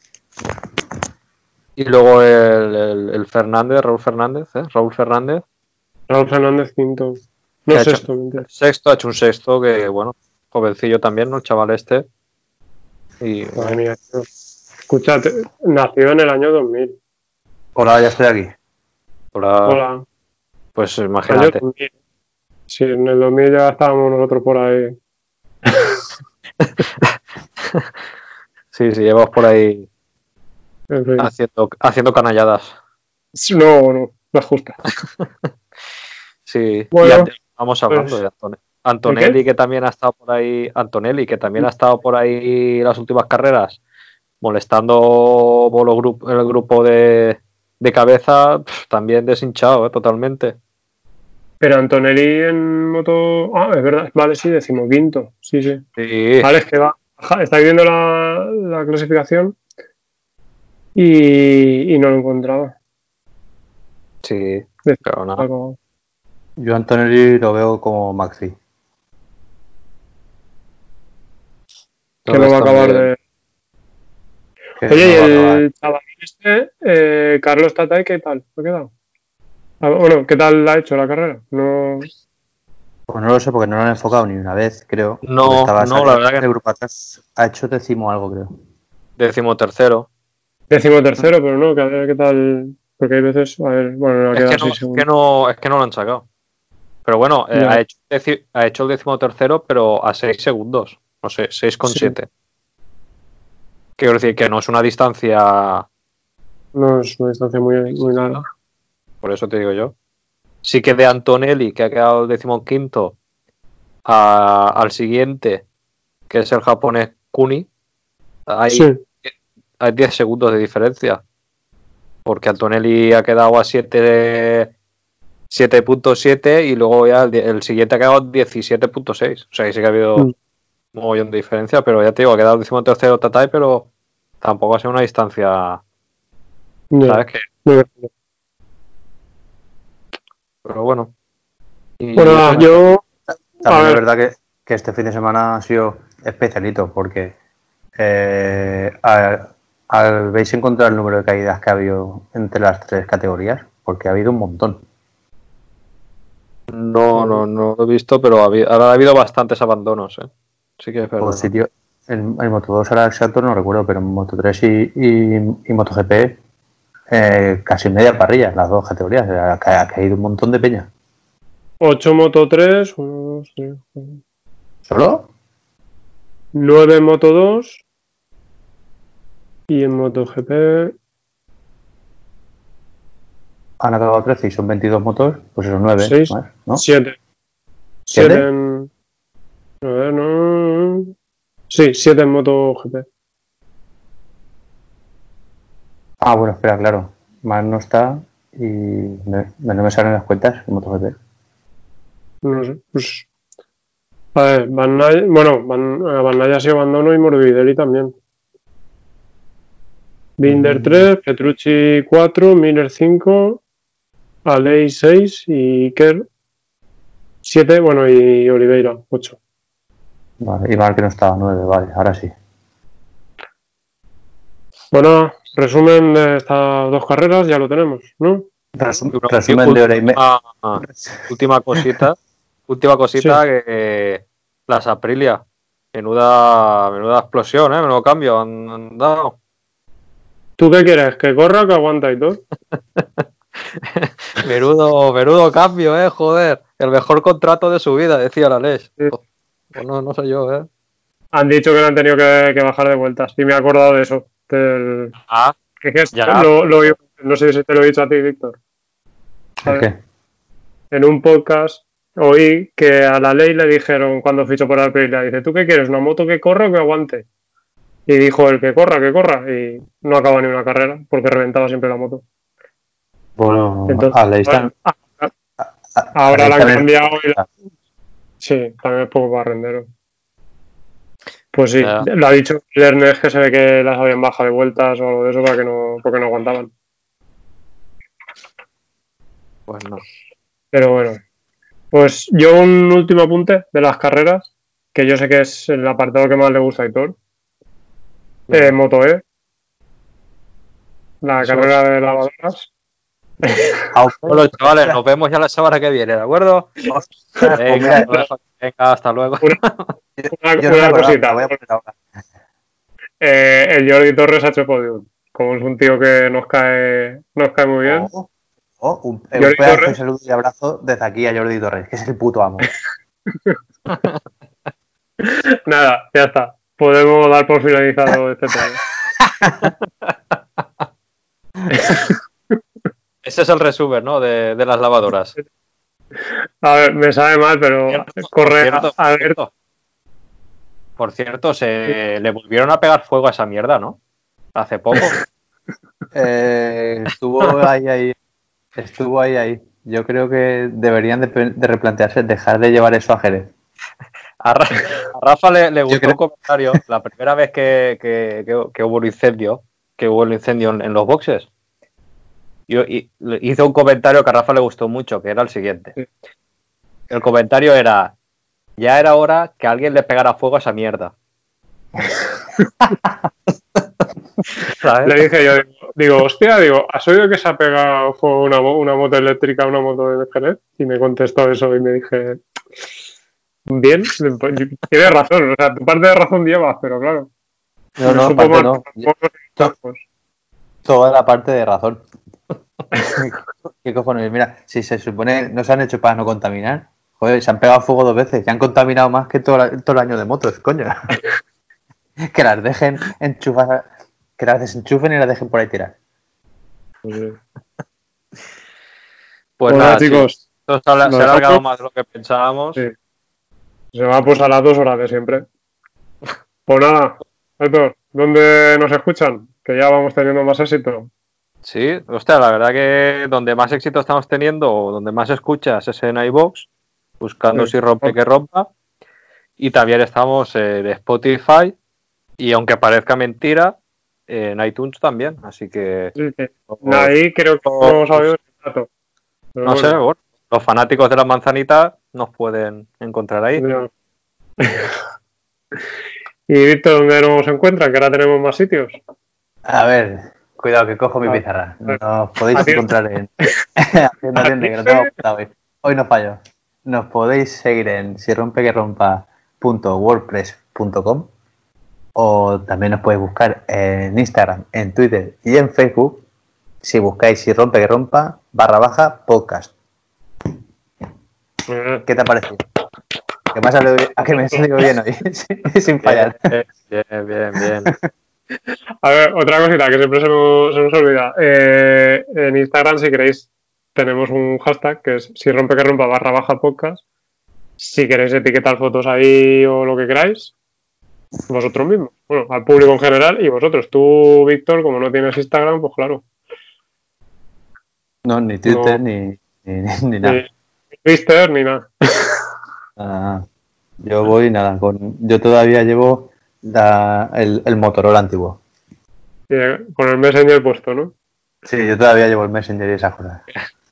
Y luego el, el- el Fernández, Raúl Fernández, ¿eh? Raúl Fernández, Raúl Fernández quinto. ¿Qué No ha sé hecho? sexto, ha hecho un sexto que, bueno, jovencillo también, ¿no? El chaval este. Y Madre mía, tío. Escúchate, nació en el año 2000. Hola, ya estoy aquí. Hola. pues imagínate. 2000. Sí, en el 2000 ya estábamos nosotros por ahí. Sí, sí, llevamos por ahí En fin. haciendo, haciendo canalladas. No, no, no es justa. Sí, Bueno, y vamos hablando pues, de Antone- Antonelli, que también ha estado por ahí, Antonelli, que también ha estado por ahí las últimas carreras, molestando Bolo el grupo de, de cabeza, también deshinchado, ¿eh? totalmente. Pero Antonelli en moto. Ah, es verdad. Vale, sí, decimoquinto. Sí, sí. Sí, Vale, es que va. Estáis viendo la, la clasificación y, y no lo encontraba. sí, pero nada. Yo Antonelli lo veo como Maxi. Que no va a acabar de. que Oye, y el chaval este, eh, Carlos Tatay, ¿qué tal? ¿Ha quedado? Ah, bueno, ¿qué tal ha hecho la carrera? No. Pues no lo sé porque no lo han enfocado ni una vez, creo. No, no, la verdad que no. grupo atrás. Ha hecho décimo algo, creo. Décimo tercero. Décimo tercero, pero no, que a ver qué tal. Porque hay veces. A ver, bueno, no Es que no, así es que no, es que no lo han sacado. Pero bueno, eh, ha, hecho, ha hecho el décimo tercero, pero a 6 segundos. No sé, 6,7. Quiero decir que no es una distancia, No es una distancia muy, muy larga. por eso te digo yo. Sí que de Antonelli, que ha quedado el décimo quinto, a- al siguiente, que es el japonés Kuni, hay, Sí, hay 10 segundos de diferencia. Porque Antonelli ha quedado a 7 7.7 y luego ya el, el siguiente ha quedado 17.6. O sea, que sí que ha habido Mm. Un mogollón de diferencia, pero ya te digo, ha quedado el tercero Tatay, pero tampoco ha sido una distancia, ya, ¿sabes? Bien. pero bueno. Y Bueno, nada, yo. También A es ver. verdad que, que este fin de semana ha sido especialito porque eh, al, al- veis encontrar el número de caídas que ha habido entre las tres categorías, porque ha habido un montón. no, no, no lo he visto, pero ha habido, ahora ha habido bastantes abandonos, ¿eh? Sí que es verdad. Sitio, en, en Moto 2 ahora exacto no recuerdo, pero en Moto 3 y, y, y MotoGP eh, casi media parrilla, las dos categorías. Ha, ca- ha caído un montón de peña. 8 Moto 3, 1, 2, 3, 4, ¿Solo? 9 en Moto 2 y en MotoGP Han acabado 13 y son 22 motos, pues son 9 Seis. más, ¿no? 7. ¿Siete? 7 en. A ver, no. Sí, 7 en MotoGP. Ah, bueno, espera, claro. Más no está y no, no me salen las cuentas en MotoGP. No sé. Pues. A ver, Van Naya- bueno, Van, Van Naya ha sido abandono y Morbidelli también. Binder 3, Petrucci 4, Miller 5, Alei 6 y Kerr 7, bueno, y Oliveira 8. Vale, y mal que no estaba 9, vale, ahora sí. Bueno, resumen de estas dos carreras, ya lo tenemos, ¿no? Resum- resumen de hora y media. Ah, última cosita, última cosita que las Aprilia, menuda, menuda explosión, ¿eh? menudo cambio han, han dado. ¿Tú qué quieres? ¿Que corra o que aguanta y todo? Menudo, menudo cambio, eh, joder. El mejor contrato de su vida, decía la Lesh. Sí. Pues no, no sé yo, eh. Han dicho que le han tenido que, que bajar de vueltas y me he acordado de eso. del- Ah, que es Ya. lo- lo oí- no sé si te lo he dicho a ti, Víctor. ¿Por qué? En un podcast oí que a la ley le dijeron cuando fichó por Aprilia, dice, ¿tú qué quieres? ¿Una moto que corra o que aguante? Y dijo el que corra, que corra. Y no acaba ni una carrera porque reventaba siempre la moto. Bueno, Entonces, a la ahora a la han cambiado y la- Sí, también es poco barrendero. Pues sí, lo ha dicho Lernes que se ve que las habían bajado de vueltas o algo de eso para que no, porque no aguantaban. pues no. Pero bueno. Pues yo un último apunte de las carreras, que yo sé que es el apartado que más le gusta a Hitor. Eh, Moto E. La carrera de lavadoras. Bueno, chavales, nos vemos ya la semana que viene, ¿de acuerdo? Venga, venga, hasta luego. Una, una cosita. Eh, el Jordi Torres ha hecho podium. Como es un tío que nos cae, nos cae muy bien. Oh, oh, un, un pedazo de saludo y abrazo desde aquí a Jordi Torres, que es el puto amo. Nada, ya está. Podemos dar por finalizado este tema. Ese es el resumen, ¿no? De, de, las lavadoras. A ver, me sabe mal, pero corre cierto, a, ver. Cierto. Por cierto, se le volvieron a pegar fuego a esa mierda, ¿no? Hace poco. eh, estuvo ahí, ahí. Estuvo ahí, ahí. Yo creo que deberían de, de replantearse dejar de llevar eso a Jerez. A, Ra a Rafa le, le gustó creo... un comentario la primera vez que, que, que, que, hubo un incendio, que hubo el incendio en, en los boxes. Yo, y, hizo un comentario que a Rafa le gustó mucho, que era el siguiente. El comentario era, ya era hora que alguien le pegara fuego a esa mierda. ¿Sabes? Le dije yo, digo, hostia, digo, ¿has oído que se ha pegado fuego una, una moto eléctrica a una moto de Jerez? Y me contestó eso y me dije, bien, tienes razón, o sea, tu parte de razón llevas, pero claro. No, no, parte no. Toda la parte de razón. ¿Qué cojones? Mira, si se supone no se han hecho para no contaminar, joder, se han pegado fuego dos veces y han contaminado más que todo, todo el año de motos, coño. que las dejen enchufar, que las desenchufen y las dejen por ahí tirar. Pues bueno, nada, chicos. Sí. Esto se ha, se ha alargado más de lo que pensábamos. Sí. Se va pues a las dos horas de siempre. Pues nada, Héctor, ¿dónde nos escuchan? Que ya vamos teniendo más éxito. Sí, hostia, la verdad que donde más éxito estamos teniendo, o donde más escuchas es en iVoox, buscando sí. si rompe que rompa. Y también estamos en Spotify, y aunque parezca mentira, en iTunes también. Así que. Sí, sí. Ahí creo que no el dato. No bueno. sé, bueno, los fanáticos de la manzanita nos pueden encontrar ahí. No. y Víctor, ¿dónde nos encuentran? Que ahora tenemos más sitios. A ver, cuidado que cojo mi pizarra. Nos podéis encontrar en. Haciendo atiende, que no tengo hoy. hoy no fallo. Nos podéis seguir en si rompe que rompa.wordpress.com o también nos podéis buscar en Instagram, en Twitter y en Facebook si buscáis si rompe que rompa barra baja podcast. ¿Qué te ha parecido? Que me ha salido bien, a que me ha salido bien hoy, sin fallar. Bien, bien, bien. A ver, otra cosita que siempre se nos, se nos olvida. Eh, en Instagram, si queréis, tenemos un hashtag que es si rompe que rompa barra baja podcast. Si queréis etiquetar fotos ahí o lo que queráis, vosotros mismos. Bueno, al público en general y vosotros. Tú, Víctor, como no tienes Instagram, pues claro. No, ni Twitter, no. Ni, ni, ni, nada. Ni Twitter, ni nada. Ah, yo voy nada, con, yo todavía llevo la, el, el, Motorola antiguo. Con el Messenger puesto, ¿no? Sí, yo todavía llevo el Messenger y esas cosas.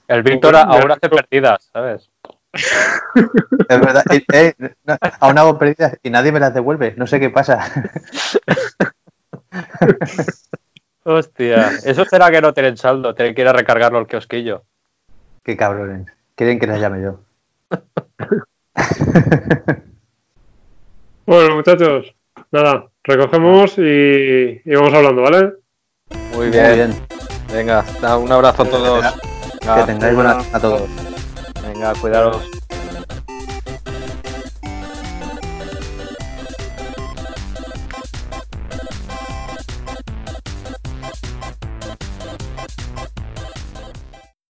El Víctor aún hace perdidas, ¿sabes? Es verdad, eh, no, aún hago perdidas y nadie me las devuelve, no sé qué pasa. Hostia, eso será que no tienen saldo, tienen que ir a recargarlo al kiosquillo. Qué cabrones, quieren que les llame yo. bueno, muchachos, nada, recogemos y, y, vamos hablando, ¿vale? Muy bien. Muy bien. Venga, un abrazo a todos. Que tengáis buenas a todos. Venga, cuidaros.